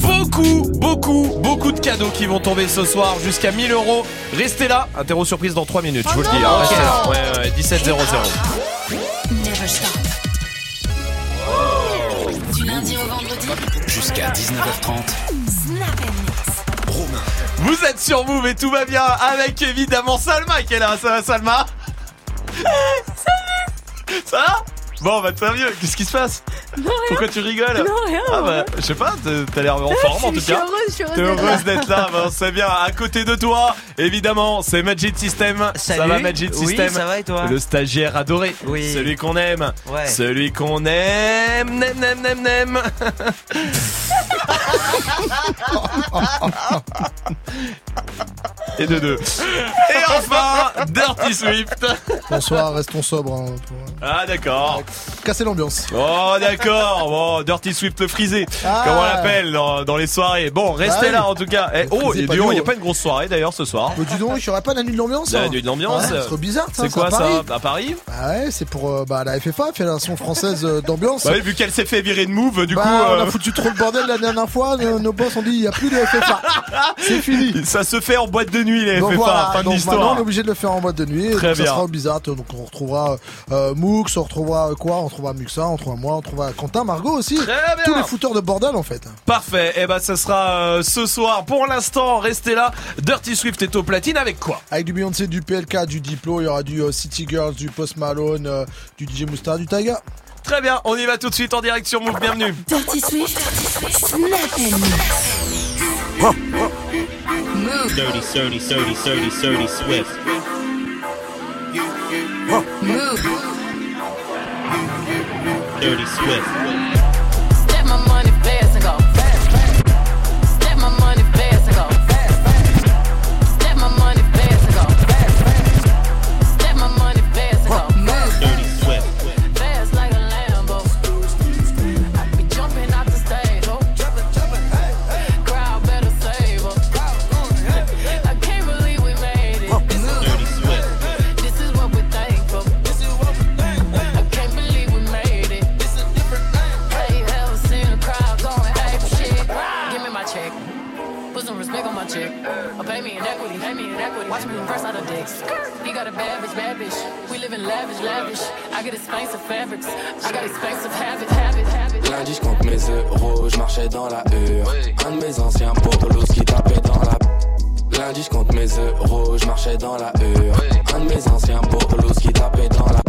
Beaucoup, beaucoup, beaucoup de cadeaux qui vont tomber ce soir jusqu'à 1000 euros. Restez là, interro surprise dans 3 minutes, je vous le dis. hein, restez là. Ouais, ouais, 17 00. Never stop. Du lundi au vendredi. Jusqu'à 19h30. Snap and mix. Romain. Vous êtes sur Move et tout va bien avec évidemment Salma qui est là. Ça va Salma? Salut Ça va? Bon bah très bien, qu'est-ce qui se passe? Pourquoi tu rigoles Non, rien, Ah bah je sais pas, t'as l'air en forme en Je tout suis cas. heureuse, je suis heureuse T'es d'être heureuse là. d'être là, bah, c'est bien. À côté de toi, évidemment, c'est Magic System. Ça va Magic Oui, System ça va et toi Le stagiaire adoré. Oui. Celui qu'on aime. Ouais. Celui qu'on aime. Nem, nem, nem, nem. Et de deux. Et enfin, Dirty Swift. Bonsoir, restons sobres. hein, pour Ah d'accord. casser l'ambiance. Oh d'accord. Bon, Dirty Swift le frisé. Ah. Comme on l'appelle dans, dans les soirées. Bon, restez Ah oui. là en tout cas. Eh, oh, il n'y a haut. pas une grosse soirée d'ailleurs ce soir. Mais dis donc, il n'y aurait pas la nuit de l'ambiance La hein nuit de l'ambiance. Ouais, C'est trop bizarre. C'est quoi à Paris. ça À Paris? Ah ouais, c'est pour euh, bah, la FFA, Fédération Française euh, d'Ambiance. Bah oui, vu qu'elle s'est fait virer de move, du Bah, coup. on euh, a foutu trop le bordel la dernière fois. Nos, nos boss ont dit il n'y a plus de FFA. c'est fini. Ça se fait en boîte de nuit les Donc FFA, voilà, fin de donc maintenant l'histoire. on est obligé de le faire en boîte de nuit. Très donc bien. Ça sera au Bizarre. Donc on retrouvera euh, Moux, on retrouvera quoi On retrouvera Muxa, on retrouvera moi, on retrouvera Quentin, Margot aussi. Très bien. Tous les fouteurs de bordel en fait. Parfait, et ben ça sera euh, ce soir. Pour l'instant, restez là. Dirty Swift est au platine avec quoi? Avec du Beyoncé, du PLK, du Diplo, il y aura du euh, City Girls, du Post Malone, euh, du DJ Moustar, du Taiga. Très bien, on y va tout de suite en direct sur Move, bienvenue. Dirty Swift. Snap and mix. Move. Dirty, dirty, dirty, dirty, dirty Swift. Move. Dirty Swift. Lavish, lavish. I get expensive fabrics. I got expensive habit, habit, habit. Lundi, je compte mes euros, je marchais dans la hure. Un de mes anciens polos qui tapait dans la. Lundi, je compte mes euros, je marchais dans la hure. Un de mes anciens polos qui tapait dans la.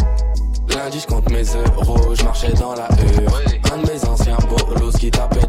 Lundi, je compte mes euros, je marchais dans la hure. Un de mes anciens polos qui tapait dans la.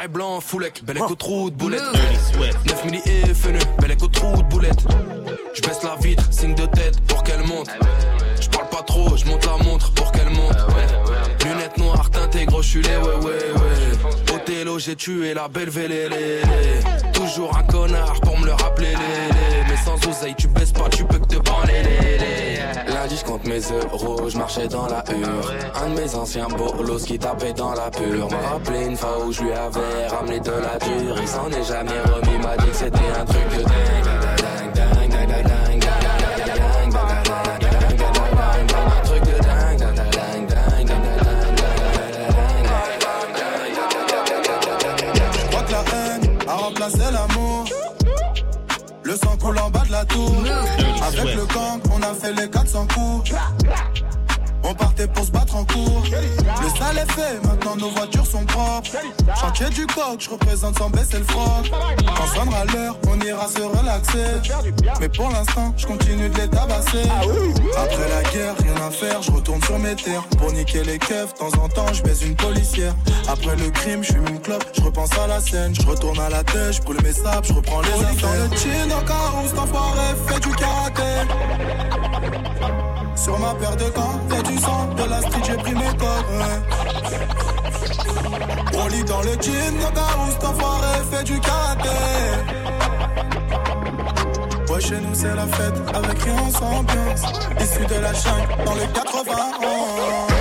est blanc, foulec, bel écho trou de boulette. Dirty Swift. 9 milli et fenu, bel écho trou de boulette. Je baisse la vitre, signe de tête pour qu'elle monte. Je parle pas trop, je monte la montre pour qu'elle monte. Lunettes noires, teintées, gros, je suis les ouais, ouais, ouais. Othello, j'ai tué la belle vélélé. Toujours un connard pour me le rappeler sans oseille, tu baisses pas, tu peux que te branler Lundi je compte mes euros, je marchais dans la hure Un de mes anciens bolos qui tapait dans la pure M'a rappelé une fois où je lui avais ramené de la dure Il s'en est jamais remis, m'a dit que c'était un truc de dingue, dingue, dingue, dingue, dingue, dingue. l'amour. Le sang coule en bas la tour. Avec le gang, on a fait les 400 coups. On partait pour se battre en cours. Le sale est fait, maintenant nos voitures sont propres. Chantier du coq, je représente sans baisser le froc. Quand sonnera l'heure, on ira se relaxer. Mais pour l'instant, je continue de les tabasser. Après la guerre, rien à faire, je retourne sur mes terres. Pour niquer les keufs, de temps en temps, je baise une policière. Après le crime, je fume une clope, je repense à la scène. Je retourne à la tête, je brûle mes sables, je reprends les affaires. Dans le chin, fait du karaté. Sur ma paire de gants, de la street, j'ai pris mes codes. Ouais. Lit dans le jean, dans carousse, cet enfoiré fait du karaté. chez nous c'est la fête, avec rien sans ambiance. Issu de la jungle, dans le 91.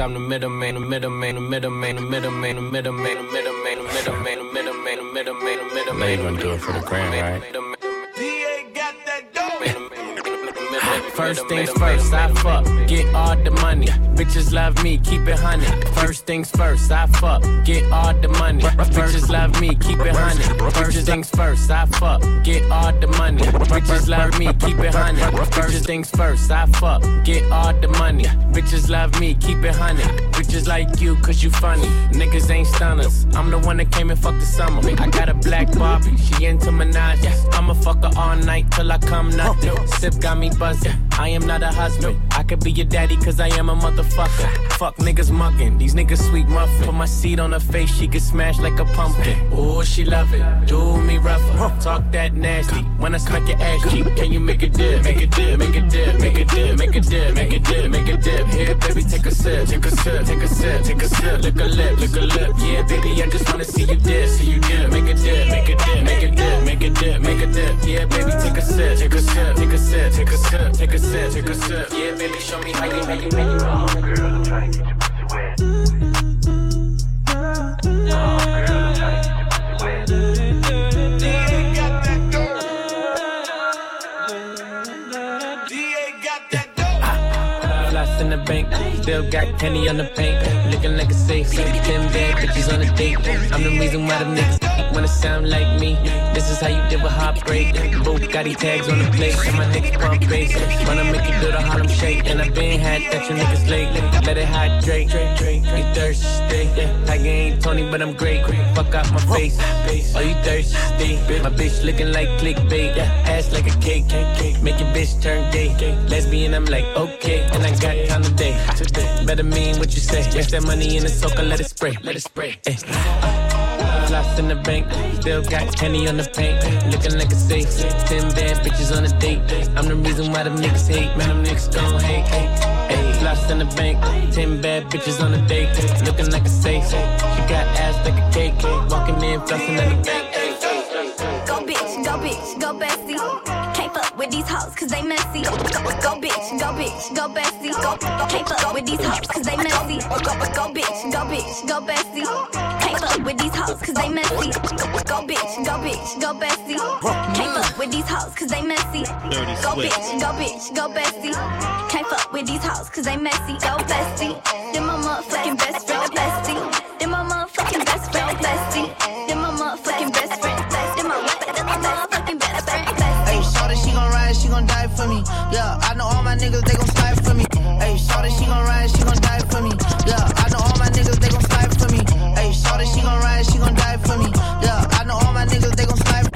I'm the middleman, the middleman, the middleman, the middleman, the middleman, the middleman, the middleman, the middleman, the middleman, the middleman. They gonna do it for the gram, right? First things first, I fuck, get all the money. Bitches love me, keep honey. First things first, I fuck, get all the money. Bitches love me, keep it honey. First things first, I fuck, get all the money. Bitches love me, keep it honey. First things first, I fuck, get all the money. Bitches love me, keep it honey. Bitches like you, cause you funny. Niggas ain't stunners. I'm the one that came and fucked the summer. I got a black Barbie, she into Minaj. I'ma fuck her all night till I come nothing. Sip got me buzzing. I am not a husband. I could be your daddy cause I am a motherfucker. Fuck niggas mugging. These niggas sweet muffin. Put my seed on her face, she get smashed like a pumpkin. Ooh, she love it. Do me rougher. Talk that nasty. When I smack your ass cheek, can you make a dip? Make a dip, make a dip, make a dip, make a dip, make a dip, make a dip. Here, baby, take a sip, take a sip, take a sip, take a sip. Lick a lip, lick a lip. Yeah, baby, I just wanna see you dip, see you dip. Make a dip, make a dip, make a dip, make a dip, make a dip. Yeah, baby, take a sip, take a sip, take a sip, take a sip, take a sip, take a sip. Yeah, baby, show me how you make it, make it. Girl, I'm trying to get your pussy wet. Oh, girl, I'm trying to get your pussy wet. Lost in the bank, still got penny on the paint. Looking like a safe, ten bad bitches on a date. I'm the reason why the niggas Wanna sound like me? This is how you deal with heartbreak. Bugatti tags on the plate, and my niggas pump bass. Wanna make you do the Harlem shake, and I been had that you niggas late. Let it hydrate. You thirsty? Tiger ain't Tony, but I'm great. Fuck out my face. Oh, you thirsty? My bitch looking like clickbait. Ass like a cake. Make your bitch turn gay. Lesbian, I'm like, okay. And I got time today. Better mean what you say. Yes, that money in the soaker, let it spray. Let it spray. Ay. Floss in the bank, still got Kenny on the paint, looking like a safe. Ten bad bitches on a date. I'm the reason why them niggas hate, man. Them niggas gon' hate. Ay, ay. Floss in the bank, ten bad bitches on a date, looking like a safe. She got ass like a cake, walking in, flossing in the bank. Go bitch, go bitch, go bestie. With these hoes cause they messy. Go, go, go bitch, go bitch, go bestie. Go, go, can't fuck with these hoes cause they messy. Go, go, go bitch, go bitch, go bestie. Can't fuck with these hoes cause they messy. Go bitch, go bitch, go bestie. Can't fuck with these hoes cause they messy. Go bitch, go bitch, go bestie. Can't fuck with these hoes cause they messy. Go bestie. Then my motherfucking best friend, bestie. Niggas, they gon' slide for me. Hey, shorty, she gon' ride, she gon' die for me. Yeah, I know all my niggas, they gon' slide for me. Hey, shorty, she gon' ride, she gon' die for me. Yeah, I know all my niggas, they gon' slide.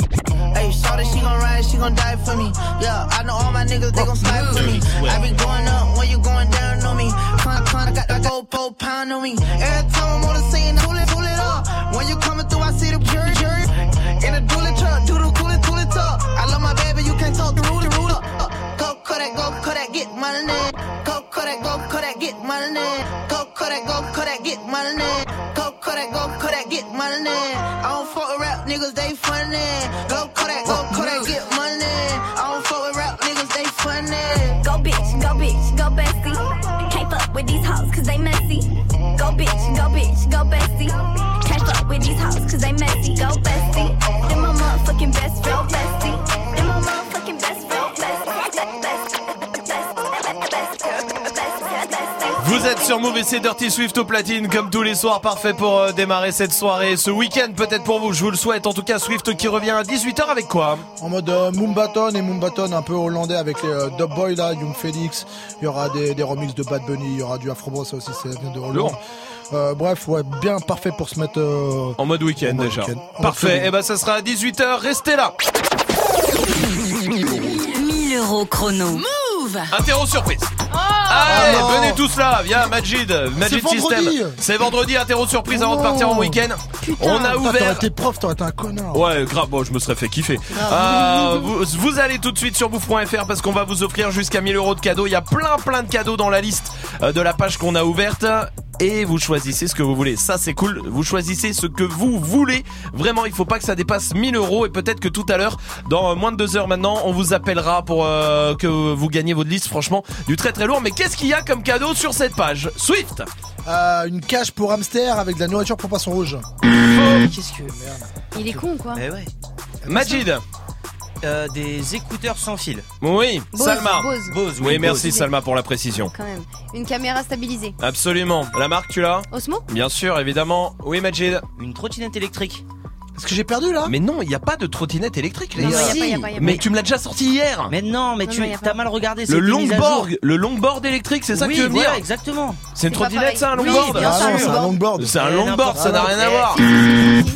Hey, shorty, she gon' ride, she gon' die for me. Yeah, I know all my niggas, they gon' slide for me. I be going up when you going down on me. Climb, climb, got that gold pound on me. Every time I'm on the scene, pull it, pull it up. When you coming through, I see the pure, Kodak, go Kodak, get money. Go Kodak, go Kodak, get money. Go Kodak, go Kodak, get money. Go Kodak, go Kodak, get money. I don't fuck with rap niggas, they funny. Go Kodak, go Kodak, get money. I don't fuck with rap niggas, they funny. Go bitch, go bitch, go bestie. Can't fuck with these hoes cause they messy. Go bitch, go bitch, go bestie. Can't fuck with these hoes cause they messy. Go bestie. Then my motherfucking best friend, bestie. Vous êtes sur Move et c'est Dirty Swift au platine comme tous les soirs, parfait pour euh, démarrer cette soirée, ce week-end peut-être pour vous, je vous le souhaite. En tout cas, Swift qui revient à 18h avec quoi? En mode euh, Moombaton et Moombaton un peu hollandais avec les euh, Dub Boy là, Young Felix. Il y aura des, des remixes de Bad Bunny, il y aura du Afro ça aussi, c'est vient de Hollande. Lourd. Euh, bref, ouais, bien parfait pour se mettre euh, En mode week-end déjà. Parfait, et ben ça sera à 18h, restez là 1000 euros chrono. Move Interro surprise Oh Allez, non. venez tous là, viens Majid, Majid C'est vendredi. System. C'est vendredi, interro surprise avant de partir en week-end. On a T'aurais ouvert. été prof, t'aurais été un connard. Ouais, grave, bon, je me serais fait kiffer. Ah. Euh, vous, vous allez tout de suite sur bouffe.fr parce qu'on va vous offrir jusqu'à 1000 euros de cadeaux. Il y a plein plein de cadeaux dans la liste euh, de la page qu'on a ouverte. Et vous choisissez ce que vous voulez. Ça, c'est cool. Vous choisissez ce que vous voulez. Vraiment, il faut pas que ça dépasse 1000 euros. Et peut-être que tout à l'heure, dans moins de deux heures maintenant, on vous appellera pour euh, que vous gagnez votre liste. Franchement, du très très lourd. Mais qu'est-ce qu'il y a comme cadeau sur cette page Swift Euh, une cage pour hamster avec de la nourriture pour poisson rouge. Qu'est-ce que. Il est con quoi Eh ouais. Majid Euh, des écouteurs sans fil. Oui, Bose, Salma. Bose. Bose, Oui, oui, merci Bose. Salma pour la précision. Quand même. Une caméra stabilisée. Absolument. La marque, tu l'as Osmo Bien sûr, évidemment. Oui, Majid. Une trottinette électrique. Est-ce que j'ai perdu là Mais non, il n'y a pas de trottinette électrique, les Non, gars. non, y a pas, y a pas, y a Mais pas. tu me l'as déjà sorti hier. Mais non, mais Non, tu non, y a as mal regardé. Le c'était mis à longboard, le longboard électrique, c'est ça oui, que tu veux voilà, dire exactement. C'est une C'est pas trottinette, ça, un longboard bien Ah sûr, non, un c'est un longboard. C'est un Eh, longboard, n'importe ça n'a quoi. rien à Eh, voir.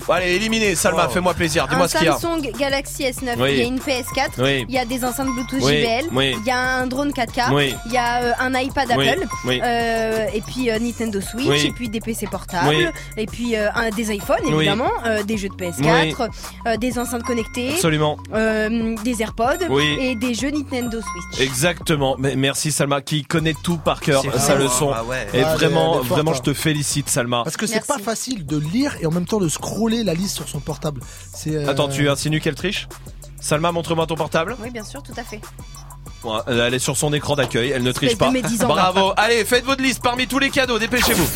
Bon, allez, éliminé, Salma, Oh. fais-moi plaisir. Dis-moi Un ce qu'il y a. Samsung Galaxy S9, Oui. il y a une PS4, Oui. il y a des enceintes Bluetooth Oui, JBL, oui. il y a un drone 4K, Oui. il y a euh, un iPad Oui, Apple, oui. euh, et puis euh, Nintendo Switch, Oui. et puis des PC portables, Oui. et puis euh, un- des iPhones évidemment, euh, des jeux de PS4, euh, des enceintes connectées, Absolument. euh, des AirPods Oui. et des jeux Nintendo Switch. Exactement. Mais merci Salma qui connaît tout par cœur, sa leçon. Ah ouais. Et Ah, vraiment, vraiment, hein. je te félicite, Salma. Parce que c'est pas facile de lire et en même temps de scroller la liste sur son portable. Euh, Attends, tu insinues qu'elle triche? Salma, montre-moi ton portable. Oui, bien sûr, tout à fait. Elle est sur son écran d'accueil, elle ne triche pas. Bravo. Allez, faites votre liste parmi tous les cadeaux, dépêchez-vous.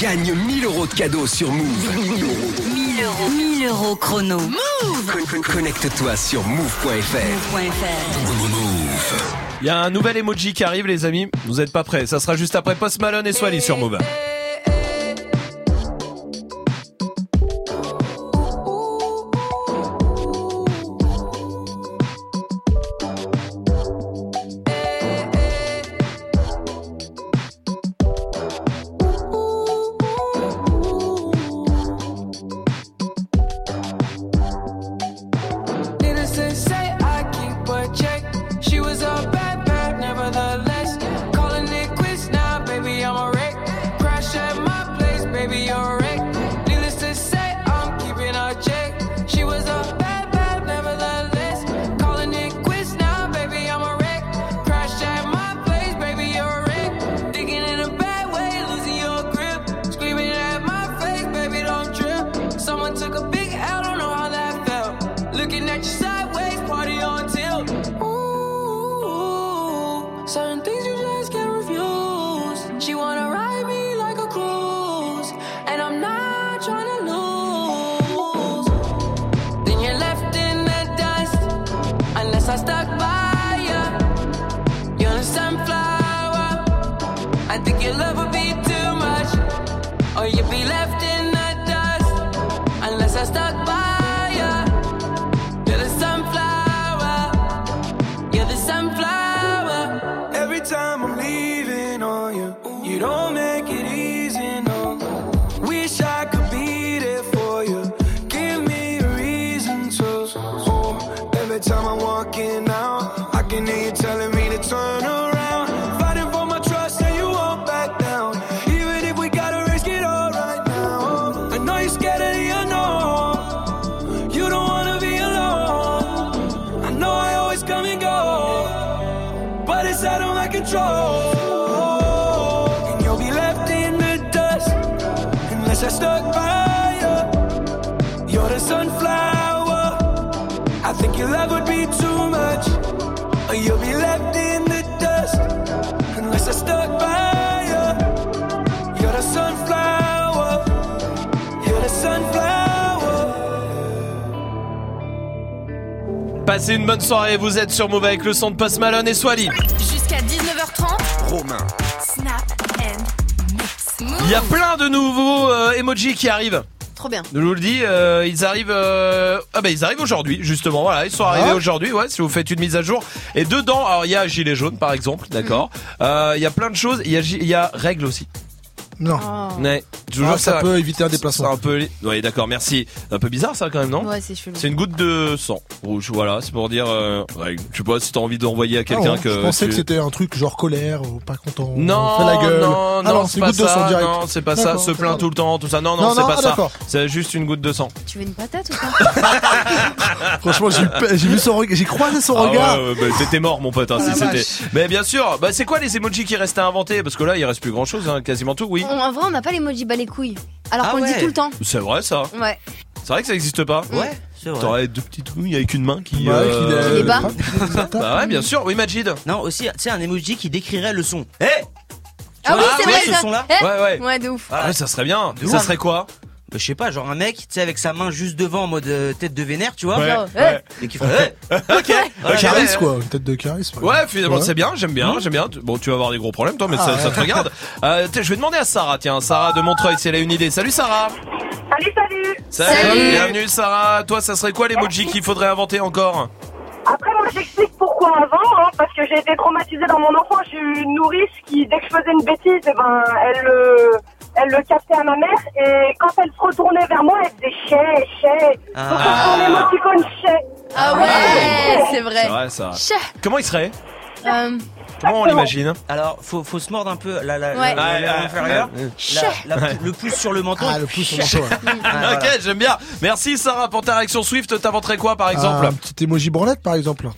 Gagne 1000 euros de cadeaux sur Move. 1000 euros. 1000 euros chrono. Con- con- Connecte-toi sur move.fr. Move.fr. Il y a un nouvel emoji qui arrive, les amis. Vous êtes pas prêts. Ça sera juste après Post Malone et Swally sur Move. Soirée, vous êtes sur Move avec le son de Post Malone et Swally. Jusqu'à 19h30. Romain. Snap and mix. Il y a plein de nouveaux euh, emojis qui arrivent. Trop bien. Je vous le dis, euh, ils arrivent. euh, Ah bah ils arrivent aujourd'hui, justement. Voilà, ils sont arrivés Ah. aujourd'hui. Ouais, si vous faites une mise à jour. Et dedans, alors il y a gilet jaune par exemple, d'accord. Euh, Il y a plein de choses. Il y a il y a règle aussi. Non. Ouais. Je vous Ah, jure, ça peut éviter un déplacement. Un peu. Oui, d'accord. Merci. Un peu bizarre ça quand même, non Ouais, c'est chelou. C'est une goutte de sang rouge. Voilà, c'est pour dire. Euh, règle. Je sais pas si t'as envie d'envoyer à quelqu'un Ah, que. Je pensais tu- que c'était un truc genre colère ou pas content. Non, on fait la gueule. non, ah non, non, c'est c'est pas goutte de sang ça. direct. Non, c'est pas ça. D'accord, Se plaint tout le temps, tout ça. Non, non, Non, c'est non, pas ah, ça. d'accord. C'est juste une goutte de sang. Tu veux une patate ou pas Franchement, j'ai eu pe- j'ai vu son regard, j'ai croisé son Ah regard. ouais, ouais, bah, t'étais mort mon pote hein, si c'était. Mais bien sûr, bah c'est quoi les emojis qui restent à inventer? Parce que là il reste plus grand chose, hein, quasiment tout, oui. On- En vrai, on n'a pas l'emoji bas les couilles. Alors Ah qu'on le ouais. dit tout le temps. C'est vrai ça. Ouais. C'est vrai que ça existe pas. Ouais, c'est vrai. T'aurais deux petites couilles avec une main qui. Ouais, euh, qui les bat. Bah ouais, bien sûr. Oui, Majid. Non, aussi, tu sais, un emoji qui décrirait le son. Eh Ah oui, Ah c'est ouais, vrai ce ça. son-là Eh Ouais, ouais. Ouais, de ouf. Ah ouais, ça serait bien. De Ça ouf. serait quoi Bah, je sais pas, genre un mec, tu sais, avec sa main juste devant en mode euh, tête de vénère, tu vois. Ouais, Genre, ouais. Et qui ferait. Ok. ok. Charisme quoi, une tête de charisme. Ouais, finalement Ouais. c'est bien, j'aime bien, j'aime bien. Bon, tu vas avoir des gros problèmes toi, mais ça, Ah, ça te regarde. Euh, je vais demander à Sarah, tiens, Sarah de Montreuil, si elle a une idée. Salut Sarah. Salut, salut Salut. Bienvenue Sarah. Toi, ça serait quoi l'emoji qu'il faudrait inventer encore Après, moi, j'explique pourquoi avant, hein, parce que j'ai été traumatisée dans mon enfance. J'ai eu une nourrice qui, dès que je faisais une bêtise, eh ben, elle le, elle le captait à ma mère, et quand elle se retournait vers moi, elle disait chais, chais. Ah. Donc, on émoticône chais. Ah ouais, c'est C'est vrai. vrai ça. Chais. Comment il serait Euh, Comment on l'imagine Alors, faut, faut se mordre un peu la, la, Ouais. la, la lèvre Ouais, inférieure, ouais, le pouce sur le menton. Ah, le pouce sur le menton, ouais. Ah, voilà. Ok, j'aime bien. Merci Sarah pour ta réaction Swift. T'inventerais quoi par exemple Un petit emoji branlette par exemple.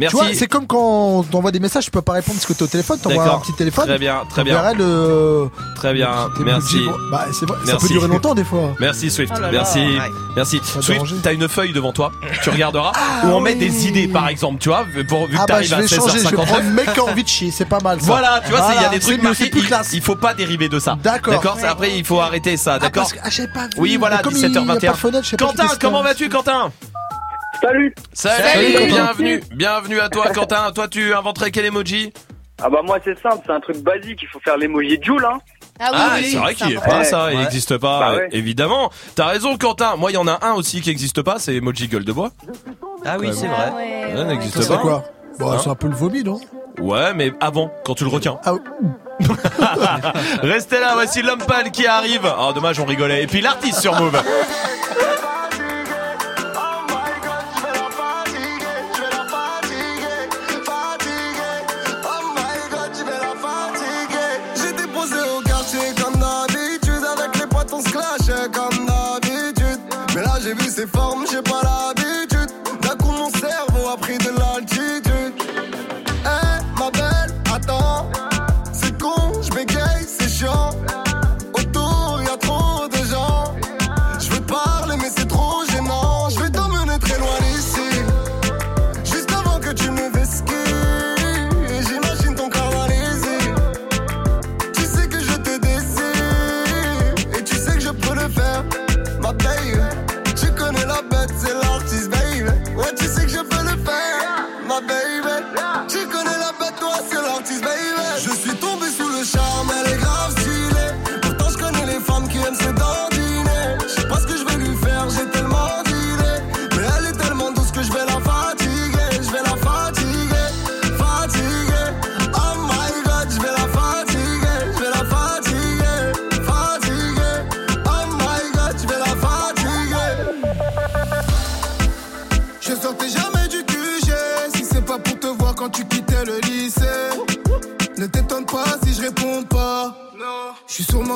Merci. Tu vois, c'est comme quand on t'envoie des messages, tu peux pas répondre parce que t'es au téléphone, t'envoies D'accord. un petit téléphone. Très bien, très bien. le. Très bien, le merci. Bah, c'est vrai, ça peut durer longtemps des fois. Merci Swift, Oh là là. merci, Ouais. merci. Swift, t'as une feuille devant toi, tu regarderas, Ah où on met des idées par exemple, tu vois, pour, vu que Ah bah t'arrives je à vais changer, je vais 16h59. prendre mec qui a envie de chier, c'est pas mal ça. Voilà, tu vois, il y a des trucs marqués, plus classe. il faut pas dériver de ça. D'accord. D'accord, après il faut arrêter ça, Ah, d'accord? parce que- ah, j'avais pas vu. Oui, voilà, Mais comme il y a 17h21. pas de fenêtre, je sais pas Quentin, comment vas-tu Quentin? Salut Salut, Salut, Quentin. bienvenue, bienvenue à toi Quentin. Toi tu inventerais quel emoji? Ah bah moi c'est simple, c'est un truc basique, il faut faire l'emoji Joule hein. Ah oui, Ah, oui, c'est vrai qu'il est sympa. pas ça, il Ouais. n'existe pas, Bah ouais. évidemment. T'as raison Quentin, moi il y en a un aussi qui existe pas, c'est emoji gueule de bois. Ah oui, Ouais, c'est bon. Ah vrai. ouais. Ça n'existe pas. quoi? Bon, Hein c'est un peu le vomi, non? Ouais, mais avant, quand tu le retiens. Ah oui. Restez là, voici l'homme pâle qui arrive. Oh, dommage, on rigolait. Et puis l'artiste sur Move. Ses formes,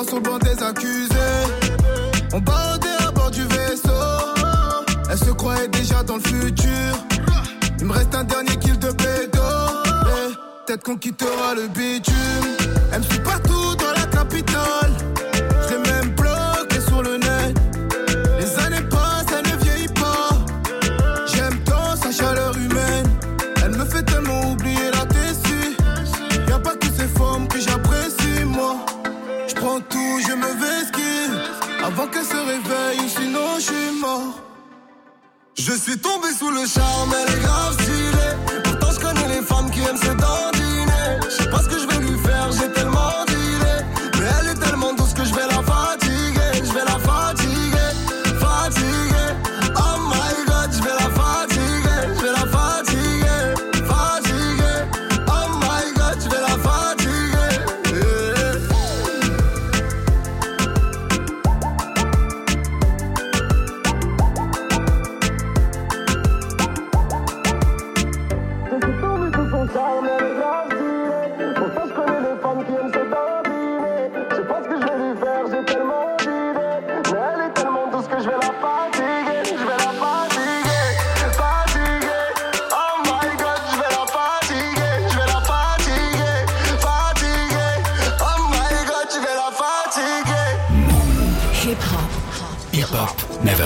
sur le banc des accusés. On barodait à bord du vaisseau. Elle se croyait déjà dans le futur. Il me reste un dernier kill de pédo. Eh, Peut-être qu'on quittera le bitume. Elle me suit partout dans la capitale. Suis tombé sous le charme, elle est grave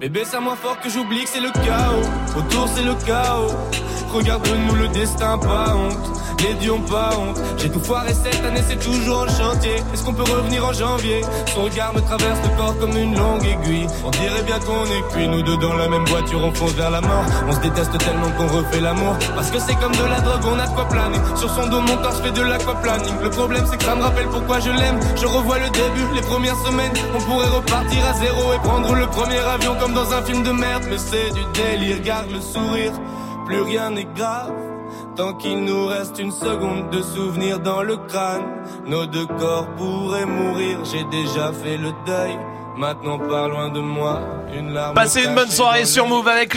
Bébé, c'est moins fort que j'oublie que c'est le chaos. Autour, c'est le chaos. Regarde-nous, le destin, pas honte. Les dieux ont pas honte. J'ai tout foiré cette année, c'est toujours en chantier. Est-ce qu'on peut revenir en janvier? Son regard me traverse le corps comme une longue aiguille. On dirait bien qu'on est cuit, nous deux dans la même voiture, on fonce vers la mort. On se déteste tellement qu'on refait l'amour. Parce que c'est comme de la drogue, on a quoi planer. Sur son dos, mon corps, je fais de l'aquaplaning. Le problème, c'est que ça me rappelle pourquoi je l'aime. Je revois le début, les premières semaines. On pourrait repartir à zéro et prendre le premier avion dans un film de merde. Mais c'est du délire, garde le sourire. Plus rien n'est grave. Tant qu'il nous reste une seconde de souvenir dans le crâne, nos deux corps pourraient mourir. J'ai déjà fait le deuil. Maintenant, pas loin de moi, une larme. Passez une bonne soirée sur. Move avec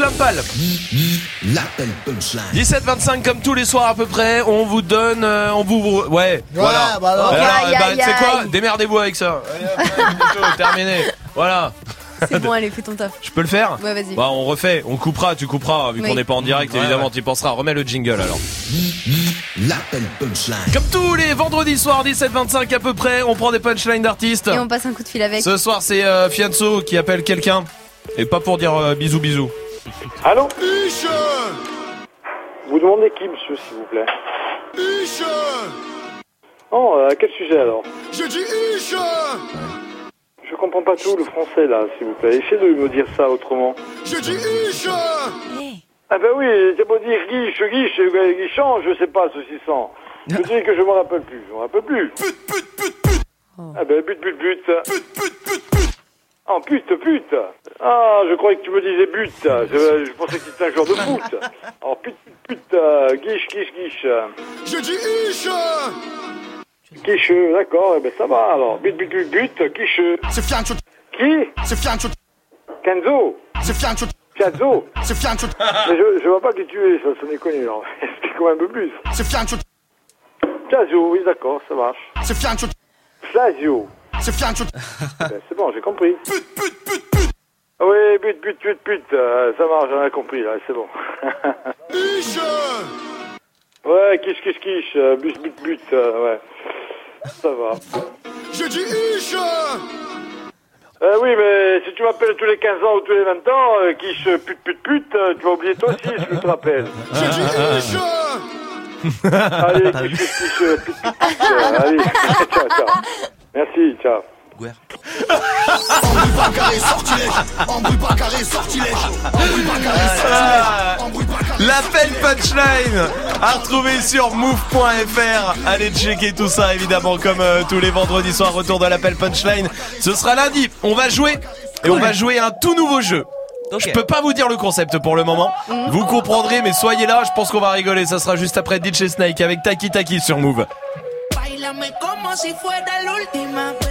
punchline. 17-25 comme tous les soirs à peu près, on vous donne, euh, on vous, ouais, voilà. bah aïe, tu sais quoi, démerdez-vous avec ça. Allez, c'est chaud, terminé. Voilà. C'est bon, allez, fais ton taf. Je peux le faire Ouais, vas-y. Bah, on refait, on coupera, tu couperas, vu Oui. qu'on n'est pas en direct, Ouais, évidemment, ouais. tu penseras. Remets le jingle alors. L'appel punchline. Comme tous les vendredis soirs, 17-25 à peu près, on prend des punchlines d'artistes. Et on passe un coup de fil avec. Ce soir, c'est euh, Fianso qui appelle quelqu'un. Et pas pour dire euh, bisous bisous. Allô Vous demandez qui, monsieur, s'il vous plaît Oh, euh, à quel sujet alors Je dis Ish Je comprends pas tout le français là, s'il vous plaît. Essayez de me dire ça autrement. Je dis Ish Ah ben oui, c'est pour dire guiche, guiche, guichant, je sais pas, ceci sans. Je dis que je me rappelle plus, je me rappelle plus. Ah ben but, but, but. Oh, pute, pute. Ah, je croyais que tu me disais but. Je, je pensais que c'était un joueur de foot. Oh, pute, pute, pute. euh, Guiche, guiche, guiche. Je dis ish Quiche, d'accord, eh ben ça va alors. But, but, but, but, quiche. C'est Fiancho. Qui? C'est Fiancho. Kenzo C'est Fiancho. Piazzo C'est Fiancho. Mais je, je vois pas qui tu es, ça sonnait connu alors. Explique quand même un peu plus. C'est Fiancho. Piazzo, oui, d'accord, ça marche. C'est Fiancho. Flavio. C'est Fiancho. Ben, c'est bon, j'ai compris. Pute, pute, pute, pute. Oui, but, but, pute, pute. euh, ça marche, j'en ai compris là, c'est bon. Ouais, quiche, quiche, quiche. euh, but, but, but, euh, ouais. Ça va. Je dis ish Euh, oui, mais si tu m'appelles tous les 15 ans ou tous les 20 ans, euh, quiche, pute, pute, pute, euh, tu vas oublier toi aussi si je te rappelle. Je dis ish Allez, quiche, quiche, quiche, euh, pute, pute, pute. euh, allez, ciao, ciao. Merci, ciao. Embrouille pas carré, sortilège Embrouille pas carré, sortilège Embrouille pas carré, sortilège Embrouille pas carré, L'appel punchline à retrouver sur move.fr. Allez checker tout ça évidemment comme euh, tous les vendredis soirs. Retour de l'appel punchline. Ce sera lundi. On va jouer et on va jouer un tout nouveau jeu. Je peux pas vous dire le concept pour le moment. Vous comprendrez, mais soyez là. Je pense qu'on va rigoler. Ça sera juste après DJ Snake avec Taki Taki sur Move. Bailame como si fuera la última vez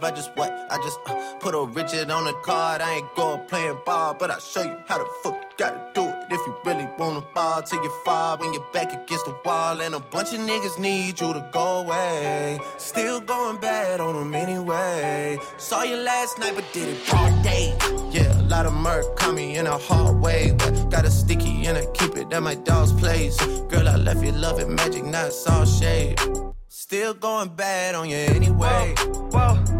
Involved. I just what? I just uh, put a Richard on the card. I ain't going playing ball, but I'll show you how the fuck you gotta do it. If you really wanna ball till you fall when you're back against the wall. And a bunch of niggas need you to go away. Still going bad on them anyway. Saw you last night, but did it all day. Yeah, a lot of murk caught me in a hard way. But got a sticky and I keep it at my dog's place. Girl, I left you loving magic, not all shade. Still going bad on you anyway. Whoa, whoa,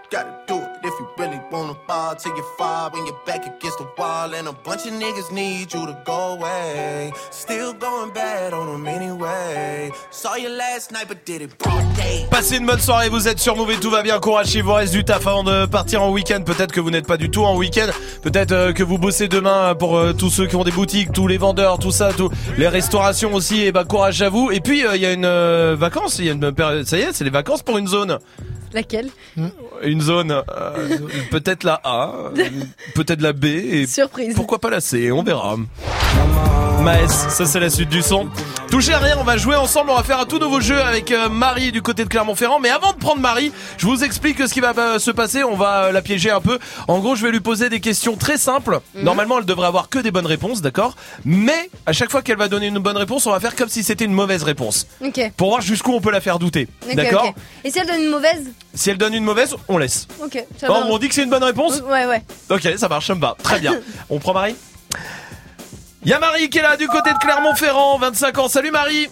gotta do it. If you really wanna fall till you fall when you're back against the wall. And a bunch of niggas need you to go away. Still going bad on them anyway. Saw you last night, but did it broad day. Passez une bonne soirée, vous êtes sur Move tout va bien, courage il vous reste du taf avant de partir en week-end, peut-être que vous n'êtes pas du tout en week-end, peut-être euh, que vous bossez demain pour euh, tous ceux qui ont des boutiques, tous les vendeurs, tout ça, les restaurations aussi, et bah courage à vous. Et puis il y a une euh, vacance, il y a une période, ça y est, c'est les vacances pour une zone. Laquelle Une zone, euh, peut-être la A, euh, peut-être la B, et Surprise. pourquoi pas la C, on verra. Maes, ça c'est la suite du son. Touchez à rien, on va jouer ensemble, on va faire un tout nouveau jeu avec euh, Marie du côté de Clermont-Ferrand. Mais avant de prendre Marie, je vous explique ce qui va euh, se passer, on va euh, la piéger un peu. En gros, je vais lui poser des questions très simples. Mhm. Normalement, elle devrait avoir que des bonnes réponses, d'accord? Mais à chaque fois qu'elle va donner une bonne réponse, on va faire comme si c'était une mauvaise réponse. Pour voir jusqu'où on peut la faire douter. D'accord? Et si elle donne une mauvaise? Si elle donne une mauvaise, on laisse. Ok. ça va. on dit que c'est une bonne réponse? Ouais, ouais. Ok, ça marche, ça me va. Très bien. On prend Marie? Y'a Marie qui est là du côté de Clermont-Ferrand, 25 ans. Salut Marie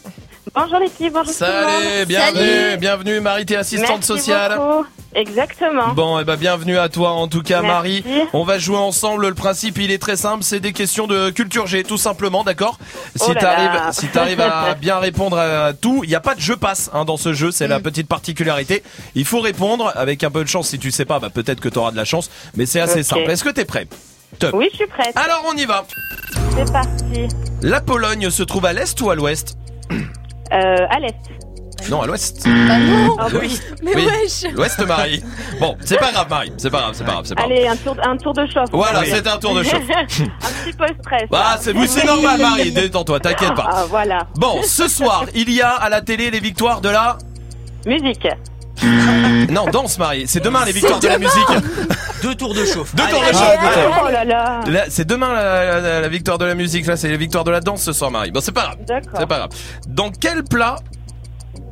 Bonjour l'équipe, bonjour tout le monde. Salut, bienvenue, bienvenue Marie, t'es assistante Merci sociale. beaucoup. Exactement. Bon, et ben bienvenue à toi en tout cas Merci. Marie. On va jouer ensemble. Le principe, il est très simple, c'est des questions de culture G, tout simplement, d'accord? Si Oh là t'arrives, si t'arrives à bien répondre à tout, il n'y a pas de jeu passe hein, dans ce jeu, c'est Mm. la petite particularité. Il faut répondre avec un peu de chance. Si tu sais pas, bah peut-être que t'auras de la chance, mais c'est assez simple. Est-ce que t'es prêt? Oui, je suis prête. Alors on y va. C'est parti. La Pologne se trouve à l'est ou à l'ouest Euh, à l'est. Non, à l'ouest. Bah non. Ah Oui. Mais Oui. wesh. L'ouest, Marie. Bon, c'est pas grave, Marie. C'est pas grave, c'est pas grave, c'est pas grave. Allez, un tour, un tour de chauffe. Voilà, c'est un tour de chauffe. un petit peu stress. Ah, c'est oui, c'est normal, Marie. Détends-toi, t'inquiète pas. Ah, voilà. Bon, ce soir, il y a à la télé les victoires de la. Musique. Non, danse, Marie. C'est demain les victoires de la musique. Deux tours de chauffe. Deux tours de Allez, chauffe. allez, allez. Oh là là. Là, C'est demain la, la- la victoire de la musique. Là, c'est les victoires de la danse ce soir, Marie. Bon, c'est pas grave. D'accord. C'est pas grave. Dans quel plat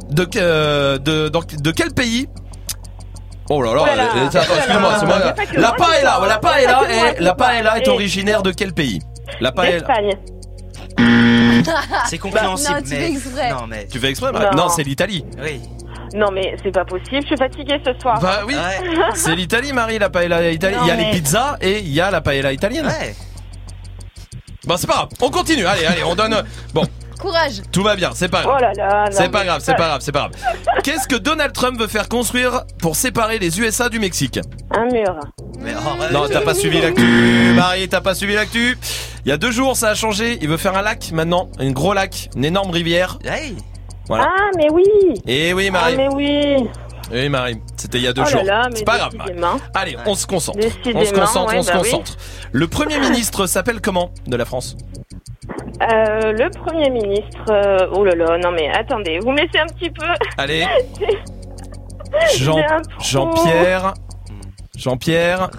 de euh, de dans- de quel pays Oh là là, Oh là là. euh, attends, Oh là excuse-moi, c'est moi. La paella, la paella est la paella est originaire de quel pays La paella. C'est compréhensible, Non, tu mais. fais exprès. Non, mais. Tu fais exprès Marie Non. Non, c'est l'Italie. Oui. Non, mais c'est pas possible. Je suis fatiguée ce soir. Bah oui, Ouais. c'est l'Italie, Marie, la paella italienne. Il y a les pizzas et il y a la paella italienne. Ouais. Bon, c'est pas grave. On continue. Allez, allez, on donne. Bon, Courage. tout va bien. C'est pas grave. Oh là là. non, C'est pas mais- grave, c'est pas grave, c'est pas grave. Qu'est-ce que Donald Trump veut faire construire pour séparer les USA du Mexique? Un mur. Mais arrête. Non, t'as pas suivi l'actu, Marie, t'as pas suivi l'actu. Il y a deux jours, ça a changé. Il veut faire un lac maintenant, un gros lac, une énorme rivière. Hey. Voilà. Ah, mais oui Et oui, Marie. Ah, mais oui Oui, Marie. C'était il y a deux Oh jours. C'est pas grave. Marie. Allez, on se concentre. Décidément, On se concentre, ouais, on se bah oui. concentre. Le Premier ministre s'appelle comment de la France? Euh, le Premier ministre... euh, oh là là, non mais attendez, vous me laissez un petit peu... Allez. Jean. Jean-Pierre. Jean-Pierre.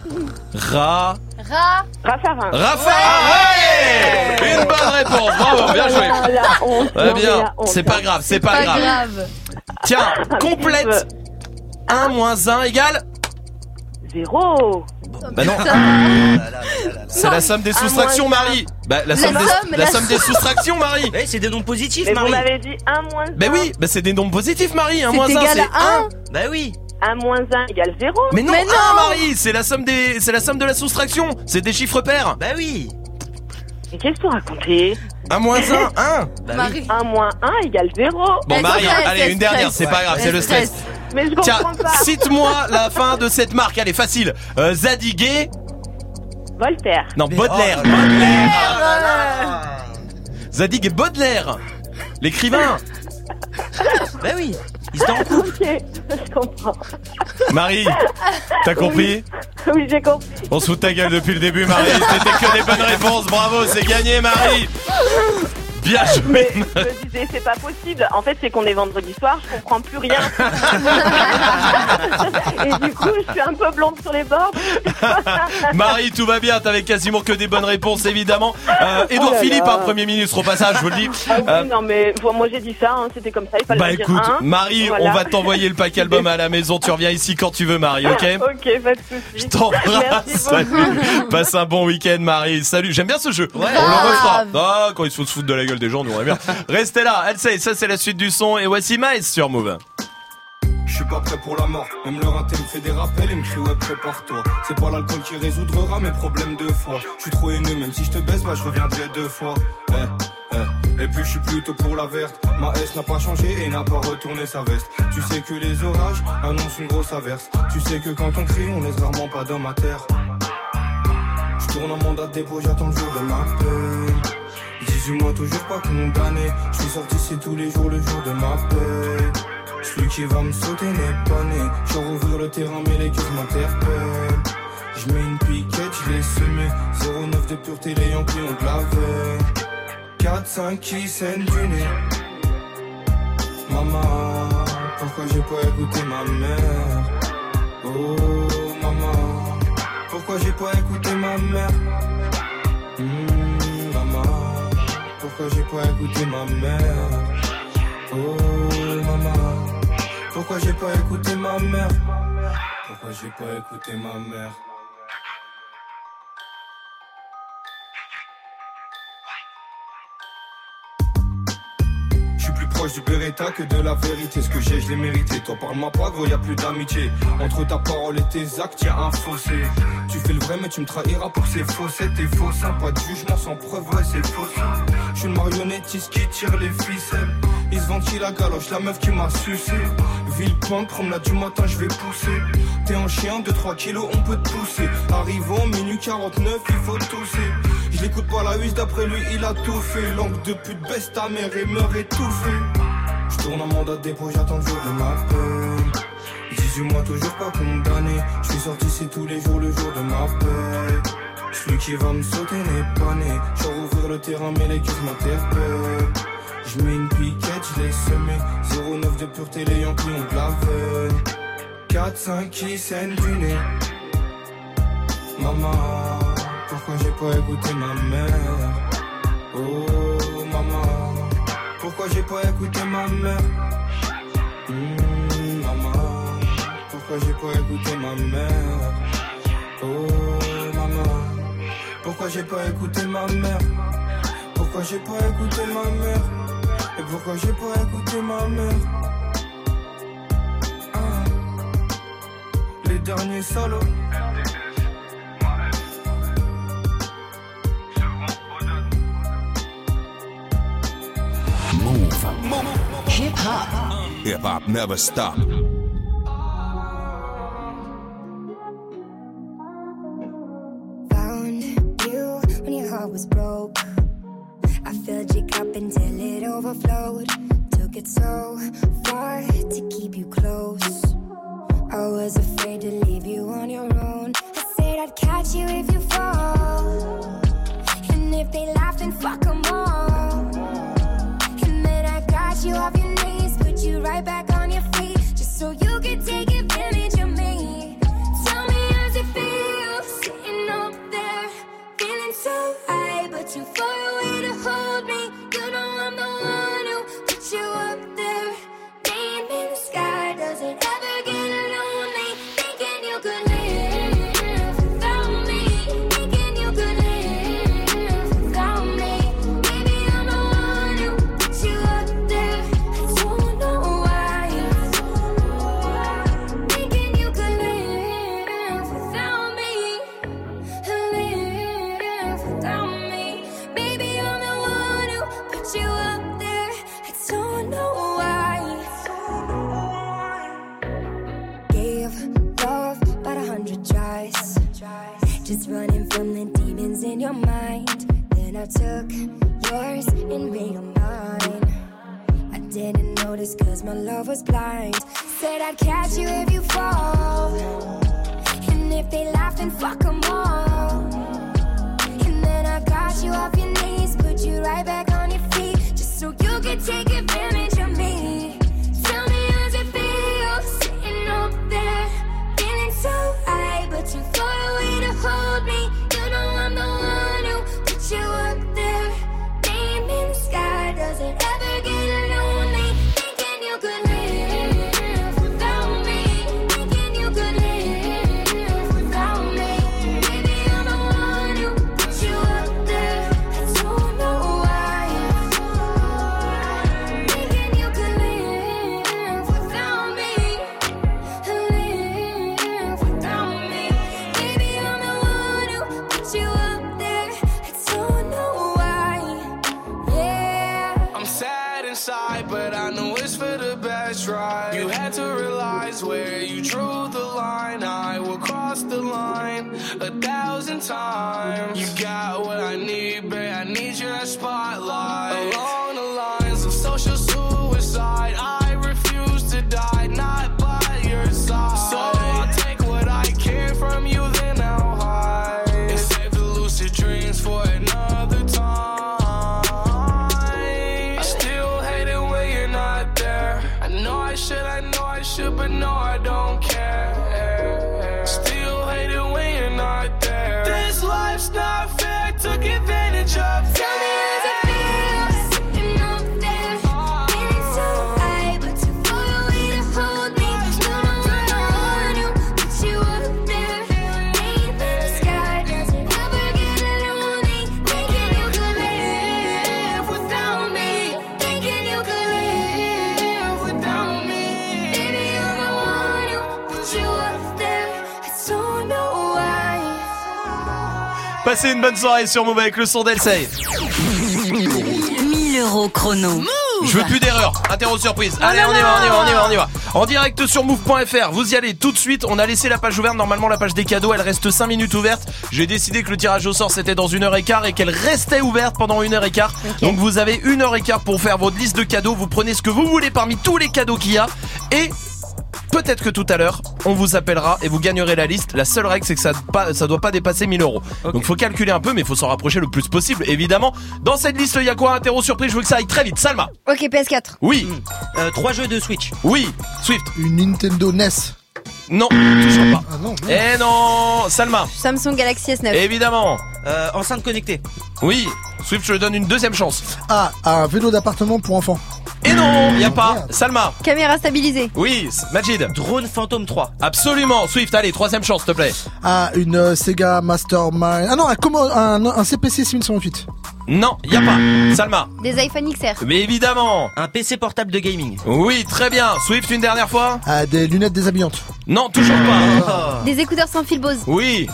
Ra. Ra. Raffarin. Raffarin. Ouais Une bonne réponse. Bravo, bien joué. Très bien. C'est pas grave, c'est pas, grave. Tiens, complète 1 moins 1 égale Zéro. Bah non. C'est la somme des soustractions. Marie. Bah la La somme, des, somme, la la somme des soustractions, Marie. Eh, c'est des nombres positifs, Mais vous Marie. m'avez dit 1 moins 1. Bah oui, bah c'est des nombres positifs, Marie. 1 C'est moins 1, égal c'est à 1. Bah oui. 1 moins 1 égale 0. Mais non, 1, Marie, c'est la somme des, c'est la somme de la soustraction. C'est des chiffres pairs. Bah oui. Mais qu'est-ce que vous racontez? 1 moins 1, 1. Marie. 1 moins 1 égale 0. Bon, Marie, allez, une dernière, c'est pas grave, c'est le stress. Mais je Tiens, comprends pas. cite-moi la fin de cette marque. Allez, facile. Euh, Zadiguet. Voltaire. Non, Baudelaire. Oh Baudelaire. Zadig et Baudelaire. L'écrivain. Bah oui. Ils en couple. Ok, je comprends. Marie, t'as compris? Oui, j'ai compris. On se fout de ta gueule depuis le début, Marie. C'était que des bonnes réponses. Bravo, c'est gagné, Marie. Bien joué. Je me disais, c'est pas possible. En fait, c'est qu'on est vendredi soir, je comprends plus rien. Et du coup, je suis un peu blonde sur les bords. Marie, tout va bien. T'avais quasiment que des bonnes réponses, évidemment. Euh, Édouard Oh là Philippe, là. un premier ministre au passage, je vous le dis. Ah oui, Euh, non, mais moi j'ai dit ça, hein, c'était comme ça, il fallait Bah le dire. écoute, hein. Marie, Voilà. on va t'envoyer le pack album à la maison. Tu reviens ici quand tu veux, Marie, ok Ok, pas de soucis. Je t'embrasse. Passe un bon week-end, Marie. Salut. J'aime bien ce jeu. on le refera. Ah, quand ils se foutent de la gueule des gens, nous on bien. Restez là. Sait, ça c'est la suite du son. Et voici Maïs sur Move. Je suis pas prêt pour la mort, même le rinté me fait des rappels et me crie ouais prépare-toi C'est pas l'alcool qui résoudra mes problèmes de foi Je suis trop haineux, même si je te baisse, bah je reviendrai deux fois Eh, eh. Et puis je suis plutôt pour la verte Ma S n'a pas changé et n'a pas retourné sa veste Tu sais que les orages annoncent une grosse averse Tu sais que quand on crie, on laisse rarement pas d'homme à terre Je tourne en mandat de dépôt, j'attends le jour de ma paix 18 mois toujours pas condamné Je suis sorti c'est tous les jours le jour de ma paix. Celui qui va me sauter n'est pas né. Je rouvrir le terrain mais les cœurs m'interpellent. Je mets une piquette, je l'ai semé. 09 de pureté, les Yankees ont de la veille 4-5 qui saignent du nez. Maman, pourquoi j'ai pas écouté ma mère? Oh maman, pourquoi j'ai pas écouté ma mère? Pourquoi j'ai pas écouté ma mère. Oh maman, pourquoi j'ai pas écouté ma mère? Pourquoi j'ai pas écouté ma mère? Suis plus proche du Beretta que de la vérité. Ce que j'ai, je l'ai mérité. Toi, parle-moi pas, gros, y a plus d'amitié. Entre ta parole et tes actes, y a un fossé. Tu fais le vrai, mais tu me trahiras pour ces faussettes. T'es faux, ça, pas de jugement sans preuve, ouais, c'est faux. ça. Je suis le marionnettiste qui tire les ficelles. Il se ventile la galoche, la meuf qui m'a sucé. Villepinte, promenade du matin, je vais pousser. T'es un chien, 2-3 kilos, on peut te pousser. Arrivant, minuit 49, il faut tousser. Je l'écoute pas la huisse, d'après lui, il a tout fait. Langue de pute, baisse ta mère et meurt étouffé. Je tourne en mandat dépôt, j'attends le jour de ma peine. 18 mois, toujours pas condamné. Je suis sorti, c'est tous les jours le jour de ma paix. Celui qui va me sauter n'est pas né. Je vais rouvrir le terrain, mais les cuisses m'interpellent. Je mets une piquette, je l'ai semé 09 de pureté, les Yankees ont de la veine 4-5 qui saignent du nez Maman, pourquoi j'ai pas écouté ma mère. Oh maman, pourquoi j'ai pas écouté ma mère? Hmm, Maman, pourquoi j'ai pas écouté ma mère? Oh maman, pourquoi j'ai pas écouté ma mère? Pourquoi j'ai pas écouté ma mère? Et pourquoi j'ai pas écouté ma mère? Ah. Les derniers solos Hip hop. Hip hop never stop. Found you when your heart was broke. I filled your cup until it overflowed. Took it so far to keep you close. I was afraid to leave you on your own. I said I'd catch you if you fall. And if they laugh, then fuck 'em all. You off your knees, put you right back on your feet, just so you could took yours and made them mine. I didn't notice cause my love was blind. Said I'd catch you if you fall. And if they laugh, then fuck 'em all. And then I got you off your knees, put you right back on your feet, just so you could take advantage Passez une bonne soirée sur Move avec le son d'Elsay. 1000 euros chrono. Je veux plus d'erreurs. Interro surprise. Oh Allez, on y va, on y va, on y va, on y va. En direct sur move.fr. Vous y allez tout de suite. On a laissé la page ouverte. Normalement, la page des cadeaux, elle reste 5 minutes ouverte. J'ai décidé que le tirage au sort c'était dans une heure et quart et qu'elle restait ouverte pendant une heure et quart. Donc vous avez une heure et quart pour faire votre liste de cadeaux. Vous prenez ce que vous voulez parmi tous les cadeaux qu'il y a et Peut-être que tout à l'heure, on vous appellera et vous gagnerez la liste. La seule règle, c'est que ça, pas, ça doit pas dépasser 1000 euros. Donc faut calculer un peu, mais il faut s'en rapprocher le plus possible, évidemment. Dans cette liste, il y a quoi? Interro surprise, je veux que ça aille très vite. Salma Ok, PS4. Oui. Euh, trois jeux de Switch. Oui. Swift. Une Nintendo NES. Non, toujours pas. Ah non, Eh non Salma Samsung Galaxy S9. Évidemment Euh, enceinte connectée. Oui. Swift, je lui donne une deuxième chance. Ah, un vélo d'appartement pour enfants. Et non, y a pas. Salma Caméra stabilisée. Oui, Majid. Drone Phantom 3. Absolument. Swift, allez, troisième chance, s'il te plaît. Ah, une euh, Sega Mastermind. Ah non, un, un, un CPC 6108. Non, y a pas. Salma Des iPhone XR. Mais évidemment Un PC portable de gaming. Oui, très bien. Swift, une dernière fois Ah, des lunettes déshabillantes. Non, toujours pas. Des écouteurs sans fil Bose. Oui.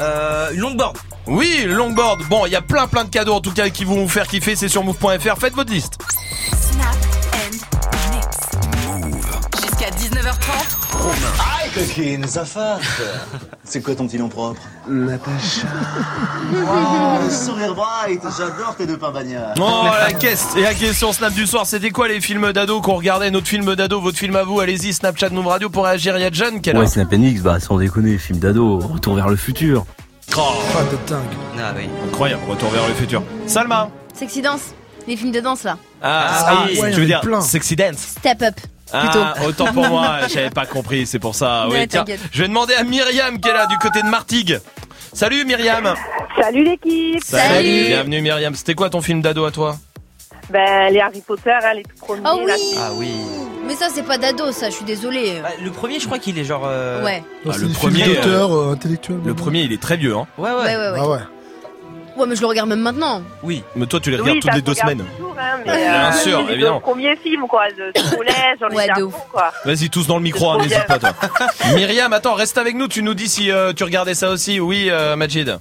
Euh, une longboard. Oui, longboard. Bon, il y a plein plein de cadeaux en tout cas qui vont vous faire kiffer. C'est sur move.fr. Faites votre liste. Snap 19h30. Coquine, ça. C'est quoi ton petit nom propre? Natacha. Oh, le sourire bright, j'adore tes deux pains bagnards. Oh la question, et la question Snap du soir, c'était quoi les films d'ado qu'on regardait? Notre film d'ado, votre film à vous, allez-y, Snapchat Move Radio pour réagir. Il y a John qui. Ouais, Snap NX, bah sans déconner, film d'ado, retour vers le futur. Oh, Pas de dingue. Ah oui. incroyable, retour vers le futur. Salma Sexy dance. Les films de danse là. Ah, Ah, ouais, en tu veux dire plein. Sexy Dance Step up. Plutôt. Ah, autant pour moi, j'avais pas compris, c'est pour ça. Ouais, tiens, je vais demander à Myriam qui est là du côté de Martigues. Salut Myriam Salut l'équipe Bienvenue Myriam, c'était quoi ton film d'ado à toi? Ben, les Harry Potter, hein, les tout premiers. Ah oui. là. Ah oui. Mais ça, c'est pas d'ado, ça, je suis désolée. Bah, le premier, je crois qu'il est genre. euh, Ouais. Ah, le premier, d'auteur euh, intellectuel. Le premier il est très vieux hein Ouais, ouais. Ouais, ouais, ouais. Ah ouais. Ouais, mais je le regarde même maintenant. Oui. Mais toi tu les Oui, regardes toutes les deux semaines toujours, hein, mais, Bien euh, sûr, évidemment. deux premiers films, quoi, de collège, j'en ai quoi. Vas-y tous dans le micro, hein, n'hésite pas toi Myriam, attends, reste avec nous, tu nous dis si euh, tu regardais ça aussi Oui euh, Majid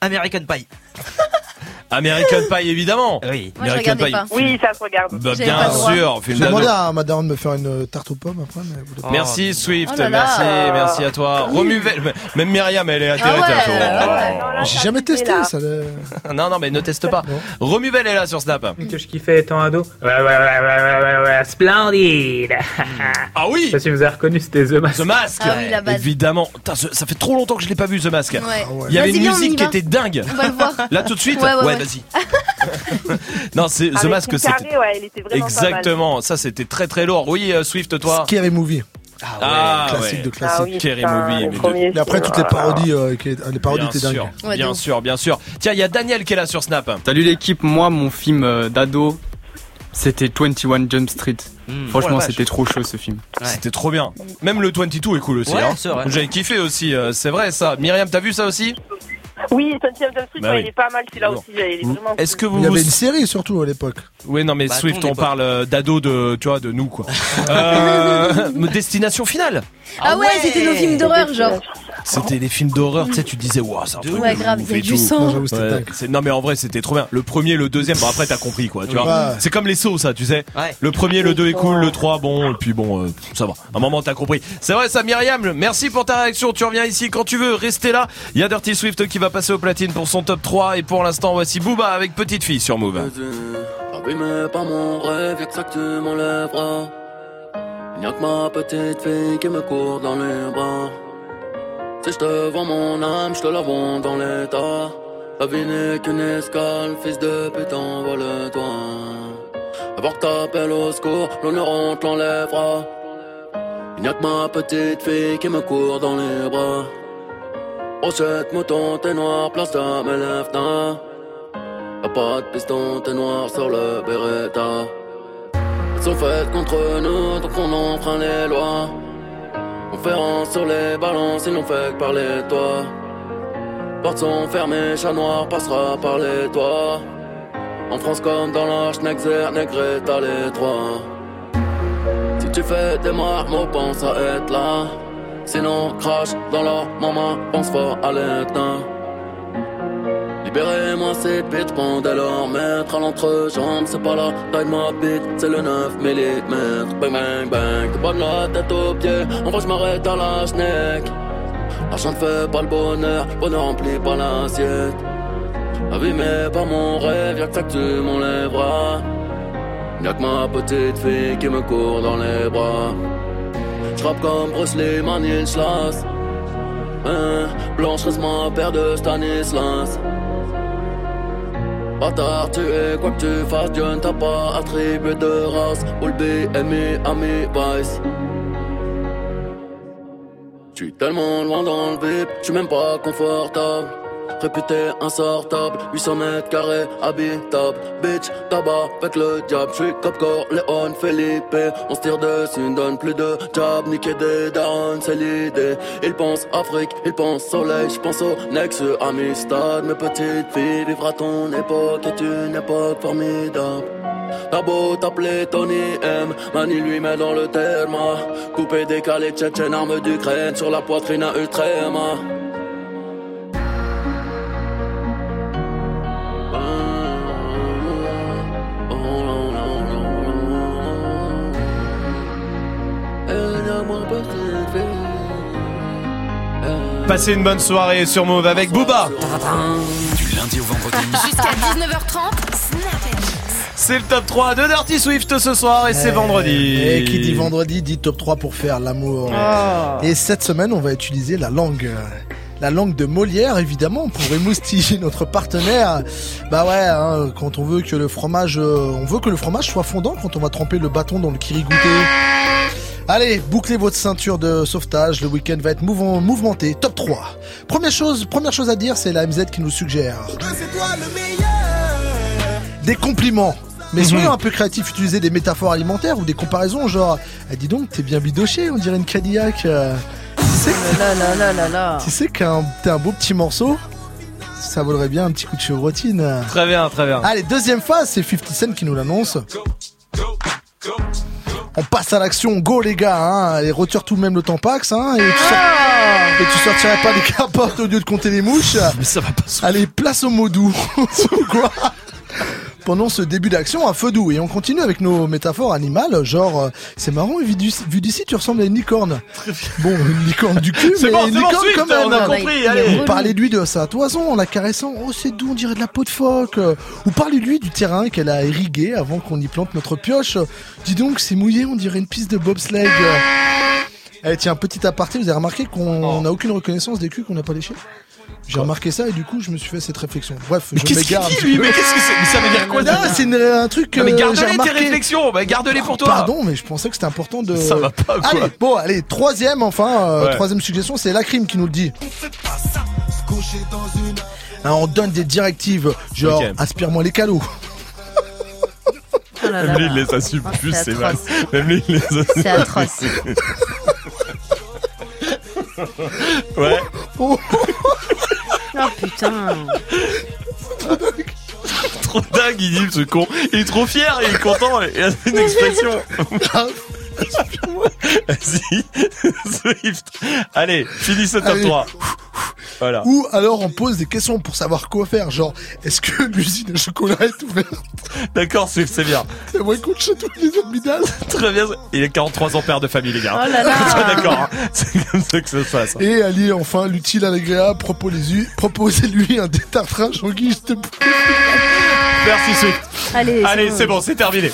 American Pie. American Pie évidemment Oui. Moi, je American Pie pas. Oui, ça se regarde. Bah, bien sûr, film J'ai demandé à madame de me faire une tarte aux pommes après, mais. Merci Swift, Oh là là. merci, merci à toi. Romuvel, même Myriam, elle est atterrée. Ah ouais, tiens, ouais, oh. J'ai jamais testé ça. le- Non, non, mais ne teste pas. Romuvel est là sur Snap. que je kiffais étant ado? Ouais, ouais, ouais, ouais, ouais, ouais, ouais, splendide. Ah oui Je sais pas si vous avez reconnu, c'était The Mask. The Mask Ah oui, la base. Évidemment. Ça fait trop longtemps que je l'ai pas vu, The Mask. Ouais. Il y avait une musique qui était dingue. On va le voir. Là tout de suite ouais. Vas-y. non, c'est The Avec Mask, Jim c'était. Carrey, ouais, il était vraiment pas mal. Exactement, ça c'était très très lourd. Oui, euh, Swift, toi. Scary Movie. Ah, Classique ouais. de classique. Ah oui, Scary putain, Movie, Et après toutes les ah. parodies, euh, qui- les parodies Bien étaient dingues. sûr, Ouais, de bien sûr, bien sûr. Tiens, il y a Daniel qui est là sur Snap. Salut l'équipe, moi mon film euh, d'ado c'était 21 Jump Street. Hmm. Franchement Oh vache. c'était trop chaud ce film. C'était trop bien. Même le 22 est cool aussi. Ouais, hein. J'avais kiffé aussi, euh, c'est vrai ça. Myriam, t'as vu ça aussi? Oui, 20th Jump Street, Bah ouais, oui. il est pas mal celui-là Bon. aussi. Il est vraiment Est-ce que vous Il y avait une série surtout à l'époque. Oui, non, mais Bah, Swift, on parle euh, d'ado de, tu vois, de nous, quoi. euh, Destination finale. Ah ouais, c'était nos films d'horreur, genre. C'était les films d'horreur, tu sais, tu disais, waouh, c'est un truc. Ouais, grave, il y a et du sang. Non, Ouais, mais en vrai c'était trop bien. Le premier, le deuxième, bon après t'as compris quoi, tu vois. C'est comme les sauts ça, tu sais. Ouais. Le premier, le 2 est cool, le 3 bon, et puis bon, euh, ça va. À un moment t'as compris. C'est vrai ça Myriam, merci pour ta réaction, tu reviens ici quand tu veux, restez là. Il y a Dirty Swift qui va passer au platine pour son top 3 et pour l'instant voici Booba avec Petite Fille sur Move. Abîmé par mon rêve, y'a que ça que tu m'enlèveras. Y'a que ma petite fille qui me court dans les bras. Si je te vends mon âme, je te la vends dans l'état. La vie n'est qu'une escale, fils de putain, vole-toi. Avant que t'appelles au secours, l'honneur on te l'enlèvera. Y'a que ma petite fille qui me court dans les bras. Rochette, mouton, t'es noir, place de mes lèvres, Y'a pas de piston, t'es noir sur le Beretta. Elles sont faites contre nous, donc on enfreint les lois. Rang sur les balances, ils n'ont fait que parler toi. Portes sont fermées, chat noir passera par les toits. En France comme dans l'Arche, Nexer, Negreta, les trois. Si tu fais des marmots, pense à être là. Sinon, crache dans leur maman, pense fort à l'éteint. Libérez-moi cette bite, pendant leur maître à l'entrejambe, c'est pas la taille ma bite, c'est le 9 mm. Bang bang bang, t'es pas de la tête aux pieds, en vrai je m'arrête à la schneck. L'argent ne fait pas le bonheur, le bonheur remplit pas l'assiette. Abîmé par mon rêve, y'a que ça que tu m'enlèveras. Y'a que ma petite fille qui me court dans les bras. J'rappe comme Bruce Lee, Manil Schloss. Hein, Blanche reste ma paire de Stanislas. Bâtard, tu es quoi que tu fasses, Dieu ne t'a pas attribué de race. All BMI, Ami, Vice. J'suis tellement loin dans le vip, j'suis même pas confortable. Réputé insortable, 800 mètres carrés, habitable. Bitch, tabac avec le diable. J'suis Copcore, Léon, Felipe. On se tire dessus, ne donne plus de job. Niquer des darons, c'est l'idée. Ils pensent Afrique, ils pensent soleil. J'pense au Nexus, Amistad. Mes petites filles, vivre ton époque est une époque formidable. T'as beau t'appeler Tony M, Mani lui met dans le terme. Coupé, décalé, tchétchène, arme d'Ukraine sur la poitrine à Ultrema. Passez une bonne soirée sur Move avec Booba. Du lundi au vendredi. Jusqu'à 19h30, Snap et Mix. C'est le top 3 de Dirty Swift ce soir et c'est vendredi. Et qui dit vendredi dit top 3 pour faire l'amour. Ah. Et cette semaine, on va utiliser la langue. La langue de Molière, évidemment, pour émoustiller notre partenaire. Bah ouais, hein, quand on veut que le fromage, euh, on veut que le fromage soit fondant quand on va tremper le bâton dans le kirigouté. Allez, bouclez votre ceinture de sauvetage. Le week-end va être mouvement- mouvementé. Top 3. Première chose, première chose à dire, c'est la MZ qui nous suggère C'est toi le meilleur. des compliments. Mais soyons un peu créatifs, utilisez des métaphores alimentaires ou des comparaisons genre eh, dis donc, t'es bien bidoché, on dirait une Cadillac. euh. Tu sais que- là. Tu sais qu'un t'es un beau petit morceau, ça vaudrait bien un petit coup de chevrotine. Très bien, très bien. Allez, deuxième phase, c'est 50 Cent qui nous l'annonce. On passe à l'action, go les gars, hein. Allez, retire tout de même le tampax, hein, et tu, sors- et tu sortirais pas les capotes au lieu de compter les mouches. Mais ça va pas Allez, place au mot doux. Quoi? Pendant ce début d'action un feu doux. Et on continue avec nos métaphores animales genre euh, c'est marrant vu d'ici tu ressembles à une licorne. Bon une licorne du cul C'est mais bon, une bon, licorne quand même. on a compris, allez. Ou parlez lui de sa toison en la caressant oh c'est doux on dirait de la peau de phoque. Ou parlez lui du terrain qu'elle a irrigué avant qu'on y plante notre pioche. Dis donc c'est mouillé on dirait une piste de bobsleigh Eh tiens petit aparté vous avez remarqué qu'on n'a aucune reconnaissance des culs qu'on n'a pas léché j'ai remarqué ça et du coup je me suis fait cette réflexion. Bref, Mais je qu'est-ce qu'il dit lui. Mais qu'est-ce que c'est Mais ça veut dire quoi ça c'est une- un truc que Non, mais j'ai garde-les tes remarqué. réflexions, bah garde-les pour toi. Pardon, mais je pensais que c'était important de. Ça va pas, quoi. Allez, bon, allez, troisième, enfin, euh, Ouais. troisième suggestion, c'est la crime qui nous le dit. Hein, on donne des directives, genre aspire-moi les calots. Oh là là Même lui, il les assume Oh, plus, c'est mal. Même lui, il les assume. C'est atroce. ouais. Oh, putain. Trop dingue, il dit ce con. Il est trop fier, il est content, il a une expression. Vas-y, Swift. Allez, finis ce top Allez. 3. Voilà. Ou alors on pose des questions pour savoir quoi faire, genre est-ce que l'usine à chocolat est ouverte? D'accord, Swift, c'est bien. C'est moi qui chez tous les abdominales. Très bien. Il est 43 ans père de famille, les gars. Oh là là. D'accord, hein. c'est comme ça que ça se passe. Et allier enfin l'utile à l'agréable, proposez-lui, proposez-lui un détartrage en guise de Merci, Swift. Allez, Allez, c'est bon, c'est terminé.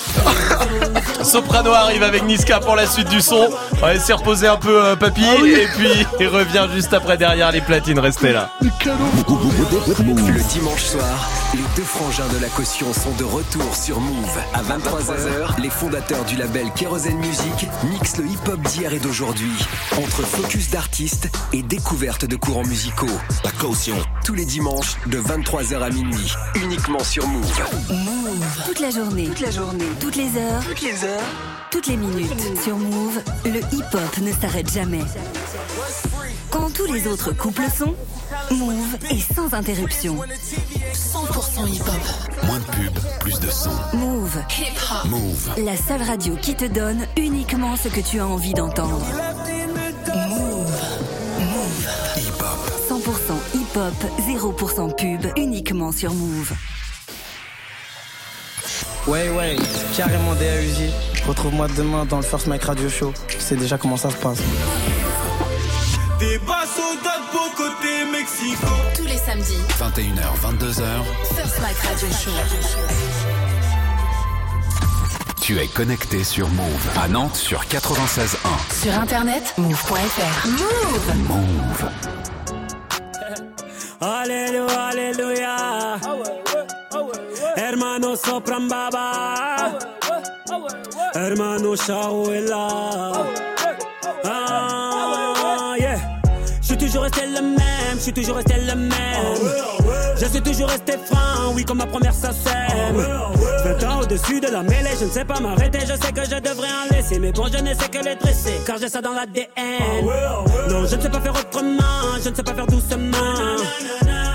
Soprano arrive avec Niska pour la suite du son. On va essayer de reposer un peu euh, papy et puis il revient juste après derrière les platines. Restez là. Le dimanche soir, les deux frangins de la caution sont de retour sur Move. À 23h, les fondateurs du label Kerosene Music mixent le hip-hop d'hier et d'aujourd'hui. Entre focus d'artistes et découverte de courants musicaux. La caution. Tous les dimanches, de 23h à minuit. Uniquement sur Move. Move. Toute la journée. Toute la journée. Toutes les heures. Toutes les heures. Toutes les minutes. Sur Move, le hip-hop ne s'arrête jamais. Quand tous les autres couples sont, Move est sans interruption. 100% hip-hop. Moins de pub, plus de son. Move. Hip-hop. Move. La seule radio qui te donne uniquement ce que tu as envie d'entendre. Move. Move. Hip-hop. 100% hip-hop, 0% pub, uniquement sur Move. Ouais, ouais, carrément DAUJ. Retrouve-moi demain dans le First Mike Radio Show. Tu sais déjà comment ça se passe. Des bas soldats de beau côté Mexico. Tous les samedis, 21h, 22h. First Mike Radio Show. Tu es connecté sur Move. À Nantes sur 96.1. Sur internet, move.fr. Move. Move. Alléluia, alléluia. Hermano sopran baba. Hermano Shawela. Ah, yeah. Je suis toujours resté le même, je suis toujours resté le même. Je suis toujours resté franc, oui, comme ma première sacème. 20 ans au-dessus de la mêlée, je ne sais pas m'arrêter, je sais que je devrais en laisser. Mais bon, je ne sais que les dresser, car j'ai ça dans l'ADN. Non, je ne sais pas faire autrement, je ne sais pas faire doucement.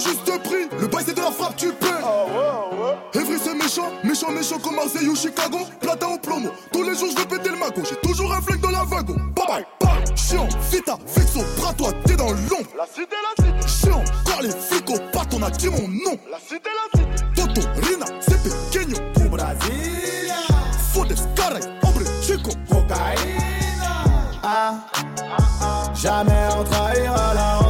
juste prix, le bail c'est de la frappe, tu paies. Evry c'est méchant, méchant, méchant comme Marseille ou Chicago. Platin au plomo, tous les jours je veux péter le mago. J'ai toujours un flingue dans la wagon. Bye bye, bye. Chiant, vita, vexo, bras toi, t'es dans l'ombre. La cité, la cité. Chiant, quand les flics au pattes, on a dit mon nom. La cité, la cité. Toto, Rina, c'est pequeño. Pour Brasilia. Fodes, caray, hombre, chico. Cocaïna. Ah, jamais on trahira la Honda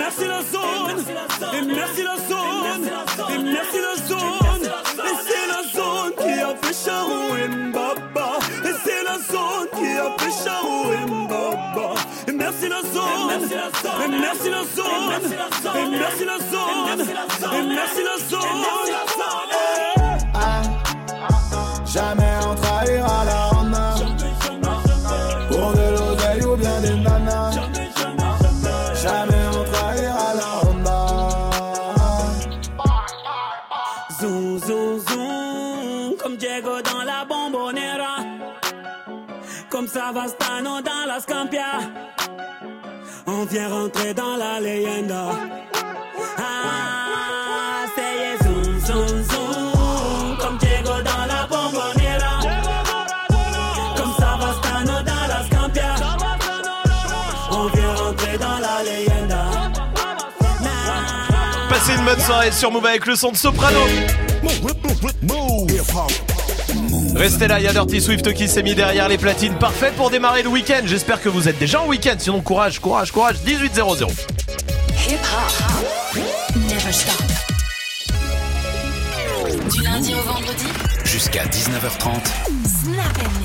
merci la zone. Et merci la zone. Et merci la zone. Et c'est la zone qui a fait Charou et Mbaba. Et c'est la zone qui a fait Charou et Mbaba. Et merci la zone. Et merci la zone. Et merci la zone. Et merci la zone. Ah, Jamais on trahira la Savastano dans la Scampia. On vient rentrer dans la leyenda. Ah, c'est zoom, zoom, zoom, comme Diego dans la bombonera. Comme Savastano dans la Scampia. On vient rentrer dans la leyenda. Passez une bonne soirée sur Move avec le son de Soprano. Restez là, il y a Dirty Swift qui s'est mis derrière les platines. Parfait pour démarrer le week-end. J'espère que vous êtes déjà en week-end. Sinon, courage, courage, courage. 18-0-0. Hip hop. Never stop. Du lundi au vendredi. Jusqu'à 19h30. Snap.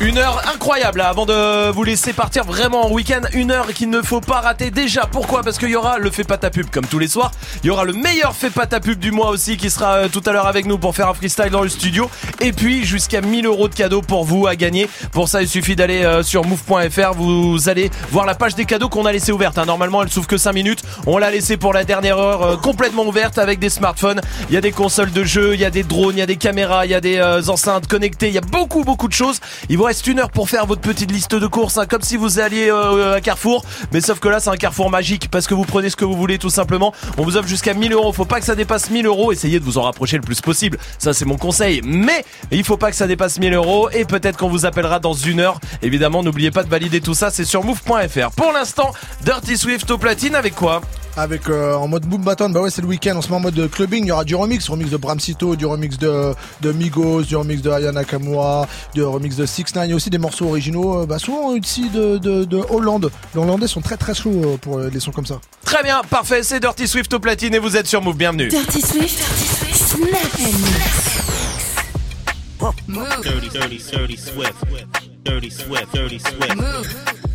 Une heure incroyable là, avant de vous laisser partir vraiment en week-end. Une heure qu'il ne faut pas rater déjà. Pourquoi? Parce qu'il y aura le fait pas ta pub comme tous les soirs. Il y aura le meilleur fait pas ta pub du mois aussi qui sera euh, tout à l'heure avec nous pour faire un freestyle dans le studio. Et puis jusqu'à 1000 euros de cadeaux pour vous à gagner. Pour ça, il suffit d'aller euh, sur move.fr. Vous allez voir la page des cadeaux qu'on a laissé ouverte. hein. Normalement, elle s'ouvre que 5 minutes. On l'a laissé pour la dernière heure euh, complètement ouverte avec des smartphones. Il y a des consoles de jeux, il y a des drones, il y a des caméras, il y a des enceintes connectées. Il y a beaucoup beaucoup de choses. Il vous reste une heure pour faire votre petite liste de courses, hein, comme si vous alliez euh, à Carrefour. Mais sauf que là, c'est un Carrefour magique parce que vous prenez ce que vous voulez tout simplement. On vous offre jusqu'à 1000 euros. Faut pas que ça dépasse 1000 euros. Essayez de vous en rapprocher le plus possible. Ça, c'est mon conseil. Mais il faut pas que ça dépasse 1000 euros. Et peut-être qu'on vous appellera dans une heure. Évidemment, n'oubliez pas de valider tout ça. C'est sur move.fr. Pour l'instant, Dirty Swift au platine avec quoi? Avec euh, en mode boom baton, bah ouais c'est le week-end, on se met en mode clubbing, il y aura du remix, remix de Bramsito, du remix de, de Migos, du remix de Ayana Kamura, du remix de 6 9 il y a aussi des morceaux originaux, euh, bah souvent ici de, de, de Hollande. Les Hollandais sont très très chauds euh, pour les sons comme ça. Très bien, parfait. C'est Dirty Swift au platine et vous êtes sur Move. Bienvenue. Dirty Swift. Mix. Move. Dirty, dirty, dirty Swift. Dirty Swift, dirty Swift. Move.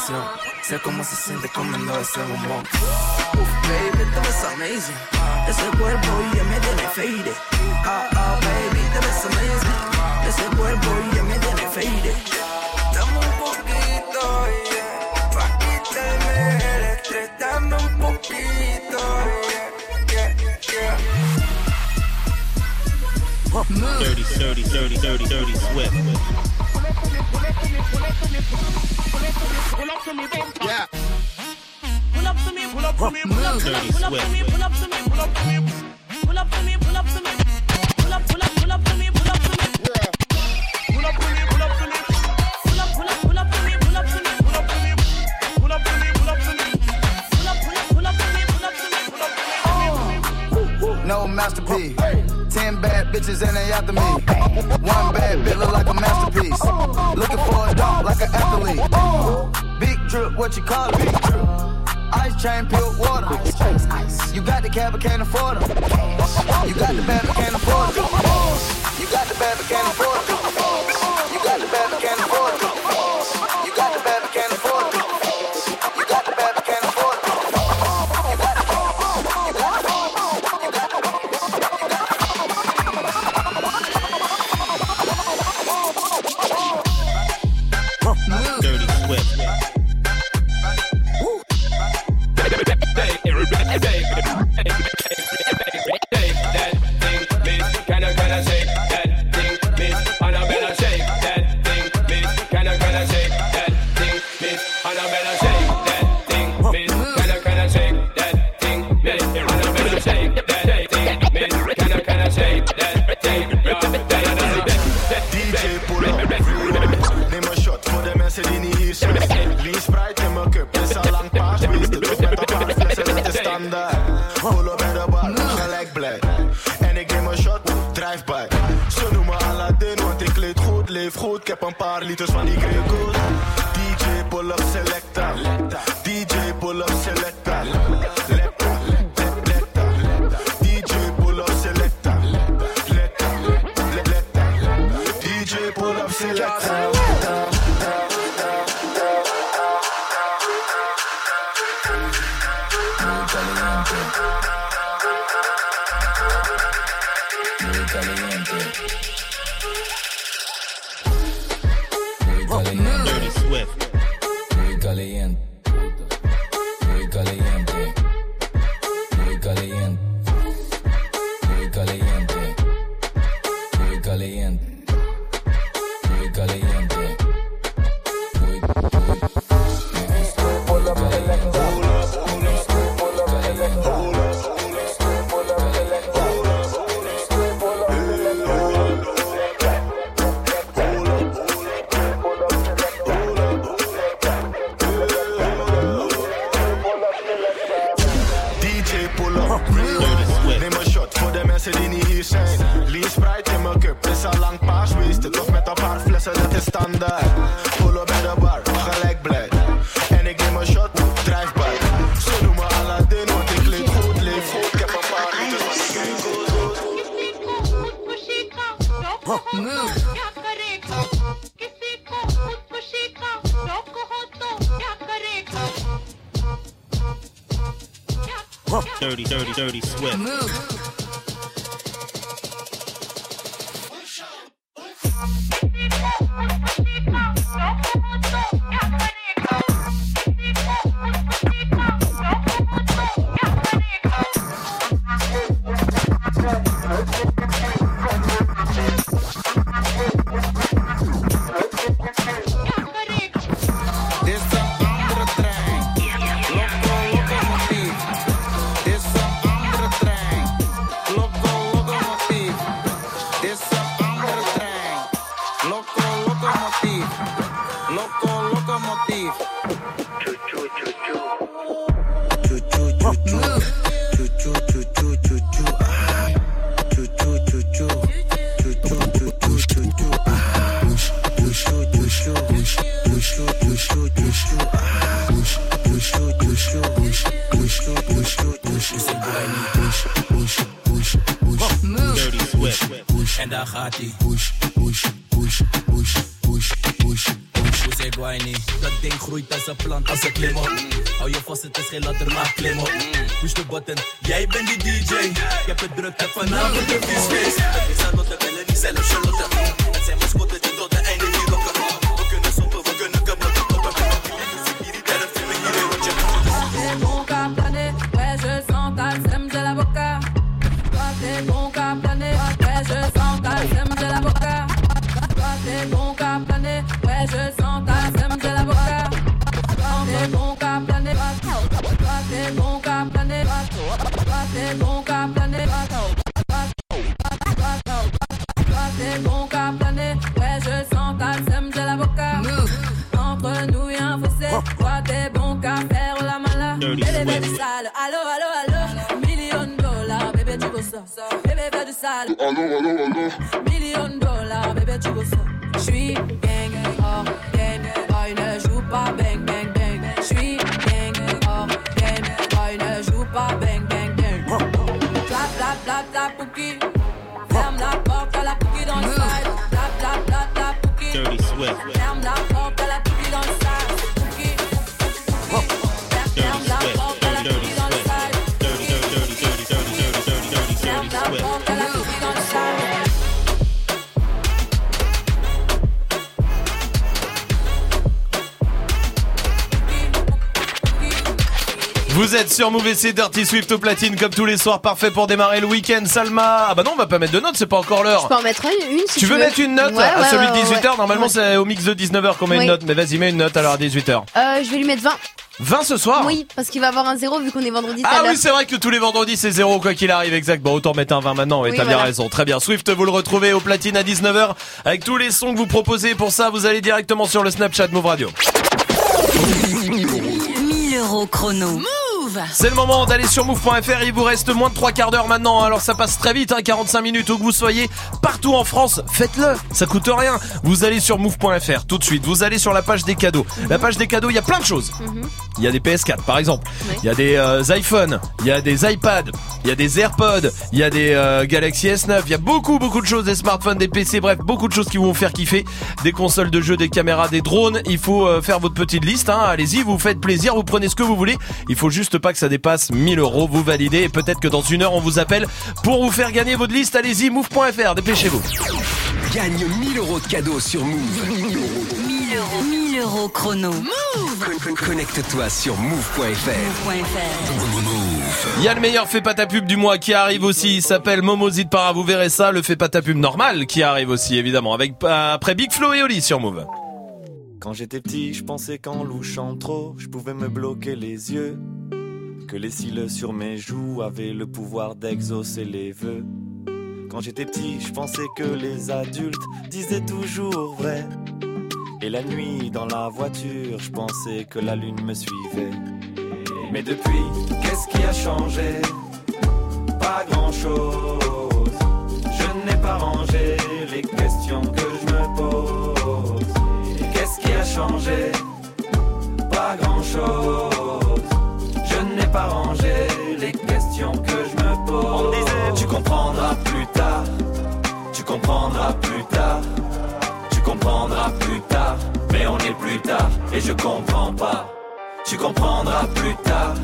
Admiración. Sé cómo se siente comiendo ese bombón. Uf, baby, te ves amazing. Ese cuerpo ya me tiene fade. Ah, ah, baby, te ves amazing. Ese cuerpo ya me tiene fade. Dame un poquito, yeah. Pa' quitarme el estrés. Dame un poquito, yeah. Yeah, yeah. Dirty, dirty, dirty, dirty, dirty Swift. Pull up to me, pull up to me, pull up to me, pull up to me, pull up to me, pull up to me, pull up to me, pull up to me, pull up, pull up, pull up to me, pull up to me, pull up to me, pull up to me, pull up, pull up, pull up to me, pull up to me, pull up to me, pull up to me, pull up to me, pull up, pull up, pull up to me, pull up to me, pull up to me. No masterpiece. Ten bad bitches and they after me. What you call it? Ice chain, pure water. You got the cab, but can't afford them. You got the bad, daar gaat hij. Push, push, push, push, push, push? Dat ding groeit als een plant, als een klim. Hou je vast, het is geen ladder, maar klim. Push de button, jij bent die DJ. Ik heb het druk, heb vanavond sur Move et Dirty Swift au platine comme tous les soirs, parfait pour démarrer le week-end. Salma, ah bah non, on va pas mettre de notes, c'est pas encore Je l'heure. peux en mettre une, une si Tu veux veux mettre une note Ouais, à ouais, celui de ouais, 18h ouais. Normalement, Ouais. c'est au mix de 19h qu'on met Oui. une note, mais vas-y, mets une note alors à 18h. Euh, je vais lui mettre 20. 20 ce soir Oui, parce qu'il va avoir un zéro vu qu'on est vendredi Ah oui, c'est vrai que tous les vendredis c'est zéro quoi qu'il arrive, exact. Bon, autant mettre un 20 maintenant, et Oui, t'as bien raison. Très bien. Swift, vous le retrouvez au platine à 19h avec tous les sons que vous proposez. Pour ça, vous allez directement sur le Snapchat Move Radio. 1000 euros chrono. C'est le moment d'aller sur move.fr. Il vous reste moins de 3 quarts d'heure maintenant. Alors ça passe très vite, hein, 45 minutes où que vous soyez. Partout en France, faites-le. Ça coûte rien. Vous allez sur move.fr tout de suite. Vous allez sur la page des cadeaux. La page des cadeaux, il y a plein de choses. Il y a des PS4 par exemple. Il y a des euh, iPhones. Il y a des iPads. Il y a des AirPods. Il y a des euh, Galaxy S9. Il y a beaucoup beaucoup de choses. Des smartphones, des PC. Bref, beaucoup de choses qui vont vous faire kiffer. Des consoles de jeux, des caméras, des drones. Il faut euh, faire votre petite liste. Hein. Allez-y, vous faites plaisir. Vous prenez ce que vous voulez. Il faut juste pas que ça dépasse 1000 euros. Vous validez et peut-être que dans une heure on vous appelle pour vous faire gagner votre liste. Allez-y, move.fr. Dépêchez-vous. Gagne 1000 euros de cadeaux sur Move. 1000 euros. 1000 euros chrono. Con- Connecte-toi sur move.fr. Il y a le meilleur fait pas ta pub du mois qui arrive aussi. Il s'appelle Momozid Para. Vous verrez ça. Le fait pas ta pub normal qui arrive aussi, évidemment. Avec après Big Flo et Oli sur Move. Quand j'étais petit, je pensais qu'en louchant trop, je pouvais me bloquer les yeux. Que les cils sur mes joues avaient le pouvoir d'exaucer les vœux. Quand j'étais petit, je pensais que les adultes disaient toujours vrai. Et la nuit, dans la voiture, je pensais que la lune me suivait. Mais depuis, qu'est-ce qui a changé? Pas grand-chose. Je n'ai pas rangé les questions que je me pose. Qu'est-ce qui a changé? Pas grand-chose. Je n'ai pas rangé On disait, tu comprendras plus tard. Tu comprendras plus tard. Tu comprendras plus tard. Mais on est plus tard et je comprends pas. Tu comprendras plus tard.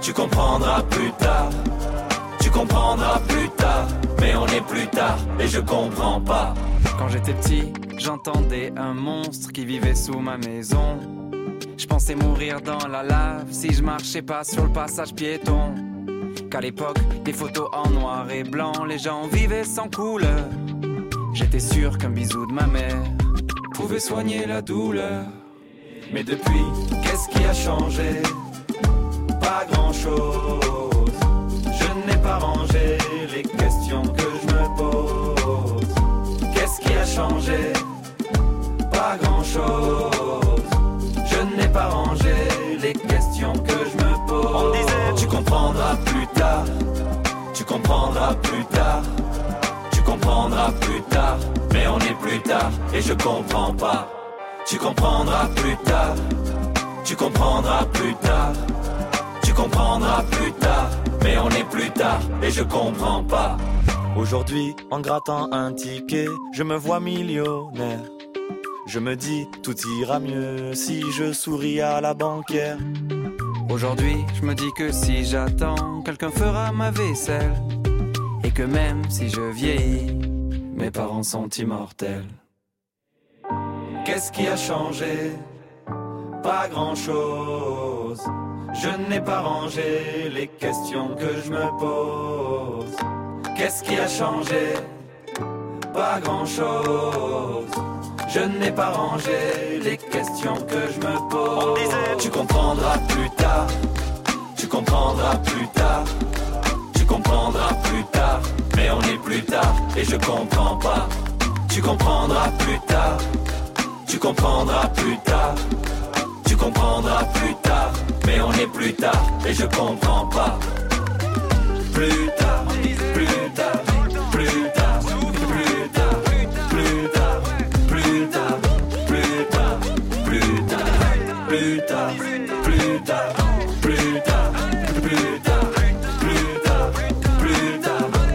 Tu comprendras plus tard. Tu comprendras plus tard. Mais on est plus tard et je comprends pas. Quand j'étais petit, j'entendais un monstre qui vivait sous ma maison. Je pensais mourir dans la lave si je marchais pas sur le passage piéton. Qu'à l'époque, des photos en noir et blanc, les gens vivaient sans couleur. J'étais sûr qu'un bisou de ma mère pouvait soigner la douleur. Mais depuis, qu'est-ce qui a changé? Pas grand-chose. Je n'ai pas rangé les questions que je me pose. Qu'est-ce qui a changé? Pas grand-chose. Je n'ai pas rangé comprendras plus tard. Tu comprendras plus tard. Mais on est plus tard et je comprends pas. Tu comprendras plus tard. Tu comprendras plus tard. Tu comprendras plus tard. Mais on est plus tard et je comprends pas. Aujourd'hui, en grattant un ticket, je me vois millionnaire. Je me dis, tout ira mieux si je souris à la banquière. Aujourd'hui, je me dis que si j'attends, quelqu'un fera ma vaisselle. Et que même si je vieillis, mes parents sont immortels. Qu'est-ce qui a changé? Pas grand-chose. Je n'ai pas rangé les questions que je me pose. Qu'est-ce qui a changé? Pas grand-chose. Je n'ai pas rangé les questions que je me pose. Tu comprendras plus tard. Tu comprendras plus tard. Tu comprendras plus tard. Mais on est plus tard et je comprends pas. Tu comprendras plus tard. Tu comprendras plus tard. Tu comprendras plus tard. Mais on est plus tard et je comprends pas. Plus tard,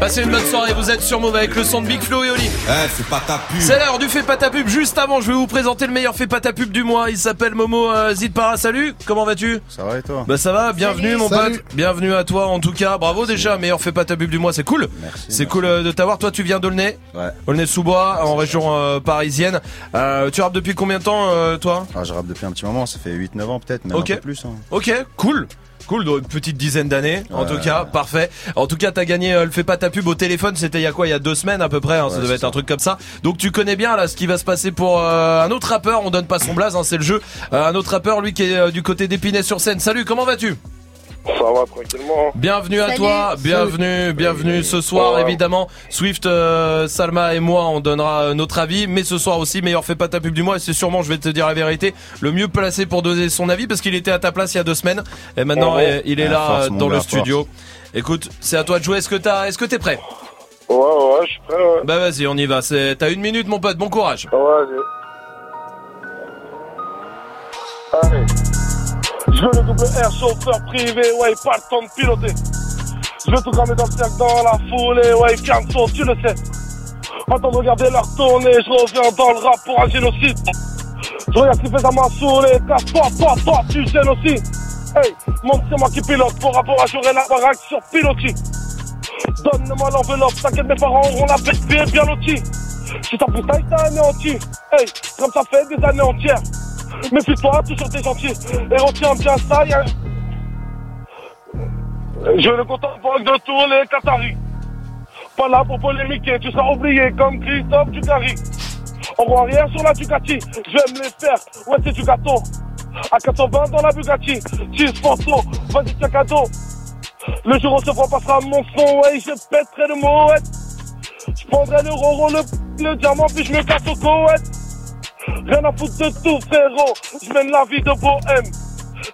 Passez une bonne soirée, vous êtes sur Move avec le son de Big Flo et Oli. Eh, fais pas ta pub. C'est l'heure du fait pas ta pub. Juste avant, je vais vous présenter le meilleur fait pas ta pub du mois. Il s'appelle Momo euh, Zidpara. Salut, comment vas-tu? Ça va et toi? Bah ça va, bienvenue Salut. mon Salut. pote. Bienvenue à toi en tout cas. Bravo déjà, meilleur fait pas ta pub du mois, c'est cool. C'est cool euh, de t'avoir. Toi, tu viens d'Aulnay? Ouais. Aulnay-sous-Bois, en région euh, parisienne. Euh, tu rappes depuis combien de temps, euh, toi? Ah, je rappe depuis un petit moment, ça fait 8-9 ans peut-être, même Ok. un peu plus. hein. Ok, cool. Cool, donc une petite dizaine d'années, en tout cas, parfait. En tout cas, t'as gagné euh, le fait pas ta pub au téléphone, c'était il y a quoi Il y a deux semaines à peu près, hein, ça devait être un truc comme ça. Donc tu connais bien là ce qui va se passer pour euh, un autre rappeur, on donne pas son blaze, hein, c'est le jeu. Euh, un autre rappeur, lui qui est euh, du côté d'Épinay sur scène. Salut, comment vas-tu? Ça va tranquillement. Bienvenue à Salut. toi, bienvenue, bienvenue ce soir Ouais. évidemment. Swift, euh, Salma et moi on donnera euh, notre avis, mais ce soir aussi meilleur fait pas ta pub du mois et c'est sûrement, je vais te dire la vérité, le mieux placé pour donner son avis parce qu'il était à ta place il y a deux semaines et maintenant Ouais. euh, il est Ah, là force, euh, dans le force. studio. Écoute, c'est à toi de jouer. Est-ce que t'as, est-ce que t'es prêt? Ouais, ouais, je suis prêt, ouais. Bah vas-y, on y va. C'est, t'as une minute mon pote. Bon courage. Ouais, allez. Allez. Je veux le double R, chauffeur privé, ouais, pas le temps de piloter. Je veux tout cramer dans le cercle, dans la foulée, ouais, Canso, tu le sais. En train de regarder leur tournée, je reviens dans le rap pour un génocide. Je regarde ce qui fait ça m'a saoulé, casse-toi, toi, toi, tu gênes aussi. Hey, montre c'est moi qui pilote, pour rapport à jouer la baraque sur pilotis. Donne-moi l'enveloppe, t'inquiète, mes parents auront la bête bien, lotie. Si t'as freestyle, t'as anéanti. Hey, comme ça fait des années entières. Méfie-toi, toujours t'es gentil. Et retiens bien ça, y'a... Je le contemporain de tous les Qataris. Pas là pour polémiquer, tu seras oublié comme Christophe Ducari. En roue arrière sur la Ducati, je vais me les faire, ouais c'est du gâteau. À 420 dans la Bugatti, 6 photos, vas-y tiens cadeau. Le jour où ce franc passera mon son, ouais, je pèterai le ouais. Je prendrai le roro, le, le diamant, puis je me casse au Koweït. Rien à foutre de tout, frérot. Je mène la vie de bohème.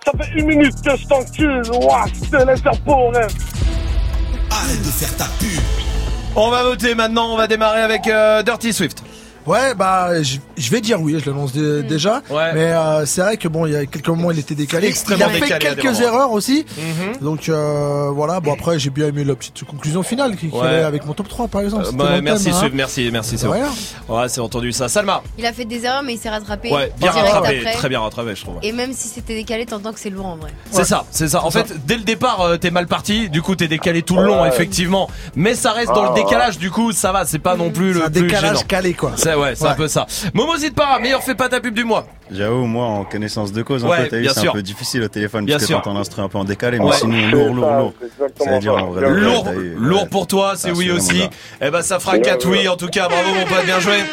Ça fait une minute que je t'encule. Ouah, je te laisse. Arrête de faire ta pub. On va voter maintenant. On va démarrer avec euh, Dirty Swift. Ouais, bah, je je vais dire oui, je l'annonce dé- déjà. Ouais. Mais euh, c'est vrai que bon, il y a quelques moments, il était décalé. Extrêmement il a fait quelques erreurs aussi. Mhm. Donc euh, voilà, bon après, j'ai bien aimé la petite conclusion finale qui, Ouais. allait avec mon top 3 par exemple. Euh, bah, merci thème, hein. Merci, merci. C'est rien. Ouais, c'est entendu ça. Salma. Il a fait des erreurs, mais il s'est rattrapé. Ouais, bien rattrapé, après. très bien rattrapé, je trouve. Et même si c'était décalé, t'entends que c'est lourd en vrai. C'est ça, c'est ça. En fait, dès le départ, euh, t'es mal parti. Du coup, t'es décalé tout le long, effectivement. Mais ça reste dans Ah, le ouais. décalage. Du coup, ça va. C'est pas non plus le décalage calé quoi. C'est ouais, c'est un peu ça. Momo Zidpara, meilleur fait pas ta pub du mois. J'avoue, moi, en connaissance de cause, un Ouais, peu, t'as vu, bien c'est un peu difficile au téléphone, Bien parce que t'entends l'instru un peu en décalé, mais Ouais. sinon, lourd, lourd, lourd. Ça veut dire en vrai. Lourd, t'as eu, lourd pour toi, c'est oui aussi. Eh ben, ça fera 4 oui. En tout cas, bravo mon pote, bien joué.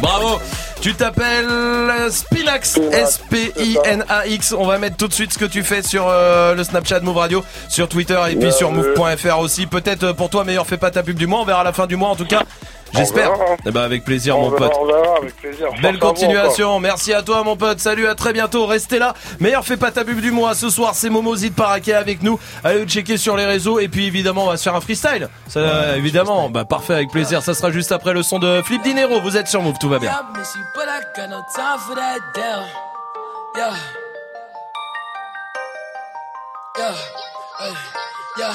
Bravo. Tu t'appelles Spinax, S-P-I-N-A-X. On va mettre tout de suite ce que tu fais sur euh, le Snapchat Move Radio, sur Twitter et puis sur move.fr aussi. Peut-être euh, pour toi, meilleur fais pas ta pub du mois. On verra à la fin du mois en tout cas. J'espère. Eh ben, avec plaisir, On mon verra, pote. on verra, avec plaisir. Belle Force à vous continuation, merci à toi mon pote, salut à très bientôt, restez là. Meilleur fait pas ta pub du mois ce soir, c'est Momo Zid Paraké avec nous. Allez le checker sur les réseaux et puis évidemment on va se faire un freestyle. Ça, évidemment, bah parfait avec plaisir, ça sera juste après le son de Flip Dinero. Vous êtes sur Move, tout va bien. Yeah.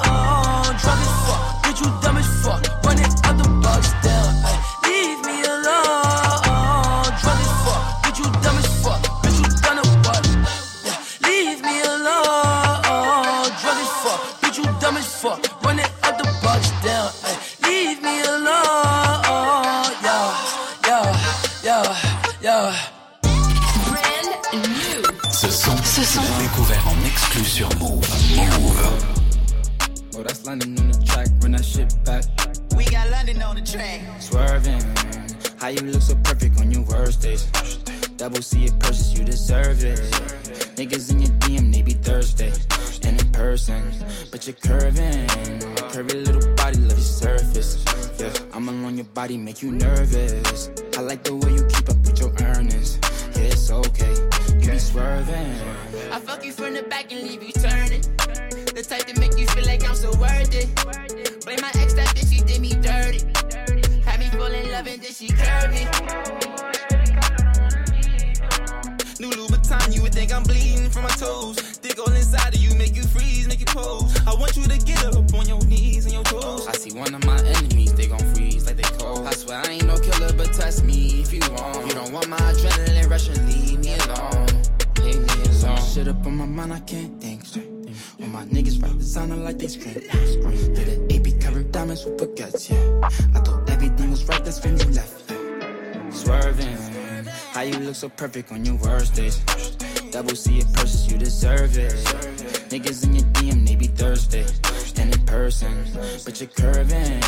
Sur Move. Move. Oh, that's London on the track, run that shit back. We got London on the track. Swerving, how you look so perfect on your worst days. Double C it purchase, you deserve it. Niggas in your DM, they be thirsty. And in person, but you're curving. Curvy little body, love your surface. Yeah, I'm along your body, make you nervous. I like the way you keep swerving. I fuck you from the back and leave you turning. The type to make you feel like I'm so worth it. Blame my ex, that bitch, she did me dirty. Had me fall in love and then she curved me. New Louboutin, you would think I'm bleeding from my toes. Dig all inside of you, make you freeze, make you pose. I want you to get up on your knees and your toes. I see one of my enemies, they gon' freeze like they cold. I swear I ain't no killer, but test me if you want. You don't want my adrenaline rush and leave me alone. Shit up on my mind, I can't think straight. All my niggas rap designer like they scream. Yeah, the AP covered diamonds with baguettes, yeah. I thought everything was right, that's when you left. Swerving, how you look so perfect on your worst days. Double C it purchase, you deserve it. Niggas in your DM, they be thirsty. And in person, but you're curving.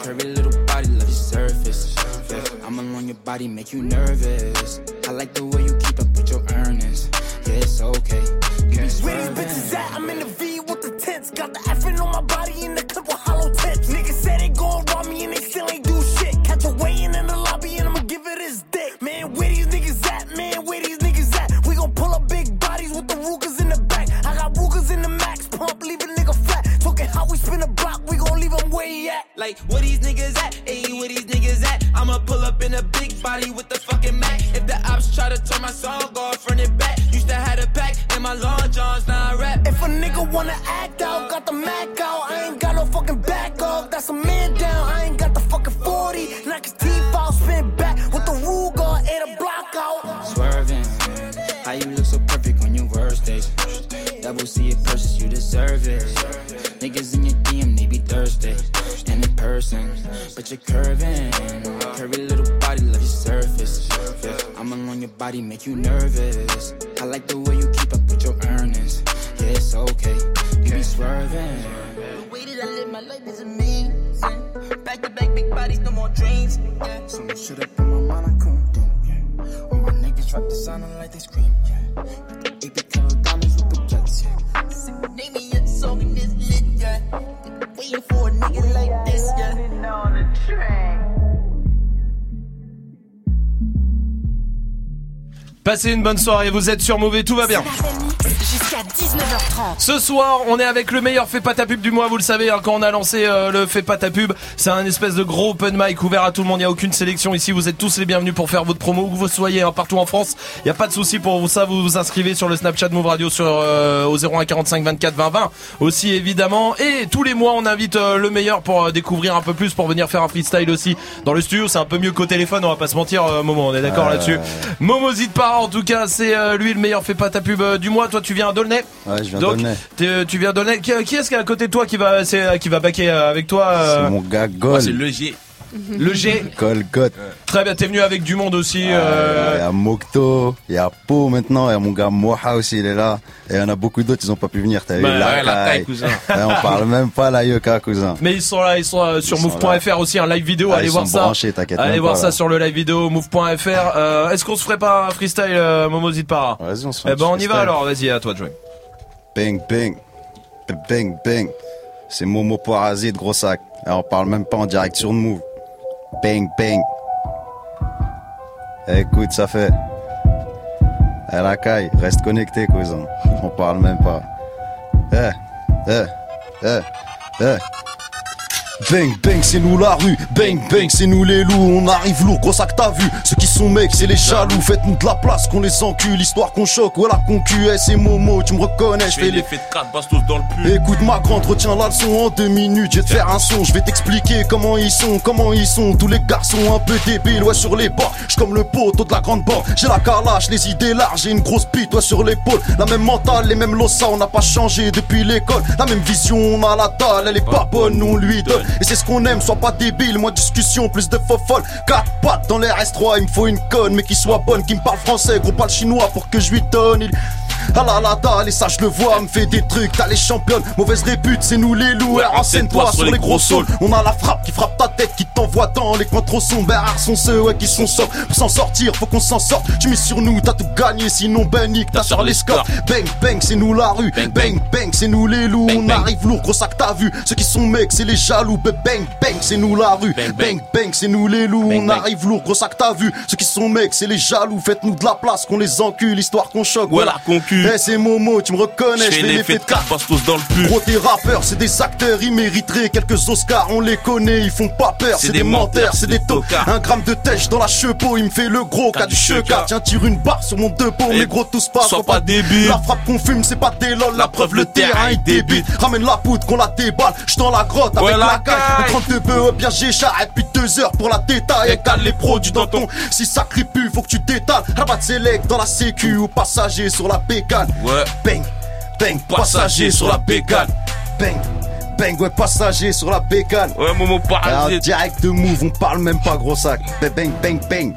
Curvy little body, love your surface. Yeah, I'm along your body, make you nervous. I like the way you keep up with your earnings. Yeah, it's okay. You be Where these bitches at? I'm in the V with the tents. Got the effing on my body in the clip with hollow tips. Niggas said they gon' rob me and they still ain't do shit. Catch a weighing in the lobby and I'ma give it his dick. Man, where these niggas at? Man, where these niggas at? We gon' pull up big bodies with the Rugers in the back. I got Rugers in the max pump, leave a nigga flat. Talking how we spin a block, we gon' leave him where he at. Like, where these niggas at? Ayy, where these niggas at? I'ma pull up in a big body with the fucking Mac. If the ops try to turn my song off, front and back my now I rap. If a nigga wanna act out, got the Mac out. I ain't got no fucking back up, that's a man down. I ain't got the fucking 40, knock his teeth out, spin back with the Ruger and a block out. Swerving, how you look so perfect when you worst days? Double C it purchase, you deserve it. Niggas in your DM, they be thirsty. And in person, but you're curving. Your body, make you nervous. I like the way you keep up with your earnings. Yeah, it's okay, you be swerving. The way that I live my life is amazing. Back to back, big bodies, no more dreams. Yeah. So much shit up in my mind, I couldn't think. Yeah. All my niggas drop the sound and like they scream. Yeah. Got the AP covered diamonds with the jets. Yeah. Name me a song in this lit, yeah. Waiting for a nigga like this, yeah. on the train. Passez une bonne soirée, vous êtes sur Mauvais, tout va bien. Jusqu'à 19h30. Ce soir, on est avec le meilleur fait pas ta pub du mois, vous le savez, hein, quand on a lancé euh, le fait pas ta pub, c'est un espèce de gros open mic ouvert à tout le monde, il n'y a aucune sélection ici, vous êtes tous les bienvenus pour faire votre promo, où que vous soyez, hein, partout en France, il n'y a pas de souci pour vous ça, vous vous inscrivez sur le Snapchat Move Radio sur euh, au 01 45 24 20 20 aussi évidemment, et tous les mois on invite euh, le meilleur pour euh, découvrir un peu plus, pour venir faire un freestyle aussi dans le studio, c'est un peu mieux qu'au téléphone, on va pas se mentir, euh, Momo, on est d'accord là-dessus. Momo Zidpara en tout cas, c'est euh, lui le meilleur fait pas ta pub euh, du mois, toi tu viens à Dolnay Ouais, je viens donc, d'Aulnay. t'es- tu viens donner. Qui, qui est-ce qui est à côté de toi qui va, c'est, qui va baquer euh, avec toi euh, C'est mon gars Gol. c'est le G. Le G. Golgot. Très bien, t'es venu avec du monde aussi. Il euh, y a Mokto, il y a Po maintenant, il y a mon gars Moha aussi, il est là. Et il y en a beaucoup d'autres, ils ont pas pu venir. T'as vu Bah, ouais. Lakai, cousin. On parle même pas la Yoka, cousin. Mais ils sont là, ils sont euh, sur move.fr aussi, un live vidéo. Ah, allez voir ça. branchés, Allez voir pas, ça là. sur le live vidéo move.fr. Euh, Est-ce qu'on se ferait pas un freestyle, euh, Momo Zidpara Vas-y, on se fait Eh ben, on y va alors. Vas-y, à toi de jouer. Bang, bang. Bang, bang. C'est Momo Parasite, gros sac. Et on parle même pas en direct sur move. Bang, bang. Eh, Écoute, ça fait. Eh, la caille, reste connecté, cousin. On parle même pas. Eh, eh, eh, eh. Bang bang c'est nous la rue, bang bang c'est nous les loups, on arrive lourd, gros sac t'as vu, ceux qui sont mecs c'est les jaloux, faites-nous de la place qu'on les encule, histoire qu'on choque, voilà qu'on cul, eh, c'est Momo, tu me reconnais, je fais les faits de 4 bastos dans le pull. Écoute ma grande, retiens la leçon. En deux minutes, je vais te faire un son, je vais t'expliquer comment ils sont, comment ils sont, tous les garçons un peu débiles, ouais sur les bords, je comme le poteau de la grande bande, j'ai la carlache, les idées larges, j'ai une grosse bite, ouais sur l'épaule, la même mentale, les mêmes lossas, on n'a pas changé depuis l'école, la même vision, on a la dalle, elle est pas bonne, on lui donne, et c'est ce qu'on aime, sois pas débile, moins de discussion, plus de faux folles, quatre pattes dans les S3, il me faut une conne, mais qui soit bonne, qui me parle français, gros pas le chinois pour que je lui donne, il... Ah la la dalle, et ça je le vois, me fait des trucs, t'as les championnes, mauvaise répute, c'est nous les loups, Ouais, renseigne-toi sur les gros sauts. On a la frappe qui frappe ta tête, qui t'envoie dans les coins trop sombres, rares sont ceux ouais, qui sont sobres. Pour s'en sortir, faut qu'on s'en sorte, tu mets sur nous, t'as tout gagné, sinon ben nique, t'as sur les scores. Bang bang, c'est nous la rue, bang bang, c'est nous les loups, on arrive lourd, gros sac t'as vu, ceux qui sont mecs, c'est les jaloux, bang bang, c'est nous la rue, bang bang, c'est nous les loups, on arrive lourd, gros sac t'as vu, ceux qui sont mecs, c'est les jaloux, faites-nous de la place, qu'on les encule, histoire qu'on choque. Voilà, qu'on cul. Eh, c'est Momo, tu me reconnais, Je fais l'effet de 4 bastos dans le. Gros, tes rappeurs, c'est des acteurs, ils mériteraient quelques Oscars, on les connaît, ils font pas peur, c'est des, menteurs, c'est des tocards. Un gramme de tèche dans la chepeau, il me fait le gros cas du checard. Tiens, tire une barre sur mon deux pots, mais gros, tous pas, sois pas débile. La frappe qu'on fume, c'est pas des lol, la preuve, le terrain, il débite. Ramène la poudre, qu'on la déballe, je dans la grotte avec la caille. caille. Un 32 bœufs, bien j'écharpe, et puis deux heures pour la détaille, et cale les produits dans ton. Si ça crie plus, faut que tu détales. Rabat select dans la sécu, ou passager sur la Ouais. Bang, bang, passager sur la bécane. Bang, bang, ouais, passager sur la bécane. Ouais, Momo Parasite. direct de move, on parle même pas gros sac. Bang, bang, bang, bang.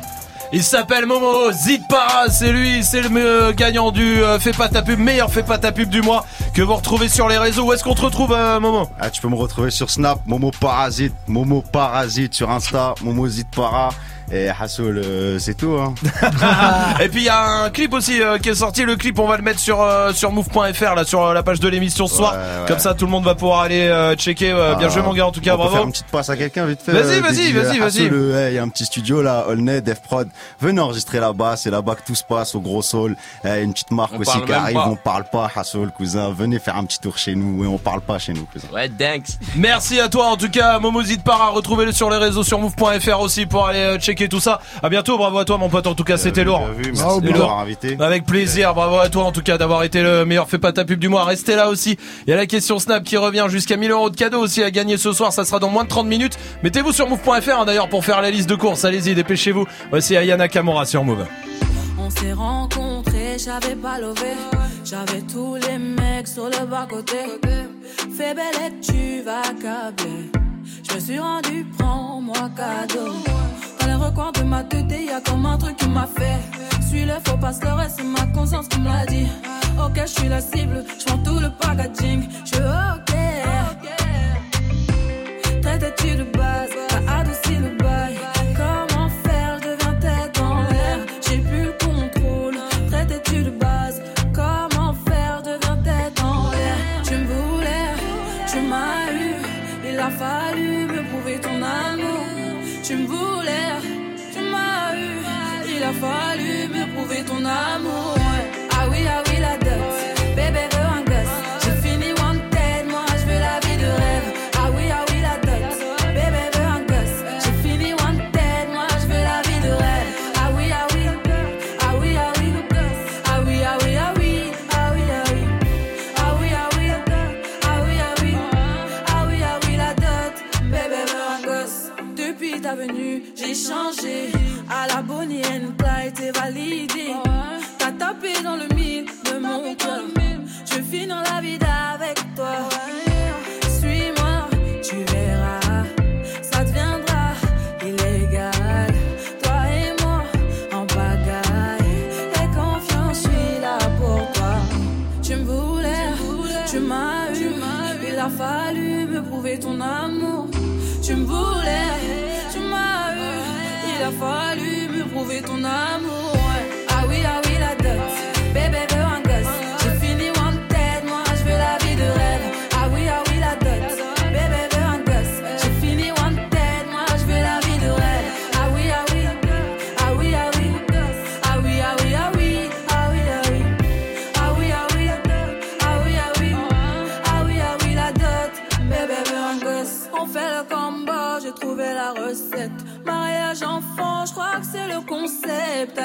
Il s'appelle Momo Zidpara, c'est lui, c'est le euh, gagnant du euh, Fais pas ta pub, meilleur Fais pas ta pub du mois que vous retrouvez sur les réseaux. Où est-ce qu'on te retrouve, euh, Momo? Ah, tu peux me retrouver sur Snap, Momo Parasite, Momo Parasite sur Insta, Momo Zit Para. Et Hassoul, euh, c'est tout, hein. Et puis il y a un clip aussi euh, qui est sorti. Le clip, on va le mettre sur euh, sur move.fr là, sur euh, la page de l'émission ce soir. Ouais, ouais. Comme ça, tout le monde va pouvoir aller euh, checker. Euh, bien Ah, joué, mon gars. En tout cas, on peut bravo. faire une petite passe à quelqu'un vite fait. Vas-y, vas-y, vas-y, vas-y. Il y a un petit studio là, Olney, Def Prod. Venez enregistrer là-bas, c'est là-bas que tout se passe au Gros Soul. Eh, une petite marque On aussi qui arrive, pas. on parle pas, Hassoul, cousin. Venez faire un petit tour chez nous, et on parle pas chez nous, cousin. Ouais, thanks. Merci à toi en tout cas, Momo Zidpara. Retrouvez-le sur les réseaux sur move.fr aussi pour aller euh, tout ça. À bientôt, bravo à toi mon pote en tout cas, c'était lourd. Ah, Avec plaisir, bravo à toi en tout cas d'avoir été le meilleur fait pas ta pub du mois. Restez là aussi. Il y a la question Snap qui revient jusqu'à 1000 euros de cadeaux aussi à gagner ce soir, ça sera dans moins de 30 minutes. Mettez-vous sur move.fr hein, d'ailleurs pour faire la liste de courses. Allez-y, dépêchez-vous. Voici Ayana Kamora sur Move. On s'est rencontrés, j'avais pas. J'avais tous les mecs sur le bas-côté. Fais tu vas câbler. Je me suis rendu, prends-moi cadeau recoin de ma tête, y a comme un truc qui m'a fait. Suis le faux pas le reste, c'est ma conscience qui me l'a dit. Ok, je suis la cible, je tout le packaging. Je ok. Traite-tu de base? Je finis dans la vie avec toi. Suis-moi, tu verras, ça deviendra illégal. Toi et moi en bagaille. Et confiance, je suis là pour toi. Tu me voulais, tu m'as eu, il a fallu me prouver ton amour. Tu me voulais, tu m'as eu, il a fallu me prouver ton amour.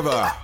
Forever.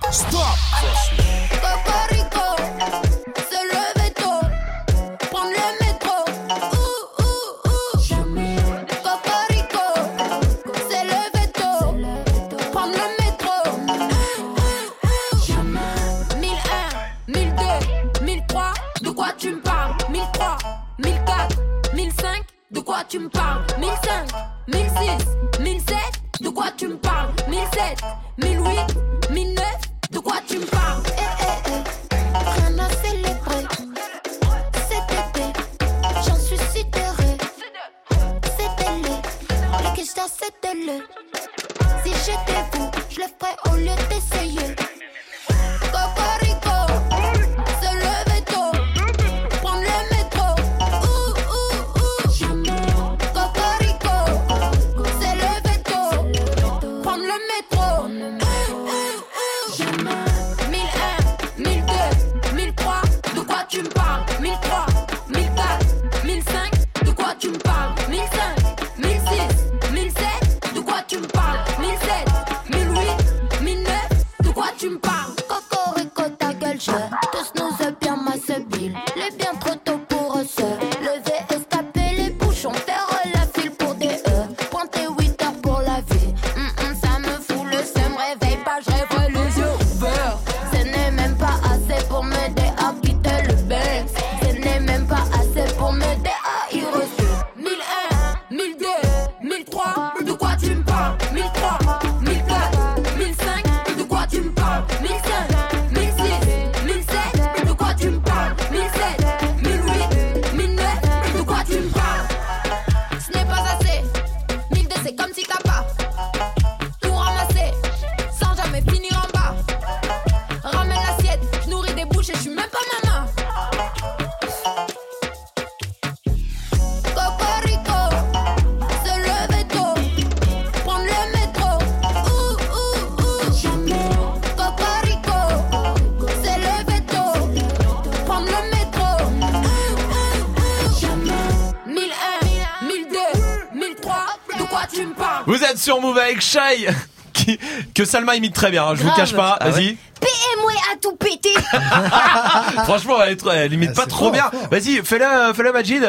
Sur Move avec Shai, qui, que Salma imite très bien, hein, je vous Grave. cache pas, Ah vas-y. PM à tout péter. Franchement, elle, est trop- elle imite pas trop bien. Vas-y, fais-le, fais-le Majid.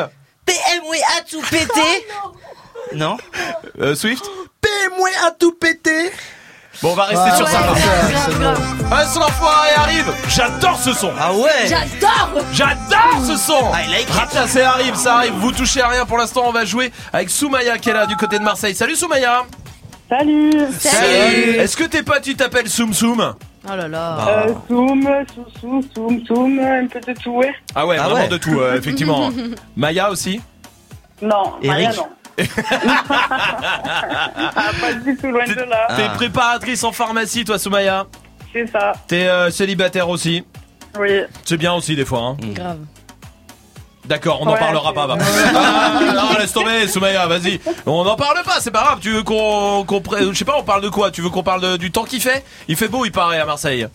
PM, oui, à tout péter. non. Euh, Swift. PM à tout péter. Bon, on va rester Ah, sur ouais, ça. grave, grave, grave. Ah, son enfoiré arrive. J'adore ce son. Ah ouais. J'adore. J'adore ce son I like it. Ah, ça arrive, ça arrive. Vous touchez à rien pour l'instant. On va jouer avec Soumaya qui est là du côté de Marseille. Salut Soumaya. Salut Salut. Est-ce que tes potes ils t'appellent Soum Soum Oh là là. euh, Soum, sous, soum, soum, un peu de tout, ouais. Ah ouais, Ah vraiment ouais. de tout, euh, effectivement. Maya aussi Non, Maya, Eric non. Ah, pas du tout loin de là. T'es préparatrice en pharmacie, toi Soumaya C'est ça, T'es euh, célibataire aussi oui. C'est bien aussi des fois. Hein. Grave. D'accord, on n'en Ouais, parlera pas. bah. Ah, non, laisse tomber, Soumaya, vas-y. On n'en parle pas, c'est pas grave. Tu veux qu'on, je sais pas, on parle de quoi? Tu veux qu'on parle de- du temps qu'il fait? Il fait beau, il paraît à Marseille.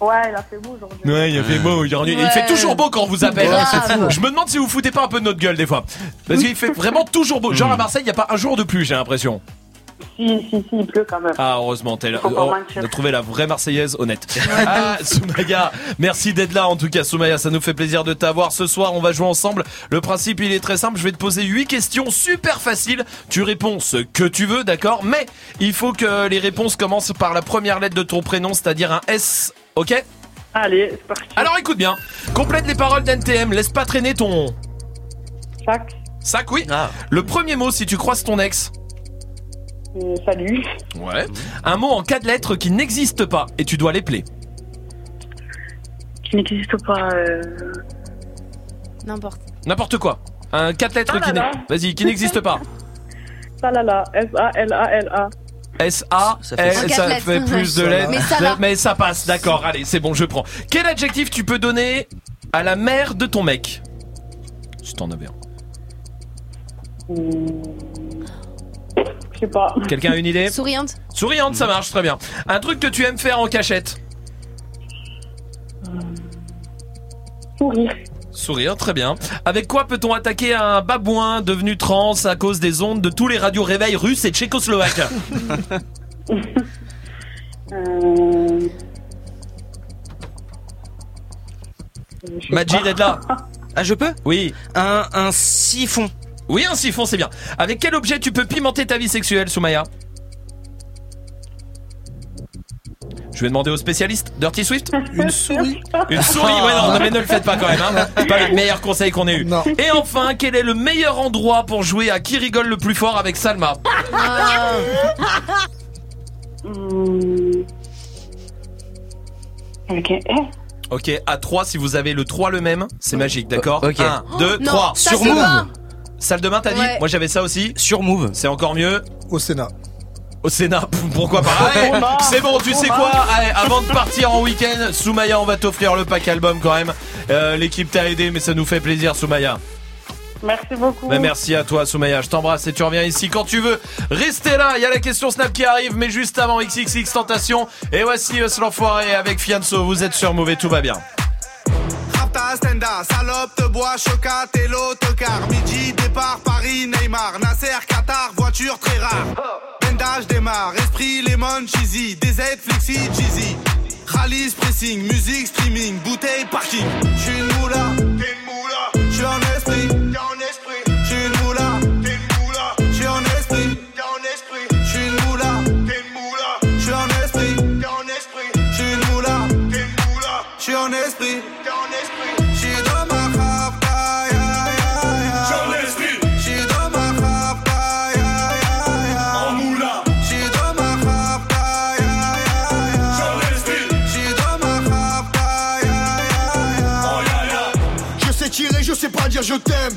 Ouais, il a fait beau aujourd'hui. Ouais, il fait beau aujourd'hui. Il fait toujours beau quand on vous appelle. Je me demande si vous foutez pas un peu de notre gueule des fois. Parce qu'il fait vraiment toujours beau. Genre à Marseille, il y a pas un jour de plus, j'ai l'impression. Si, si, si, il pleut quand même. Ah, heureusement, t'es là. Faut pas Oh, mentir. on a trouvé la vraie Marseillaise honnête. Ah, Soumaya, merci d'être là. En tout cas, Soumaya, ça nous fait plaisir de t'avoir. Ce soir, on va jouer ensemble. Le principe, il est très simple. Je vais te poser huit questions super faciles. Tu réponds ce que tu veux, d'accord? Mais il faut que les réponses commencent par la première lettre de ton prénom, c'est-à-dire un S. Ok? Allez, c'est parti. Alors écoute bien. Complète les paroles d'NTM. Laisse pas traîner ton Sac, sac, oui. Ah. Le premier mot si tu croises ton ex. Euh, salut. Ouais. Un mot en quatre lettres qui n'existe pas et tu dois l'épeler. Qui n'existe pas. Euh... N'importe. N'importe quoi. Un quatre lettres Ah qui là n'e- Vas-y, qui n'existe pas. Salala, S-A-L-A-L-A. S A Ça fait L, En quatre ça lettres. fait plus de lettres. Mais ça va. Mais ça passe, d'accord. Allez, c'est bon, je prends. Quel adjectif tu peux donner à la mère de ton mec? Si t'en avais un. Je sais pas. Quelqu'un a une idée Souriante. Souriante, ça marche très bien. Un truc que tu aimes faire en cachette Sourire. Sourire, très bien. Avec quoi peut-on attaquer un babouin devenu trans à cause des ondes de tous les radios réveils russes et tchécoslovaques? Euh... je sais Majid pas. est là? Ah, je peux? Oui. un, un siphon. Oui, un siphon, c'est bien. Avec quel objet tu peux pimenter ta vie sexuelle, Soumaya Je vais demander au spécialiste. Dirty Swift Une souris. Une souris Ouais, non, non, mais ne le faites pas quand même. Hein. C'est pas le meilleur conseil qu'on ait eu. Non. Et enfin, quel est le meilleur endroit pour jouer à qui rigole le plus fort avec Salma Hmm. Ok. Ok, à 3, si vous avez le 3 le même, c'est magique, d'accord Ok. 1, 2, Non, 3. ça, Sur Move. Salle de bain, t'as dit Ouais. Moi j'avais ça aussi. Sur Move. C'est encore mieux. Au Sénat. Au Sénat, pourquoi pas Allez, C'est bon, tu sais quoi Allez, avant de partir en week-end, Soumaya, on va t'offrir le pack album quand même. Euh, L'équipe t'a aidé, mais ça nous fait plaisir, Soumaya. Merci beaucoup. Mais merci à toi, Soumaya. Je t'embrasse et tu reviens ici quand tu veux. Restez là, il y a la question Snap qui arrive, mais juste avant XXX Tentation. Et voici Us l'enfoiré avec Fianso. Vous êtes sur Mauvais, tout va bien. Salope, te bois, chocat et l'autocar. Midi, départ, Paris, Neymar, Nasser, Qatar, voiture très rare. Bendage démarre, esprit, lemon, cheesy, DZ, flexi, cheesy. Rallye, pressing, musique, streaming, bouteille, parking. J'suis une moula, t'es une moula. J'suis en esprit. Je je t'aime.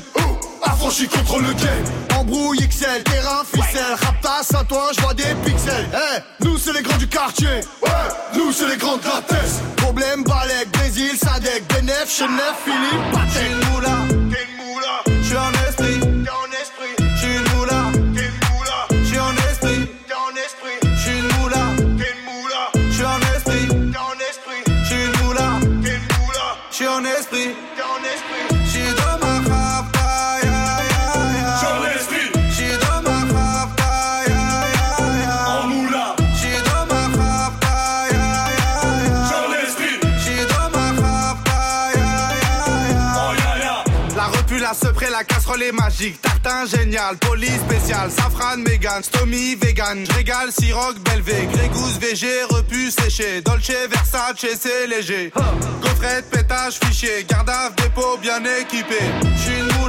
Affranchi contre le game. Embrouille XL, terrain, ficelle. Raptas, à toi, je vois des pixels. Eh, nous c'est les grands du quartier. Ouais, nous c'est les grands de la. Problème, Balek, Brésil, Sadek, Benef, Chenef, Philippe, Patek. une moula, t'es une moula. Esprit, la seprée, la casserole est magique. Tartin génial, police spécial, safran, mégan, stomy, vegan, régal, siroc, belvé, grégousse, VG, repu, séché, dolce, versace, c'est léger. Gaufrette, pétage, fichier, gardave, dépôt bien équipé. J'suis une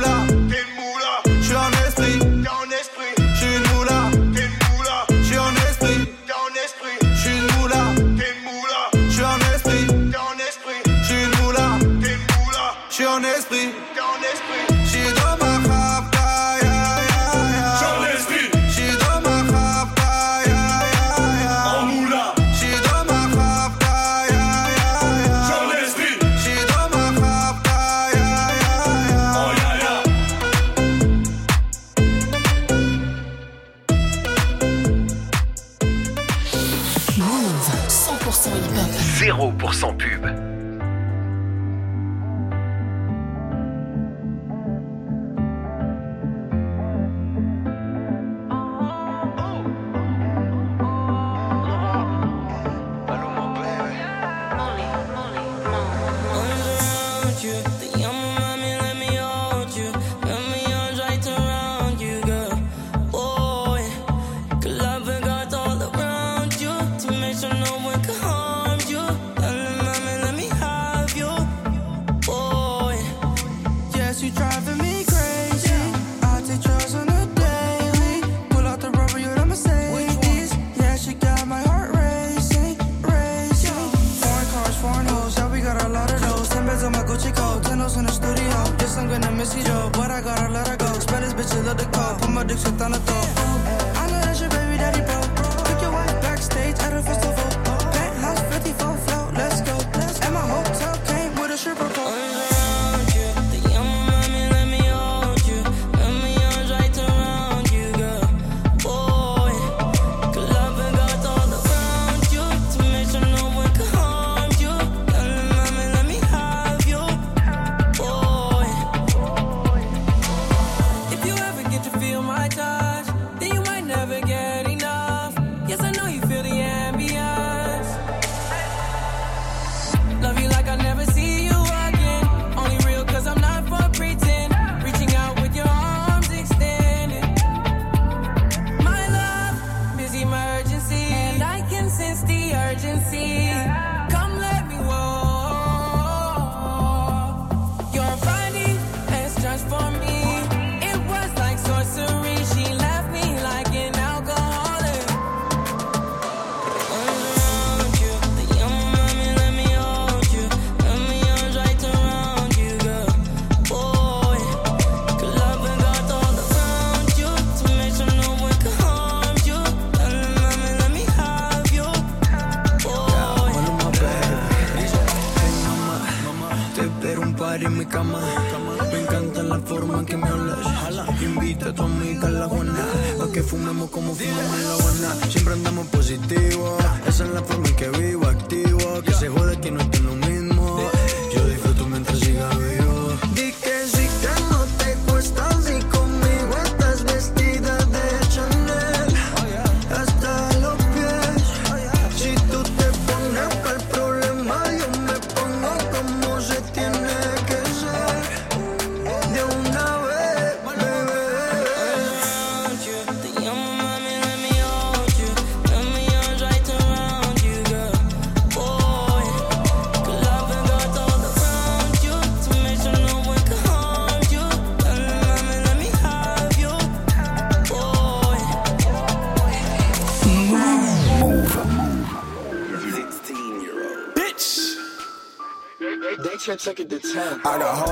can't take it to 10. I got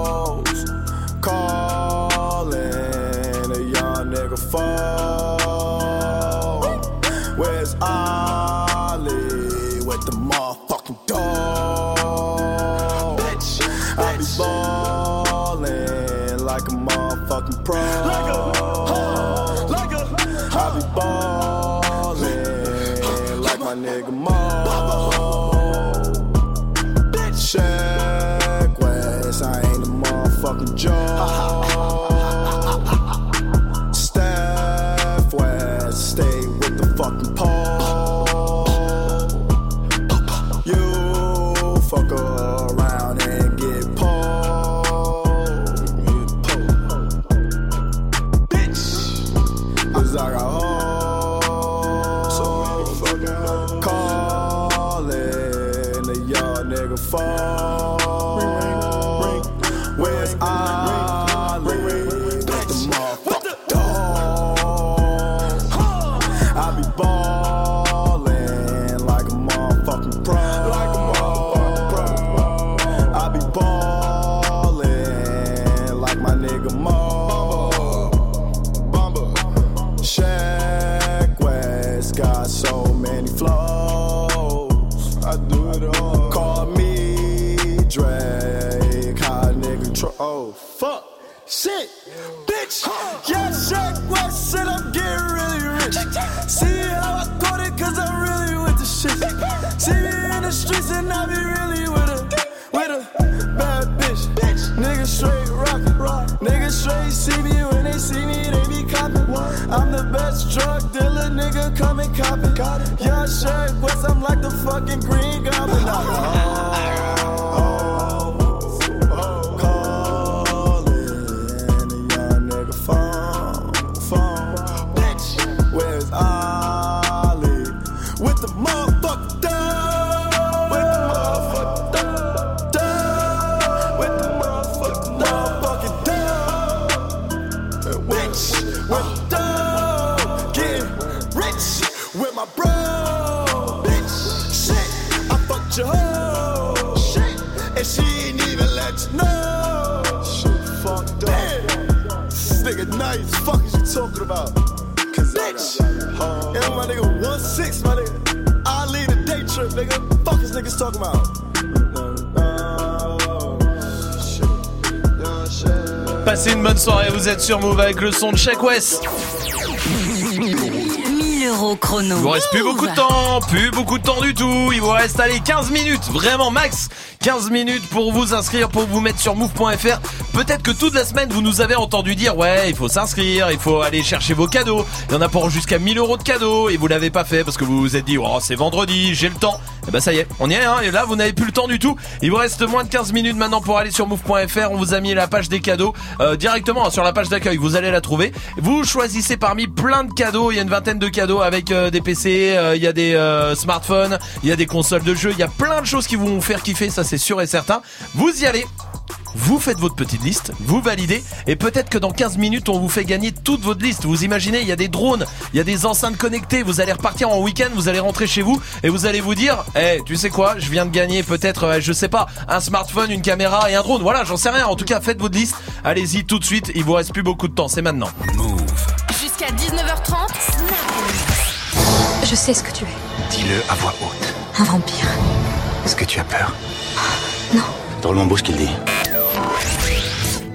hoes calling a young nigga phone. Where's Ollie with the motherfucking dog? Bitch, bitch. I be balling like a motherfucking pro. Like a, huh, like a, huh. I be like my nigga sur Move avec le son de Check West. 1000 euros chrono. Il vous reste plus beaucoup de temps, plus beaucoup de temps du tout. Il vous reste allez 15 minutes, vraiment max 15 minutes pour vous inscrire, pour vous mettre sur move.fr. Peut-être que toute la semaine vous nous avez entendu dire ouais il faut s'inscrire, il faut aller chercher vos cadeaux. Il y en a pour jusqu'à 1000 euros de cadeaux et vous l'avez pas fait parce que vous vous êtes dit oh c'est vendredi, j'ai le temps. Et ben ça y est, on y est hein, et là vous n'avez plus le temps du tout. Il vous reste moins de 15 minutes maintenant pour aller sur move.fr. On vous a mis la page des cadeaux euh, directement hein, sur la page d'accueil. Vous allez la trouver. Vous choisissez parmi plein de cadeaux. Il y a une vingtaine de cadeaux avec euh, des PC, euh, il y a des smartphones, il y a des consoles de jeux. Il y a plein de choses qui vont vous faire kiffer. Ça c'est sûr et certain. Vous y allez. Vous faites votre petite liste, vous validez, et peut-être que dans 15 minutes, on vous fait gagner toute votre liste. Vous imaginez, il y a des drones, il y a des enceintes connectées, vous allez repartir en week-end, vous allez rentrer chez vous, et vous allez vous dire, eh, tu sais quoi, je viens de gagner peut-être, euh, je sais pas, un smartphone, une caméra et un drone. Voilà, j'en sais rien. En tout cas, faites votre liste. Allez-y tout de suite, il vous reste plus beaucoup de temps, c'est maintenant. Jusqu'à 19h30, Je sais ce que tu es. Dis-le à voix haute. Un vampire. Est-ce que tu as peur? Non. Drôlement beau ce qu'il dit.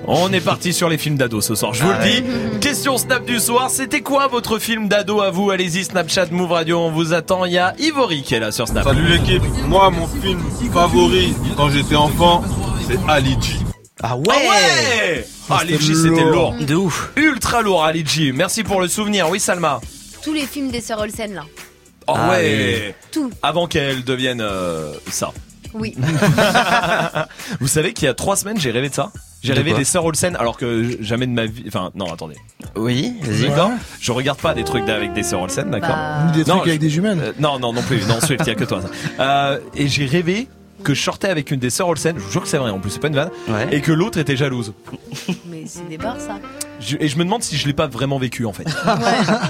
On est parti sur les films d'ado ce soir, je vous Ah le dis. Question Snap du soir, c'était quoi votre film d'ado à vous Allez-y, Snapchat, Move Radio, on vous attend. Il y a Ivory qui est là sur Snap. Salut l'équipe, moi mon film favori quand j'étais enfant, c'est Ali G. Ah ouais Ah Ali G, c'était lourd. De ouf. Ultra lourd Ali G. Merci pour le souvenir. Oui Salma. Tous les films des sœurs Olsen là. Oh Ah ouais. Tout. Avant qu'elle devienne euh, ça. Oui. Vous savez qu'il y a trois semaines, j'ai rêvé de ça. J'ai De rêvé des sœurs Olsen alors que jamais de ma vie. Enfin, non, attendez. Oui, vas-y. D'accord Je regarde pas des trucs avec des sœurs Olsen, d'accord Bah. Ou des Non, trucs avec des jumelles. Euh, non, non, non plus. Non, Swift, il y a que toi. ça. Euh, et j'ai rêvé que je sortais avec une des sœurs Olsen. Je vous jure que c'est vrai. En plus, c'est pas une vanne. Ouais. Et que l'autre était jalouse. Mais c'est des barres ça. Je- et je me demande si je l'ai pas vraiment vécu en fait.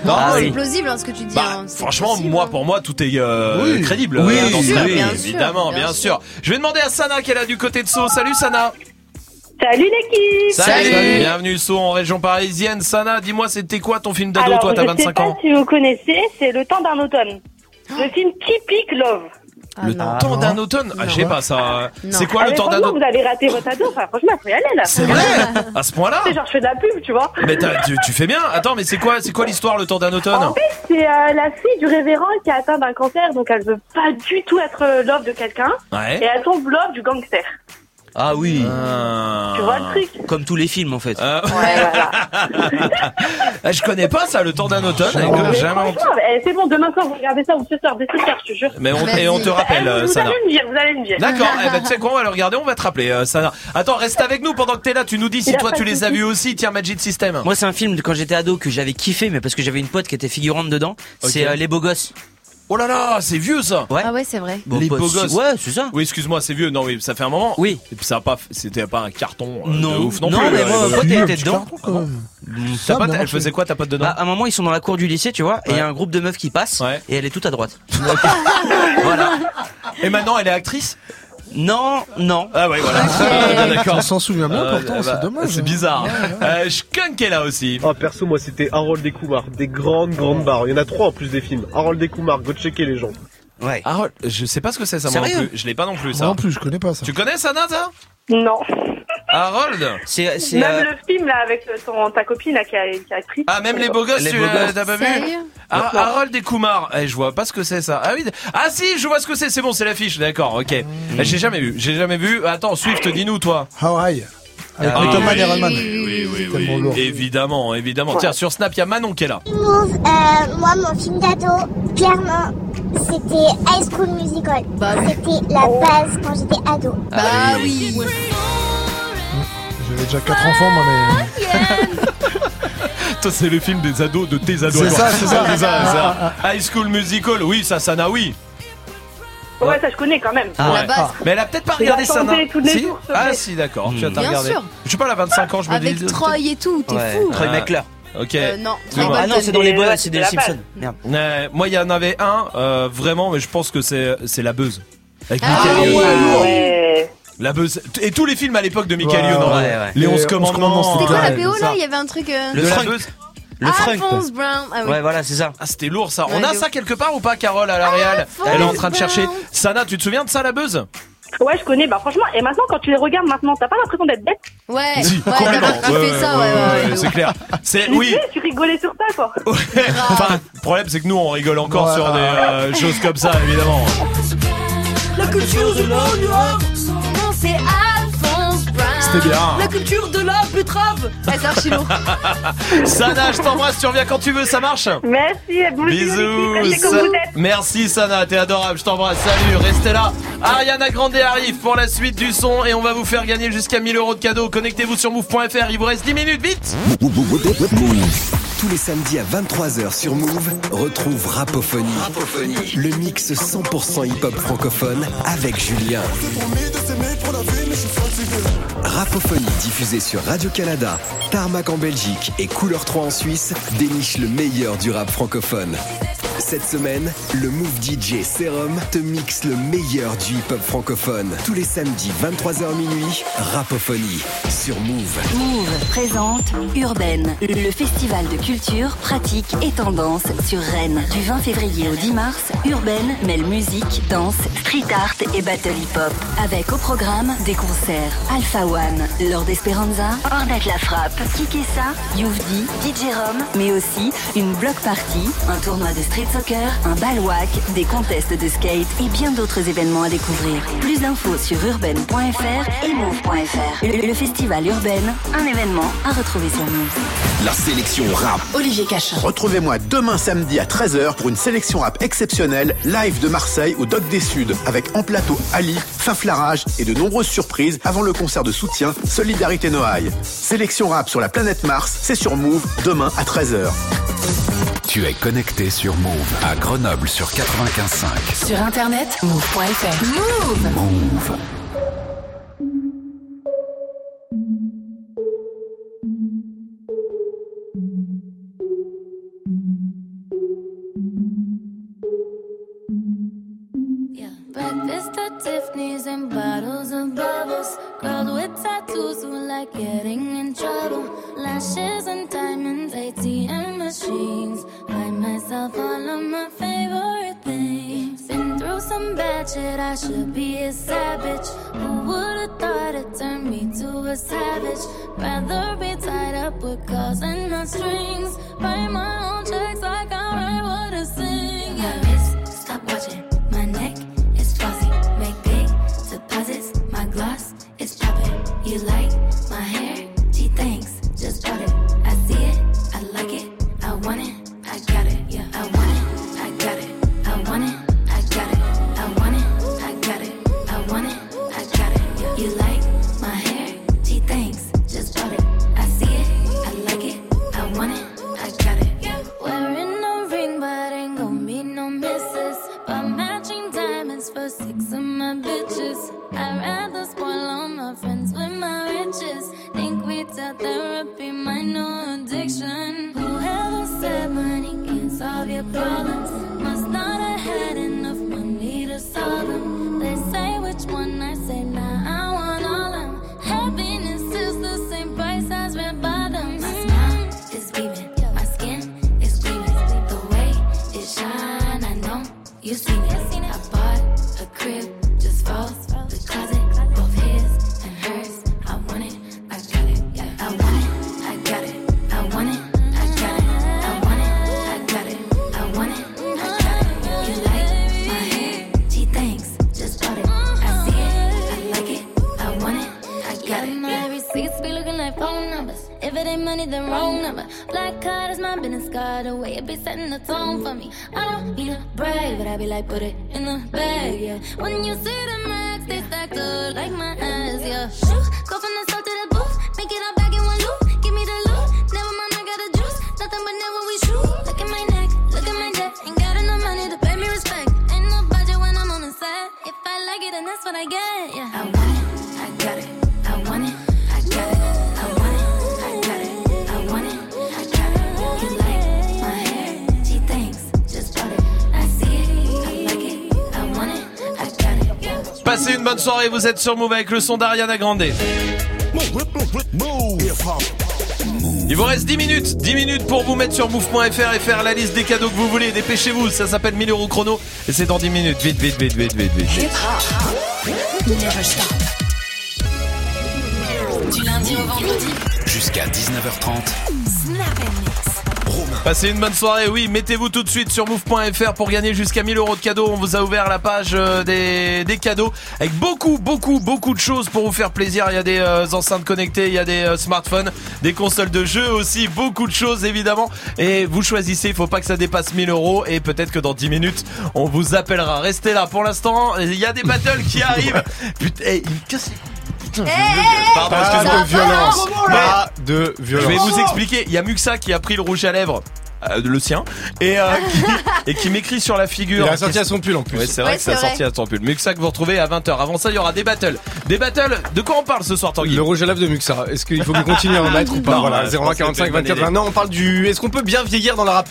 Non, Ah c'est oui. plausible hein, ce que tu dis. Bah, hein, franchement, possible, moi, hein. pour moi, tout est euh, Oui. crédible. Oui, euh, dans bien sûr, bien sûr, évidemment, bien, bien sûr. Je vais demander à Sana est là du côté de Sceaux. Salut Sana. Salut l'équipe Salut. Bienvenue Sceaux en région parisienne. Sana, dis-moi, c'était quoi ton film d'ado Alors, Toi, t'as je sais 25 pas ans. si vous connaissez, c'est Le temps d'un automne. Le film typique Love. Ah, Le non. temps d'un automne. Ah, je sais pas ça. Non. C'est quoi Ah, le temps d'un automne vous allez rater votre ado. Enfin, franchement, il faut y aller là. C'est vrai À ce point-là C'est genre, je fais de la pub, tu vois. Mais tu, tu fais bien. Attends, mais c'est quoi, c'est quoi l'histoire le temps d'un automne En fait, c'est euh, la fille du révérend qui est atteinte d'un cancer, donc elle veut pas du tout être euh, love de quelqu'un. Et Ouais. elle tombe love du gangster. Ah oui. Ah. Tu vois le truc Comme tous les films en fait. Ah, Ouais, voilà. Ah, je connais pas ça, le temps d'un automne. Jamais eh, c'est bon, demain soir, vous regardez ça, ou ce soir, dès ce soir, je te jure. Mais on, et on te rappelle, Eh, vous Sana. allez me dire, vous allez me dire. D'accord, eh ben, tu sais quoi, on va le regarder, on va te rappeler, euh, Sana. Attends, reste avec nous pendant que t'es là, tu nous dis si toi tu les as vus aussi, tiens, Magic System. Moi, c'est un film de quand j'étais ado que j'avais kiffé, mais parce que j'avais une pote qui était figurante dedans. C'est euh, Les Beaux Gosses. Oh là là, c'est vieux ça Ouais. Ah ouais, c'est vrai. Bon, Les Beaux Gosses. Ouais, c'est ça. Oui, excuse-moi, c'est vieux, non, oui, ça fait un moment. Oui. Et puis ça a pas, c'était pas un carton euh, Non. de ouf non, Non, plus. mais euh, moi, les ma Beaux pote, était dedans. carton. Ta pote, elle faisait quoi ta pote dedans Bah, à un moment, ils sont dans la cour du lycée, tu vois, et il y a un groupe de meufs qui passe, Ouais. et elle est toute à droite. voilà. Et maintenant, elle est actrice? Non, non. Ah ouais, voilà. On D'accord. s'en souvient bien, Euh, pourtant, bah, c'est dommage. C'est hein. bizarre. Euh, Skunk est là aussi. Ah perso moi c'était Harold et Kumar, des grandes grandes barres. Il y en a trois en plus des films. Harold et Kumar, go checker les gens. Ouais. Harold, je sais pas ce que c'est ça moi non Sérieux plus. Je l'ai pas non plus Moi ça. non plus, je connais pas ça. Tu connais ça, Nata Non. Harold? C'est, c'est, Même euh, le film, là, avec euh, ton, ta copine, là, qui a, qui a. Ah, même les beaux gosses, Les tu beaux l'as- gosses. t'as pas vu Sérieux? Ah, Harold et Kumar. Eh, je vois pas ce que c'est ça. Ah oui. Ah si, je vois ce que c'est. C'est bon, c'est l'affiche. D'accord, ok. Eh, J'ai jamais vu. J'ai jamais vu. Attends, Swift, dis-nous toi. Hawaii. Avec Ah oui, Mann et Iron Man. Oui, oui, oui, oui. lourd. Évidemment, évidemment. Tiens, sur Snap, il y a Manon qui est là. Move, euh, moi, mon film d'ado, clairement, c'était High School Musical. c'était la base quand j'étais ado. Bah oui. J'avais déjà 4 enfants, moi, mais. Toi, c'est le film des ados de tes ados. C'est ça, c'est ça. c'est ça. Ah, ah, High School Musical, oui, ça, Sana, oui. Ouais, ça je connais quand même. Ouais. Mais elle a peut-être pas Je regardé chantais tous les Si jours, ce ah si, d'accord. Tu as Bien regardé. sûr. Je sais pas, elle a 25 ans, je me Avec dis. Troy et tout, t'es Ouais. fou. Troy Ah. McClure. Ok. Euh, non, Ah non, c'est dans les bonnes, c'est des Simpsons. Merde. Euh, moi, il y en avait un, euh, vraiment, mais je pense que c'est c'est la buzz. Avec Ah, Michael Youn. Ouais, ouais. La buzz. Et tous les films à l'époque de Michael Ouais, Youn, en ouais. Les Et 11 11 commandements. C'était quoi la PO là ça. Il y avait un truc. euh, Le De la Frunk. buzz. Le. Alphonse Brown. Ah oui. Ouais, voilà, c'est ça. Ah, c'était lourd ça. Ouais, On a ça quelque part ou pas, Carole, à la Real Elle est en train de chercher. Sana, tu te souviens de ça, la buzz? Ouais, je connais. Bah franchement, et maintenant quand tu les regardes maintenant, t'as pas l'impression d'être bête? Ouais, Si, ouais, t'as ça, ouais, ouais, ouais. c'est clair. C'est oui. tu sais, tu rigolais sur ça quoi. Enfin, le problème c'est que nous on rigole encore Ouais. sur des euh, choses comme ça, évidemment. La culture de l'oignon. C'était bien. La culture de la betterave. Archi lourd. Sana, je t'embrasse, tu reviens quand tu veux, ça marche Merci, Bisous. Comme Sa- vous êtes. Merci Sana, t'es adorable, je t'embrasse. Salut, restez là. Ariana Grande arrive pour la suite du son et on va vous faire gagner jusqu'à 1000 euros de cadeaux. Connectez-vous sur move.fr, il vous reste 10 minutes, vite. Tous les samedis à 23h sur Move, retrouve Rapophonie. Le mix 100% hip-hop francophone avec Julien. Rapophonie diffusée sur Radio-Canada, Tarmac en Belgique et Couleur 3 en Suisse déniche le meilleur du rap francophone. Cette semaine, le Move DJ Serum te mixe le meilleur du hip-hop francophone. Tous les samedis 23h minuit, Rapophonie sur Move. Move présente Urbaine, le festival de culture, pratique et tendance sur Rennes. Du 20 février au 10 mars, Urbaine mêle musique, danse, street art et battle hip-hop. Avec au programme des concerts Alpha One, Lord Esperanza, Ornette La Frappe, Kikessa, Youvdi, DJ Rom, mais aussi une block party, un tournoi de street soccer, un balwak, des contests de skate et bien d'autres événements à découvrir. Plus d'infos sur urbaine.fr et move.fr. Le, le festival Urbaine, un événement à retrouver sur Move. La sélection rap. Olivier Cachin. Retrouvez-moi demain samedi à 13h pour une sélection rap exceptionnelle, live de Marseille au Doc des Suds, avec en plateau Ali, Faflarage et de nombreuses surprises avant le concert de soutien Solidarité Noailles. Sélection rap sur la planète Mars, c'est sur Move, demain à 13h. Tu es connecté sur Move à Grenoble sur 95.5. Sur internet, move.fr. Move Move. Breakfast at Tiffany's and bottles of bubbles. Girls with tattoos who like getting in trouble. Lashes and diamonds, ATM machines. Buy myself all of my favorite things. Been through some bad shit, I should be a savage. Who would've thought it turned me to a savage? Rather be tied up with calls and not strings. Write my own checks like I write what I sing. My wrist, stop watching. The way it be setting the tone for me. I don't need a brag, but I be like, put it in the bag, yeah. When you see the max, they stacked up like my ass, yeah. Passez une bonne soirée, vous êtes sur Move avec le son d'Ariana Grande. Il vous reste 10 minutes, 10 minutes pour vous mettre sur move.fr et faire la liste des cadeaux que vous voulez. Dépêchez-vous, ça s'appelle 1000 euros chrono et c'est dans 10 minutes. Vite, vite, vite, vite, vite, vite. Du lundi au vendredi. Jusqu'à 19h30. Passez une bonne soirée, oui, mettez-vous tout de suite sur move.fr pour gagner jusqu'à 1000 euros de cadeaux. On vous a ouvert la page euh, des, des cadeaux avec beaucoup, beaucoup, beaucoup de choses pour vous faire plaisir. Il y a des euh, enceintes connectées, il y a des euh, smartphones, des consoles de jeux aussi, beaucoup de choses évidemment. Et vous choisissez, il faut pas que ça dépasse 1000 euros et peut-être que dans 10 minutes, on vous appellera. Restez là pour l'instant, il y a des battles qui arrivent. Putain, hey, il me casse les couilles. Je. Pardon, Pas excusez-moi. de violence. Pas de violence. je vais vous expliquer. Il y a Muxa qui a pris le rouge à lèvres. euh, le sien et, euh, qui, et qui m'écrit sur la figure. Il a sorti à son pull en plus. Ouais, c'est vrai Ouais, que ça a c'est vrai. sorti à son pull. Muxa que vous retrouvez à 20h. Avant ça, il y aura des battles. Des battles. De quoi on parle ce soir, Tanguy Le rouge à lèvres de Muxa. Est-ce qu'il faut qu'on continue à en mettre ou pas Non, Voilà, ouais, je pense 01 que c'est 45 une bonne 24 idée. 20. Non, on parle du. Est-ce qu'on peut bien vieillir dans le rap?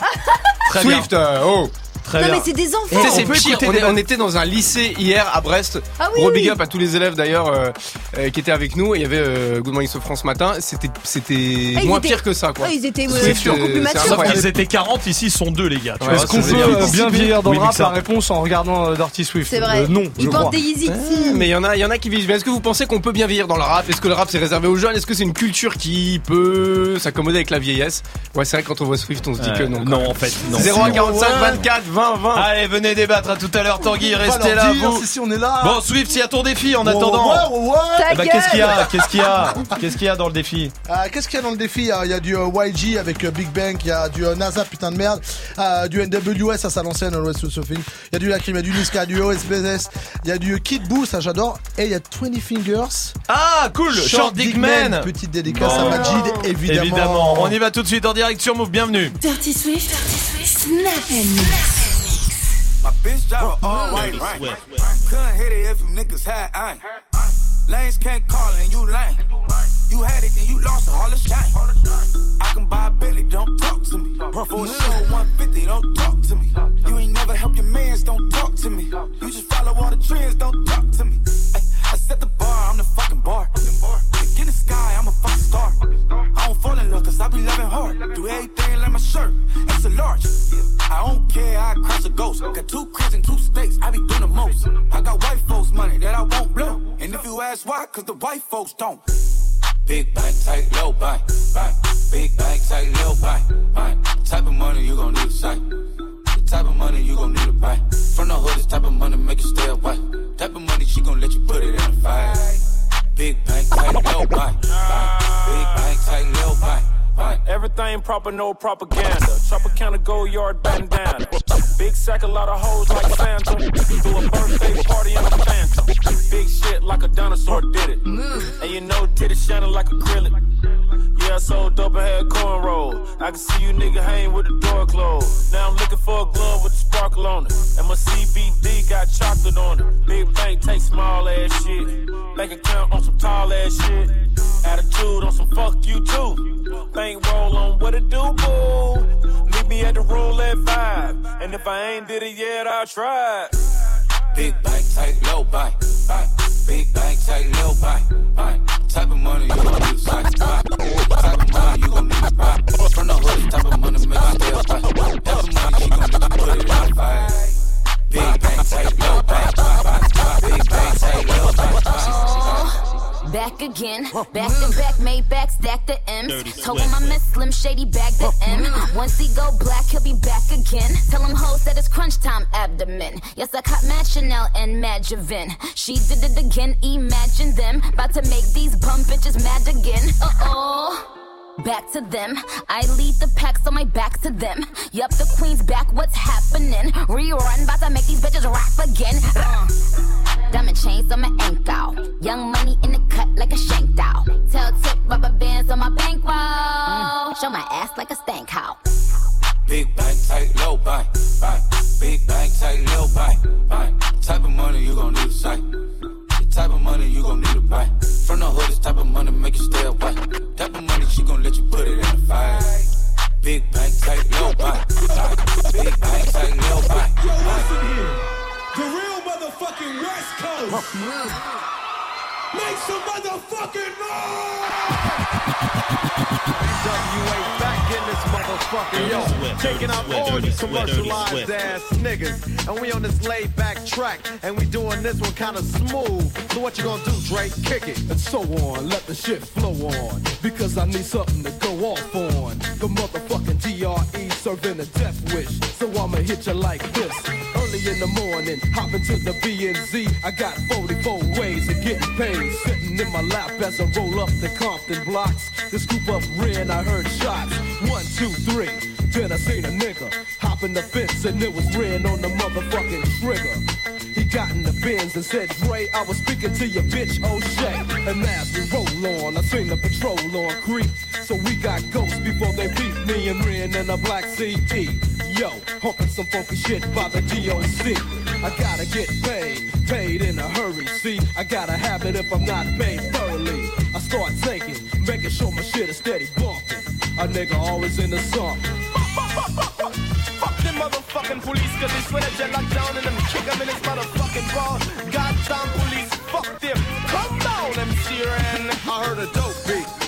Très Swift, bien. euh, oh Très Non, bien. mais c'est des enfants. Tu sais, c'est on peut pire. écouter On, des- est- on était dans un lycée hier à Brest. Ah oui, Gros big up à tous les élèves d'ailleurs euh, euh, qui étaient avec nous. Il y avait euh, Good Morning France ce matin. C'était c'était Ah, ils moins étaient- pire que ça quoi. Ah, ils étaient, euh, C'est- beaucoup plus c'est matures. Sauf incroyable. qu'ils étaient 40, ici ils sont deux les gars. tu Ouais, vois, Est-ce qu'on peut euh, bien vieillir dans Oui, le rap. La réponse en regardant euh, Dirty Swift. C'est vrai. Euh, non, je Ils crois. portent des Yeezy. Mais il y en a, il y en a qui vivent. Mais est-ce que vous pensez qu'on peut bien vieillir dans le rap? Est-ce que le rap c'est réservé aux jeunes? Est-ce que c'est une culture qui peut s'accommoder avec la vieillesse? Ouais, c'est vrai que quand on voit Swift, on se dit que non. non, en fait, non. 01 45 Ouais. 24 20 20. Allez, venez débattre à tout à l'heure, Tanguy. Restez là, dire, vous. si, si, on est là. Bon, Swift, il y a ton défi en attendant. ouais, ouais, ouais. Ta Eh ben, qu'est-ce qu'il y a. Qu'est-ce qu'il y a Qu'est-ce qu'il y a dans le défi Ah, Qu'est-ce qu'il y a dans le défi Il y a- il y a du euh, YG avec euh, Big Bang, il y a du euh, NASA, putain de merde, euh, du NWS, ça, ça l'ancienne, Always to Something. Il y a du Lacrim, il y a du Niska, du OSBS, il y a du Kid Boo, ça j'adore. Et il y a 20 Fingers. Ah, cool Short Dick Man Petite dédicace à. Majid, évidemment. Évidemment, on y va tout de suite en direct sur Move, bienvenue. Dirty Swift. Snap and. My bitch drive a all white rank. Couldn't hit it if you niggas had aim. Lanes can't call it and you lame. You had it and you lost it, all the shame. I can buy a Billy, don't talk to me. For a show 150, don't talk to me. You ain't never help your mans, don't talk to me. You just follow all the trends, don't talk to me. Ay, I set the bar, I'm the fucking bar. In the sky, I'm a fucking star. Fall in love cause I be loving hard. Do everything like my shirt, it's a large. I don't care, I cross a ghost. Got two cribs and two states, I be doing the most. I got white folks' money that I won't blow. And if you ask why, cause the white folks don't. Big bank, tight, low bank, bank. Big bank, tight, low bank, bank. Type of money you gon' need to sight. The type of money you gon' need to buy. From the hood, this type of money make you stay away. Type of money she gon' let you put it in the fight. Big bank, tight, low bank, bank. Big bank, tight, low bank, bank. Everything proper, no propaganda. Chopper counter, go yard bandana. Big sack, a lot of hoes like Phantom. Do a birthday party in a Phantom. Big shit like a dinosaur did it. And you know, titties shining like acrylic. Yeah, I sold dope and had cornrow. I can see you nigga hang with the door closed. Now I'm looking for a glove with a sparkle on it. And my CBD got chocolate on it. Big bank take small ass shit. Make Bank account on some tall ass shit. Attitude on some fuck you too. Bank roll on what it do, boo. Meet me at the roulette five. And if I ain't did it yet, I'll try. it. Big bank, tight, low bite. bank. Big bank, tight, low bank, bank. Type of money you gon' need to sight, bank. Type of money you gon' need to buy. From the hood, type of money make you stay up. Type of money she gon' let you put it in the fight. Big bank, tight, low bank. Big bank, low bank, bank back again. Back to back, made back, stack the M's. Told him I miss Slim Shady, back the M. Once he go black, he'll be back again. Tell him hoes that it's crunch time abdomen. Yes, I caught Mad Chanel and Mad Javin. She did it again, imagine them. About to make these bum bitches mad again. Uh oh back to them. I lead the packs on my back to them. Yup, the queen's back, what's happening? Rerun, about to make these bitches rap again. Uh. Diamond chains on my ankle. Young money in the cut like a shank doll. Tail tip rubber bands on my bankroll. Mm. Show my ass like a stank cow. Big bank, tight, low bank, bank. Big bank, tight, low bank, bank. Type of money you gon' need a sight. The type of money you gon' need to buy. From the hood, this type of money make you stay away. Type of money she gon' let you put it in a fire. Big bank, tight, low bank, bank. Big bank, tight, low bank. Yo, listen here. The real motherfucking West Coast. Make some motherfucking noise! this motherfucker, yo. Taking out all you commercialized ass niggas. And we on this laid back track, and we doing this one kinda smooth. So what you gonna do, Drake? Kick it. And so on, let the shit flow on. Because I need something to go off on. The motherfucking DRE serving a death wish. So I'ma hit you like this. Early in the morning, hop into the VNZ. I got 44 ways of getting paid. Sitting in my lap as I roll up the Compton blocks. This group up red, I heard shots. One two, three. Then I seen a nigga hop in the fence and it was red on the motherfucking trigger. He got in the bins and said, Dre, I was speaking to your bitch O'Shea. And as we roll on, I seen the patrol on creep. So we got ghosts before they beat me and Ren in a black CD. Yo, humping some funky shit by the DOC. I gotta get paid, paid in a hurry. See, I gotta have it if I'm not paid thoroughly. I start thinking, making sure my shit is steady bumping. A nigga always in the sun. Fuck them motherfucking police, cause they swear that you locked down and them kick him in his motherfucking ball. Goddamn police, fuck them. Come down, MC Ren. I heard a dope beat.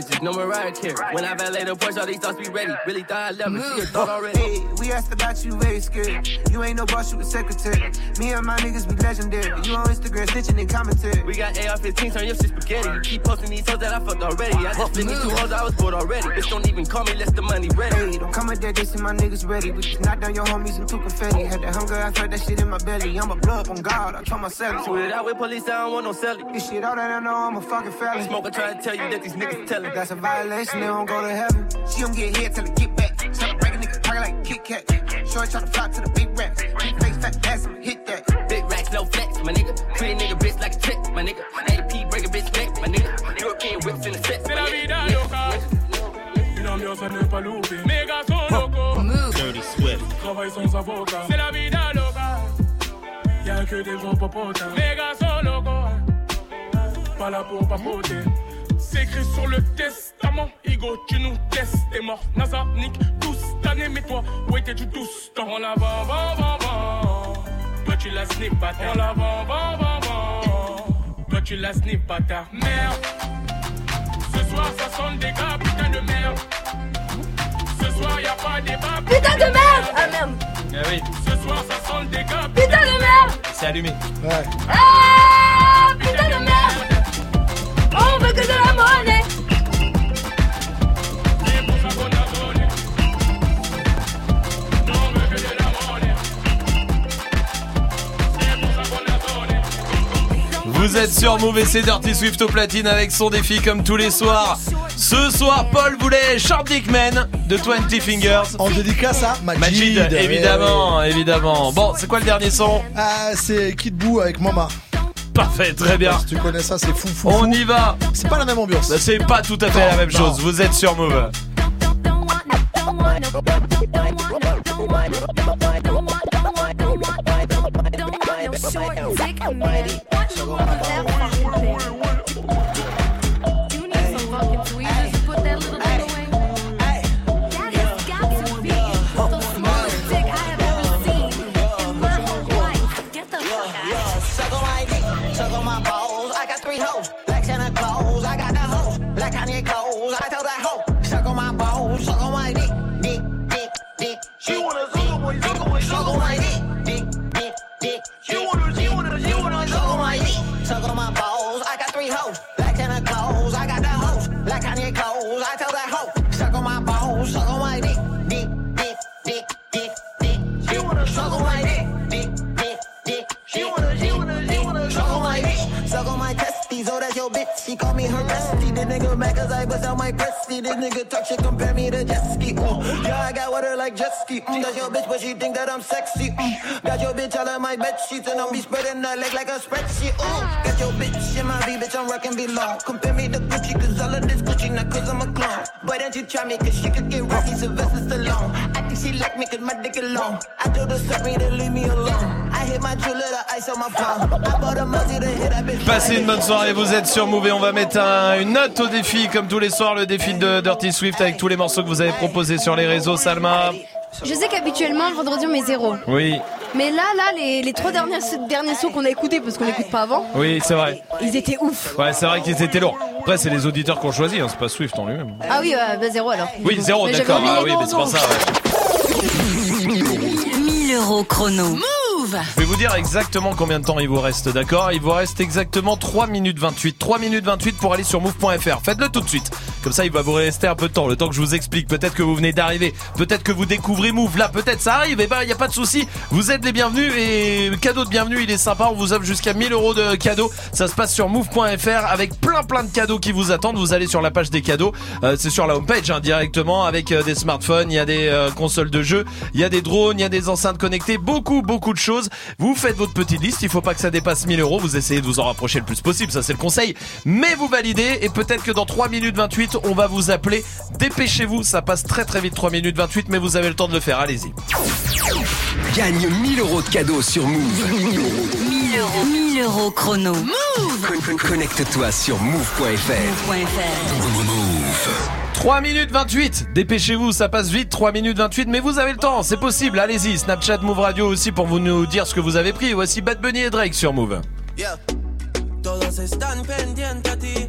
Ratchet bitches, no Mariah Carey. When I valet the Porsche, all these thoughts be ready. Really thought I love me, she a thought mm. already. Hey, we asked about you, very scared. You ain't no boss, you a secretary. Me and my niggas be legendary. You on Instagram snitching and commentary. We got AR-15, turn your shit spaghetti. You keep posting these hoes that I fucked already. I just split these two hoes, I was bored already. Bitch, don't even call me, less the money ready. Hey, don't come with that, they see my niggas ready. We just knock down your homies and two confetti. Had that hunger, I felt that shit in my belly. I'm a blood on God, I told myself. Shoot it out with police, I don't want no selling. This shit, all that I know, I'm a fucking felon. Smoker trying to tell you that these niggas telling. That's a violation, they don't go to heaven. She don't get hit till tu la snip. On la vend, vend, vend, vend. Toi, tu la snip, bâtard. Merde. Ce soir, ça sonne des gars, putain de merde. Ce soir, y'a pas débat. Putain de merde Ah merde Ah oui, Ce soir, ça sonne des gars, Putain de merde c'est allumé. Ouais. Ah Putain de merde On veut que de la monnaie Vous êtes sur Move et c'est Dirty Swift au platine avec son défi comme tous les soirs. Ce soir, Paul voulait Short Dickman de 20 Fingers. En dédicace à Majid. Majid, Eh évidemment, évidemment. Bon, c'est quoi le dernier son Ah, c'est Kid Boo avec Mama. Parfait, très bien. Si tu connais ça, c'est fou, fou. On fou. y va. C'est pas la même ambiance. Bah, C'est pas tout à fait la même Non. chose. Vous êtes sur Move. No short dick, man. What you wanna laugh This nigga talk shit, compare me to jet ski. Mm. Yeah, I got water like jet ski. Mm. That's your bitch, but she think that I'm sexy. Mm. Got your bitch all on my bed sheets and I'm be spreading her leg like a spreadsheet. Mm. Got your bitch in my V, bitch, I'm rockin' below. Compare me to Gucci cause all of this Gucci not cause I'm a clone. Why don't you try me cause she could get rocky Sylvester Stallone. I think she like me cause my dick alone. I told her suck to leave me alone. Passez une bonne soirée, vous êtes sur Move et on va mettre un- une note au défi comme tous les soirs, le défi de Dirty Swift avec tous les morceaux que vous avez proposés sur les réseaux. Salma Je sais qu'habituellement, le vendredi, on met zéro. Oui, Mais là, là, les, les trois derniers, derniers sons qu'on a écoutés, parce qu'on n'écoute pas avant, oui, c'est vrai. ils étaient ouf. Ouais, c'est vrai qu'ils étaient lourds. Après, c'est les auditeurs qui ont choisi, hein, c'est pas Swift en lui-même. Ah oui, euh, bah zéro alors. Oui, zéro, j'avais d'accord. Ah oui, mais c'est pour ça, ouais. 1000 euros chrono. Je vais vous dire exactement combien de temps il vous reste, d'accord? Il vous reste exactement 3 minutes 28. 3 minutes 28 pour aller sur move.fr. Faites-le tout de suite. Comme ça, il va vous rester un peu de temps, le temps que je vous explique. Peut-être que vous venez d'arriver, peut-être que vous découvrez Move. Là, peut-être ça arrive. Et ben, il y a pas de souci. Vous êtes les bienvenus et cadeau de bienvenue, il est sympa. On vous offre jusqu'à 1000 euros de cadeaux. Ça se passe sur move.fr avec plein plein de cadeaux qui vous attendent. Vous allez sur la page des cadeaux. Euh, c'est sur la homepage hein, directement avec euh, des smartphones. Il y a des euh, consoles de jeux, il y a des drones, il y a des enceintes connectées, beaucoup beaucoup de choses. Vous faites votre petite liste. Il faut pas que ça dépasse 1000 euros. Vous essayez de vous en rapprocher le plus possible. Ça c'est le conseil. Mais vous validez et peut-être que dans 3 minutes 28, on va vous appeler. Dépêchez-vous. Ça passe très très vite 3 minutes 28, mais vous avez le temps de le faire. Allez-y. Gagne 1000 euros de cadeaux sur Move. 1000 euros. 1000 euros chrono. Con- con- Connecte-toi sur move.fr. 3 minutes 28 Dépêchez-vous, ça passe vite, 3 minutes 28, mais vous avez le temps, c'est possible, allez-y. Snapchat Move Radio aussi pour vous nous dire ce que vous avez pris. Voici Bad Bunny et Drake sur Move. Yeah. Todos están pendientes a ti,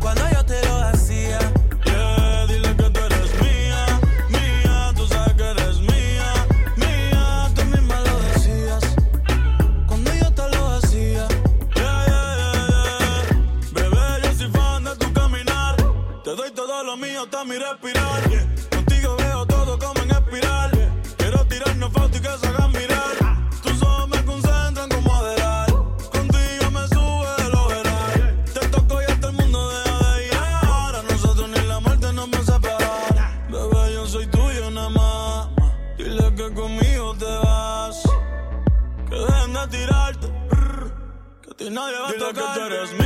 cuando yo te lo hacía. dile que tú eres mía, mía, tú sabes que eres mía, mía. Tú misma lo decías cuando yo te lo hacía. Yeah, yeah, yeah, yeah. Bebé, yo soy fan de tu caminar. Te doy todo lo mío hasta mi respirar. Contigo veo todo como en espiral. Quiero tirarnos fotos y que se hagan mirar. Nadie va a tocar. que tú eres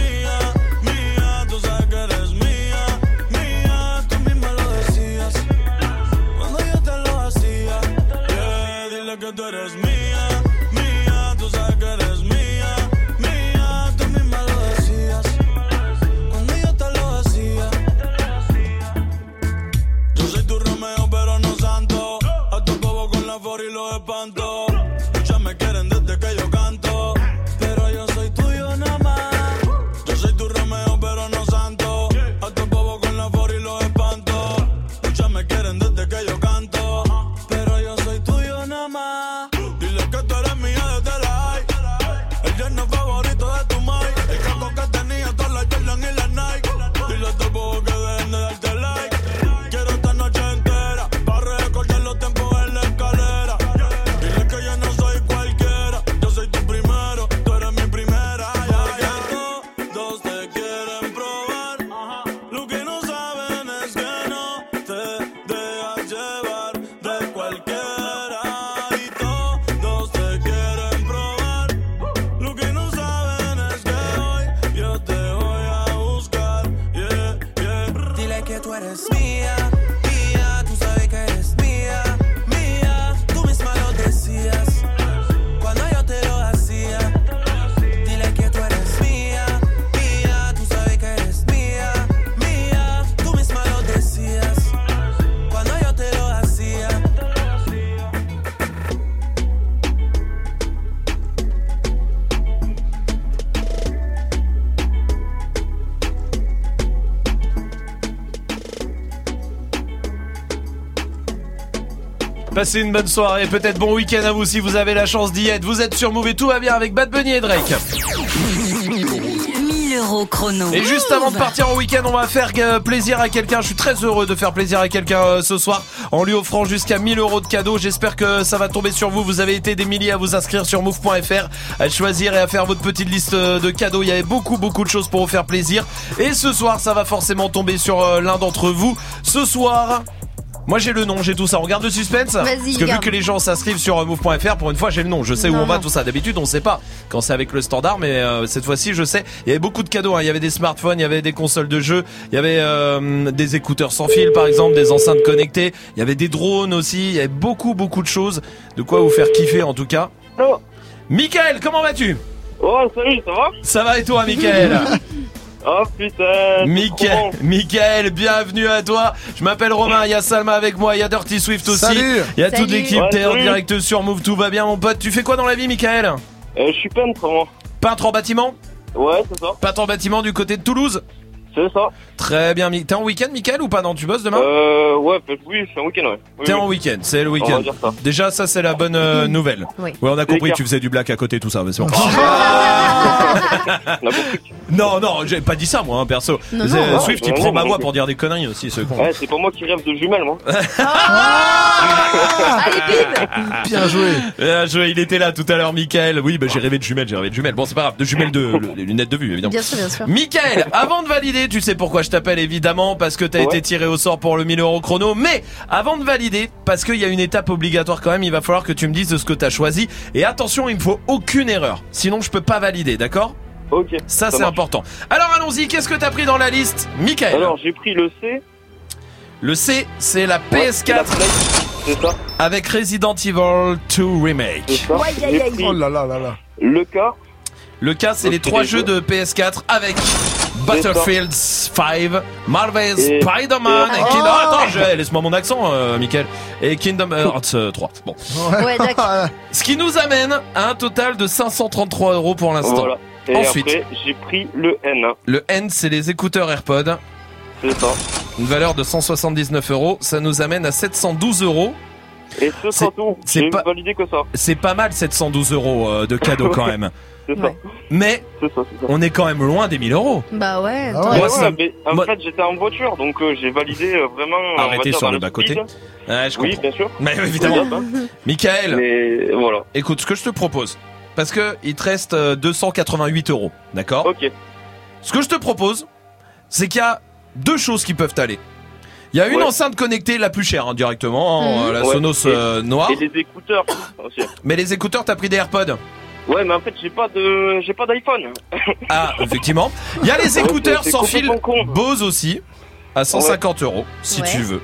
Passez une bonne soirée, peut-être bon week-end à vous si vous avez la chance d'y être. Vous êtes sur Move et tout va bien avec Bad Bunny et Drake. 1000 euros chrono. Et juste avant de partir en week-end, on va faire euh, plaisir à quelqu'un. Je suis très heureux de faire plaisir à quelqu'un euh, ce soir en lui offrant jusqu'à 1000 euros de cadeaux. J'espère que ça va tomber sur vous. Vous avez été des milliers à vous inscrire sur move.fr, à choisir et à faire votre petite liste euh, de cadeaux. Il y avait beaucoup, beaucoup de choses pour vous faire plaisir. Et ce soir, ça va forcément tomber sur l'un d'entre vous. Ce soir, moi j'ai le nom, j'ai tout ça. On regarde le suspense Vas-y, Parce que vu que les gens s'inscrivent sur euh, move.fr, pour une fois j'ai le nom. Je sais où Non, on va, tout ça. D'habitude on sait pas quand c'est avec le standard, mais euh, cette fois-ci je sais. Il y avait beaucoup de cadeaux. hein. Il y avait des smartphones, il y avait des consoles de jeux, il y avait euh, des écouteurs sans fil par exemple, des enceintes connectées. Il y avait des drones aussi. Il y avait beaucoup beaucoup de choses. De quoi vous faire kiffer en tout cas. Michael, comment vas-tu? Oh, salut, ça va? Ça va et toi, Michael? Oh putain Michael, Michael, bienvenue à toi. Je m'appelle Romain, il y a Salma avec moi, il y a Dirty Swift aussi. Salut. Il y a toute l'équipe, Ouais, t'es en direct sur Move, tout va bien mon pote. Tu fais quoi dans la vie, Michael Euh, Je suis peintre, moi. Peintre en bâtiment Ouais, c'est ça. Peintre en bâtiment du côté de Toulouse C'est ça. Très bien, t'es en week-end, Michael, ou pas? Non, tu bosses demain? Euh, ouais, oui, c'est un week-end, ouais. Oui, T'es oui. en week-end, c'est le On week-end. va dire ça. Déjà, ça c'est la bonne euh, nouvelle. Oui. Ouais, on a compris que tu faisais du black à côté, tout ça, mais c'est bon. On a compris. non, non, j'ai pas dit ça moi, hein, perso. Non, C'est, non. euh, Swift, il prend non, ma voix non. pour dire des conneries aussi, ce con. Ouais, c'est pas moi qui rêve de jumelles, moi. Bien joué. Bien joué, il était là tout à l'heure, Michael. Oui, bah, j'ai rêvé de jumelles, j'ai rêvé de jumelles. Bon, c'est pas grave, de jumelles de le- les lunettes de vue, évidemment. Bien sûr, bien sûr. Michael, avant de valider, tu sais pourquoi je t'appelle évidemment, parce que t'as Ouais. été tiré au sort pour le 1000 euros chrono, mais avant de valider, parce qu'il y a une étape obligatoire quand même, il va falloir que tu me dises de ce que t'as choisi. Et attention, il me faut aucune erreur, sinon je peux pas valider, d'accord? Ok. Ça, ça c'est important. Alors allons-y, qu'est-ce que t'as pris dans la liste, Michael Alors, j'ai pris le C. Le C, c'est la Ouais, c'est la PS4 C'est ça. avec Resident Evil 2 Remake. C'est ça. Aïe, aïe, J'ai aïe. pris Oh là là là là. Le K. Le cas, c'est les trois jeux de PS4 avec Battlefield 5, Marvel's Et- Spider-Man et- et Kingdom... Oh Attends, je- laisse-moi mon accent, euh, Michael. Et Kingdom Hearts euh, 3. Bon. Ouais, d'accord. Ce qui nous amène à un total de 533 euros pour l'instant. Voilà. Et Ensuite. j'ai pris le N. Le N, c'est les écouteurs AirPods. C'est ça. Une valeur de 179 euros. Ça nous amène à 712 euros. Et ce C'est- tout. pas- validé que ça. C'est pas mal 712 euros euh, de cadeau quand même. C'est ça. Ouais. Mais C'est ça, c'est ça. on est quand même loin des 1000 euros. Bah ouais. Ah attends. ouais. Moi, Ouais, ça- mais en moi- fait, j'étais en voiture, donc euh, j'ai validé euh, vraiment. on va Arrêtez dire, sur dans le bas-côté. speed. Ouais, je Oui, comprends. bien sûr. Mais évidemment. Hein. Michael, Mais voilà. écoute, ce que je te propose, parce que il te reste euh, 288 euros, d'accord? Ok. Ce que je te propose, c'est qu'il y a deux choses qui peuvent t'aller. Il y a une Ouais. enceinte connectée la plus chère hein, directement, hein, Mhm. la Ouais. Sonos Et- euh, noire. Et les écouteurs aussi. Mais les écouteurs, t'as pris des AirPods? Ouais, mais en fait, j'ai pas de, j'ai pas d'iPhone. Ah, effectivement. Il y a les Ouais, écouteurs sans fil. Bose aussi, à 150 euros, si Ouais. tu veux.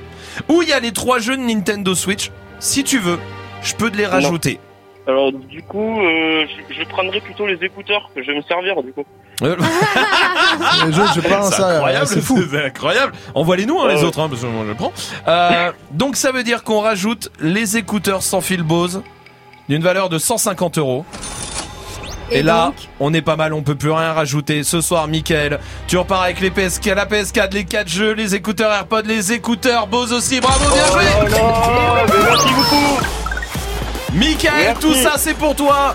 Ou il y a les trois jeux de Nintendo Switch, si tu veux. Je peux te les rajouter. Alors, du coup, euh, je, je prendrai plutôt les écouteurs que je vais me servir, du coup. Euh, Les jeux, je prends c'est ça. incroyable, C'est fou. c'est incroyable. Envoie-les nous, hein, les autres, hein, parce que moi je le prends. Euh, donc ça veut dire qu'on rajoute les écouteurs sans fil Bose d'une valeur de 150 euros. Et, Et là, on est pas mal, on peut plus rien rajouter. Ce soir, Michael, tu repars avec les PSK, la PS4, les 4 jeux, les écouteurs AirPods, les écouteurs Bose aussi. Bravo, bien joué Oh là, mais merci beaucoup. Michael, Merci. tout ça c'est pour toi.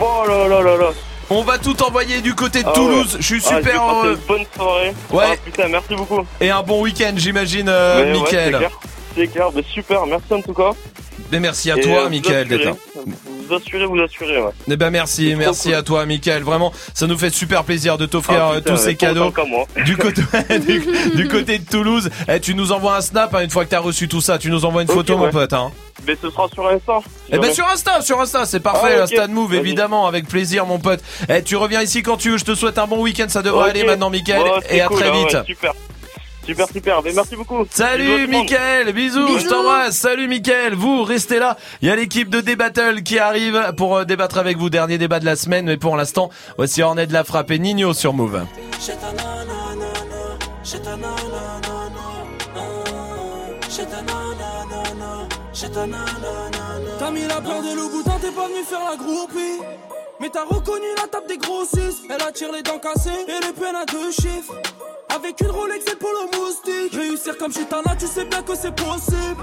Oh là là là là. On va tout envoyer du côté de Ah Toulouse. ouais. Je suis Ah, je super passer heureux. bonne soirée. Ouais. Ah, putain, merci beaucoup. Et un bon week-end, j'imagine, euh, ouais, Michael. c'est clair. C'est clair, mais super, merci en tout cas. Mais merci à Et, toi, euh, vous Michael, d'être Vous assurez, vous assurez, ouais. Eh ben merci, merci cool. à toi, Michael. Vraiment, ça nous fait super plaisir de t'offrir Ah, euh, tous ces cadeaux moi. du côté du, du côté de Toulouse. Eh, tu nous envoies un snap hein, une fois que t'as reçu tout ça. Tu nous envoies une photo, mon pote. Hein. Mais ce sera sur Insta. Eh ben sur Insta, sur Insta, c'est parfait, Ah. Insta de Move, évidemment, avec plaisir, mon pote. Eh, tu reviens ici quand tu veux. Je te souhaite un bon week-end. Ça devrait aller maintenant, Michael. Et à cool, très hein, vite. ouais, super. Super, super. Mais merci beaucoup. Salut. Mickaël, bisous, Bisous. je t'embrasse. Salut Mickaël, vous restez là. Il y a l'équipe de Débattle qui arrive pour euh, débattre avec vous. Dernier débat de la semaine, mais pour l'instant, voici Ornette de la frappe et Nino sur Move. T'as mis la peur de Louboutin, t'es pas venu faire la groupie. Mais t'as reconnu la table des grossistes. Elle attire les dents cassées et les peines à deux chiffres. Avec une Rolex et le polo moustique. Réussir comme Chitana, tu sais bien que c'est possible.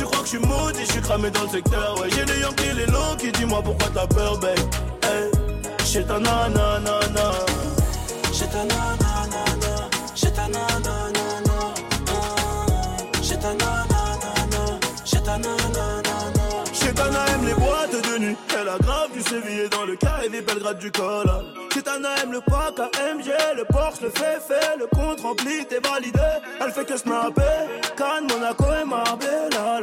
Tu crois que je suis maudit, je suis cramé dans le secteur, ouais. J'ai les Yankees, les Lonky, dis-moi pourquoi t'as peur, babe. Hey, j'ai ta nanana. J'ai ta nanana. J'ai ta nanana. J'ai ta nanana. J'ai ta nanana. Chetana aime les boîtes de nuit. Elle a grave du sévillé dans le KV Belgrade du Cola. Chetana aime le pack AMG, le Porsche, le fait fait, le compte rempli, t'es validé. Elle fait que snapper. Cannes, Monaco et Marbella.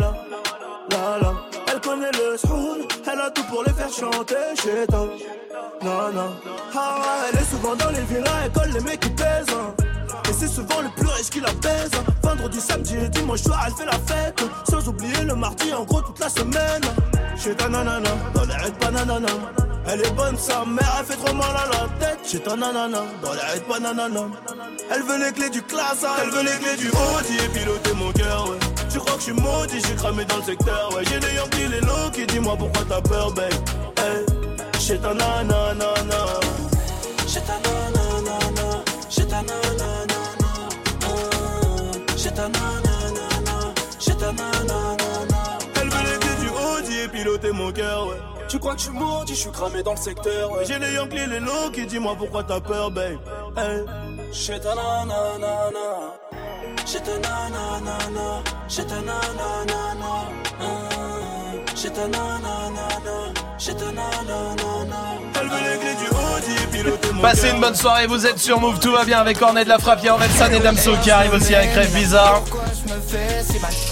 Elle a tout pour les faire chanter chez toi. Non, non. Ah, elle est souvent dans les villas, elle colle les mecs qui pèsent. hein. C'est souvent le plus riche qui la baise. Vendredi, samedi et dimanche soir, elle fait la fête. Sans oublier le mardi, en gros, toute la semaine. Chez ta nanana, dans les raids bananana. Elle est bonne, sa mère, elle fait trop mal à la tête. Chez ta nanana, dans les raids bananana. Elle veut les clés du classe, elle veut les clés du Audi et piloter mon cœur, ouais. Tu crois que je suis maudit, j'ai cramé dans le secteur, ouais. J'ai les Yankees, les low qui dis-moi pourquoi t'as peur, babe? Chez ta nanana, chez ta nanana, chez ta nanana, ta nanana, chez ta nanana. Elle veut les du Audi et piloter mon cœur, ouais. Tu crois que je suis maudit, je suis cramé dans le secteur, ouais. J'ai les Yankees, les low qui dis-moi pourquoi t'as peur, babe. Hey, chez ta nanana. J'ai ta nanana, j'ai ta nanana, j'ai ta nanana, j'ai ta nanana. Elle veut les clés du Audi Passez une bonne soirée, vous êtes sur Move, tout va bien avec Cornet de la Frappe, il y a Orelsan et Damso qui arrivent aussi avec Rêve Bizarre.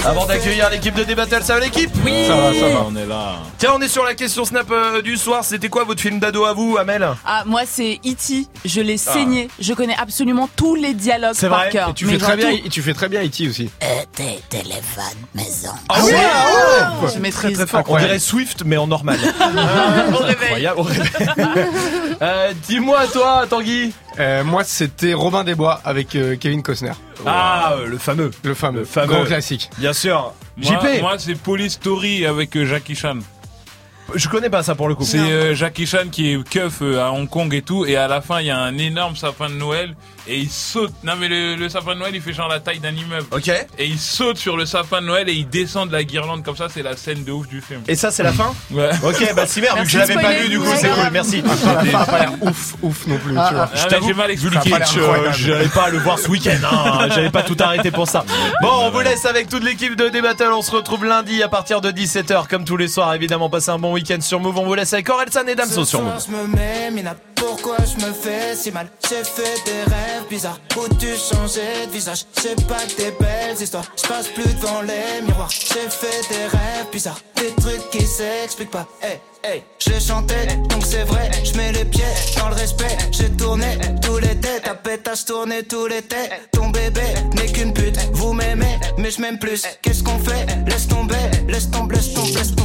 Avant d'accueillir l'équipe de D-Battle, ça va l'équipe Oui. Ça va, ça va. On est là. Tiens, on est sur la question Snap euh, du soir, c'était quoi votre film d'ado à vous, Amel Ah, moi c'est E.T. Je l'ai saigné. Je connais absolument tous les dialogues par cœur. Et tu Mais fais très genre bien, tout. tu fais très bien E.T. aussi. Tes téléphones maison. Ah ouais, ah ouais. Je maîtrise. Très très fort. On Incroyable. dirait Swift mais en normal. Au réveil. Incroyable, au réveil. Euh, Dis-moi toi, Tanguy. Euh, moi, c'était Robin des Bois avec euh, Kevin Costner. Ah, euh, le fameux. Le fameux. Le fameux. Grand classique. Bien sûr. Moi, JP. moi, c'est Police Story avec euh, Jackie Chan. Je connais pas ça pour le coup. C'est euh, Jackie Chan qui est keuf euh, à Hong Kong et tout, et à la fin il y a un énorme sapin de Noël et il saute. Non mais le, le sapin de Noël il fait genre la taille d'un immeuble. Ok. Et il saute sur le sapin de Noël et il descend de la guirlande comme ça. C'est la scène de ouf du film. Et ça c'est la fin Ouais. Ok, bah si merde, vu que je l'avais pas vu du coup c'est cool, merci. La fin a pas l'air ouf, ouf non plus. Ah, tu vois. ah. Ah, mais t'avoue, j'ai mal Vu le expliqué. euh, j'avais pas à le voir ce week-end, hein. j'avais pas tout arrêté pour ça. Bon, on vous laisse avec toute l'équipe de D-Battle, on se retrouve lundi à partir de 17h, comme tous les soirs, évidemment, passez un bon week-end sur Move, on vous laisse avec Orelsan et Damso sur Move. Pourquoi je me fais si mal J'ai fait des rêves bizarres où tu changeais de visage. C'est pas des belles histoires, je passe plus devant les miroirs. J'ai fait des rêves bizarres, des trucs qui s'expliquent pas. Hey, hey, je chantais, donc c'est vrai. Je mets les pieds dans le respect. J'ai tourné tous les têtes, ta pétasse tourné tous les têtes. Ton bébé n'est qu'une pute, vous m'aimez, mais je m'aime plus. Qu'est-ce qu'on fait? Laisse tomber, laisse tomber, laisse tomber.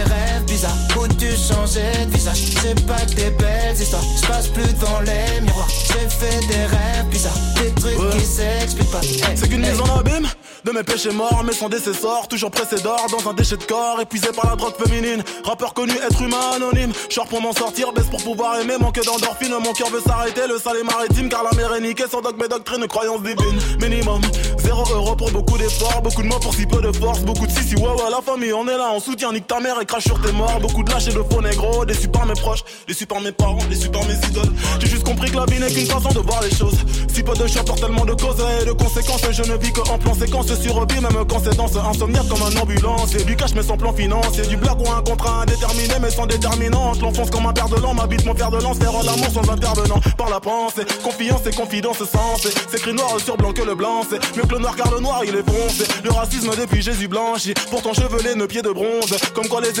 rêves bizarres où tu de visage? C'est pas que des belles histoires, je passe plus devant les miroirs. J'ai fait des rêves bizarres, des trucs qui s'expliquent pas. Hey, C'est qu'une hey. mise en abîme de mes péchés morts, mais sans décessor, toujours pressé d'or dans un déchet de corps, épuisé par la drogue féminine. Rappeur connu, être humain anonyme. Short pour m'en sortir, baisse pour pouvoir aimer, manque d'endorphine. Mon cœur veut s'arrêter, le sale est maritime, car la mer est niquée sans dogme et doctrine, croyance divine. Minimum, zéro euro pour beaucoup d'efforts, beaucoup de mots pour si peu de force, beaucoup de si si ouais ouais, la famille, on est là, on soutient, nique ta mère et crache sur tes morts. Beaucoup de lâches et de faux négro, déçus par mes proches, déçus par mes parents, déçus par mes idoles. J'ai juste compris que la vie n'est qu'une façon de voir les choses. Si peu de choix pour tellement de causes et de conséquences, je ne vis que en plan séquence, survis même quand c'est dans ce insomniaque comme un ambulance. Et du cash mais sans plan financier, du blague ou un contrat indéterminé mais sans déterminante. Je l'enfonce comme un père de l'an, m'habite mon père de lance, faire l'amour sans intervenant. Par la pensée, confiance et confidence sens. C'est écrit noir sur blanc que le blanc, c'est mieux que le noir car le noir il est foncé. Le racisme depuis Jésus blanchi, pourtant chevelé, nos pieds de bronze. Comme quoi les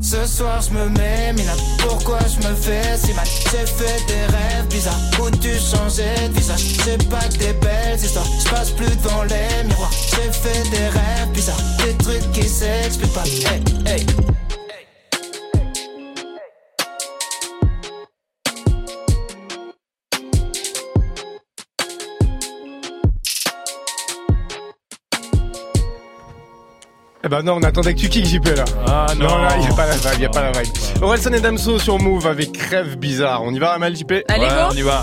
Ce soir je me mets mina Pourquoi je me fais si mal? J'ai fait des rêves bizarres. Où tu changeais de visage? C'est pas que des belles histoires. Je passe plus devant les miroirs. J'ai fait des rêves bizarres. Des trucs qui s'expliquent pas. Hey hey Eh ben non, on attendait que tu kicks JP là. Ah non. là, y a pas la vibe, y a pas la vibe. Orelsan et Damso sur Move avec Crève Bizarre. On y va, Amal JP Allez, Ouais, go on y va.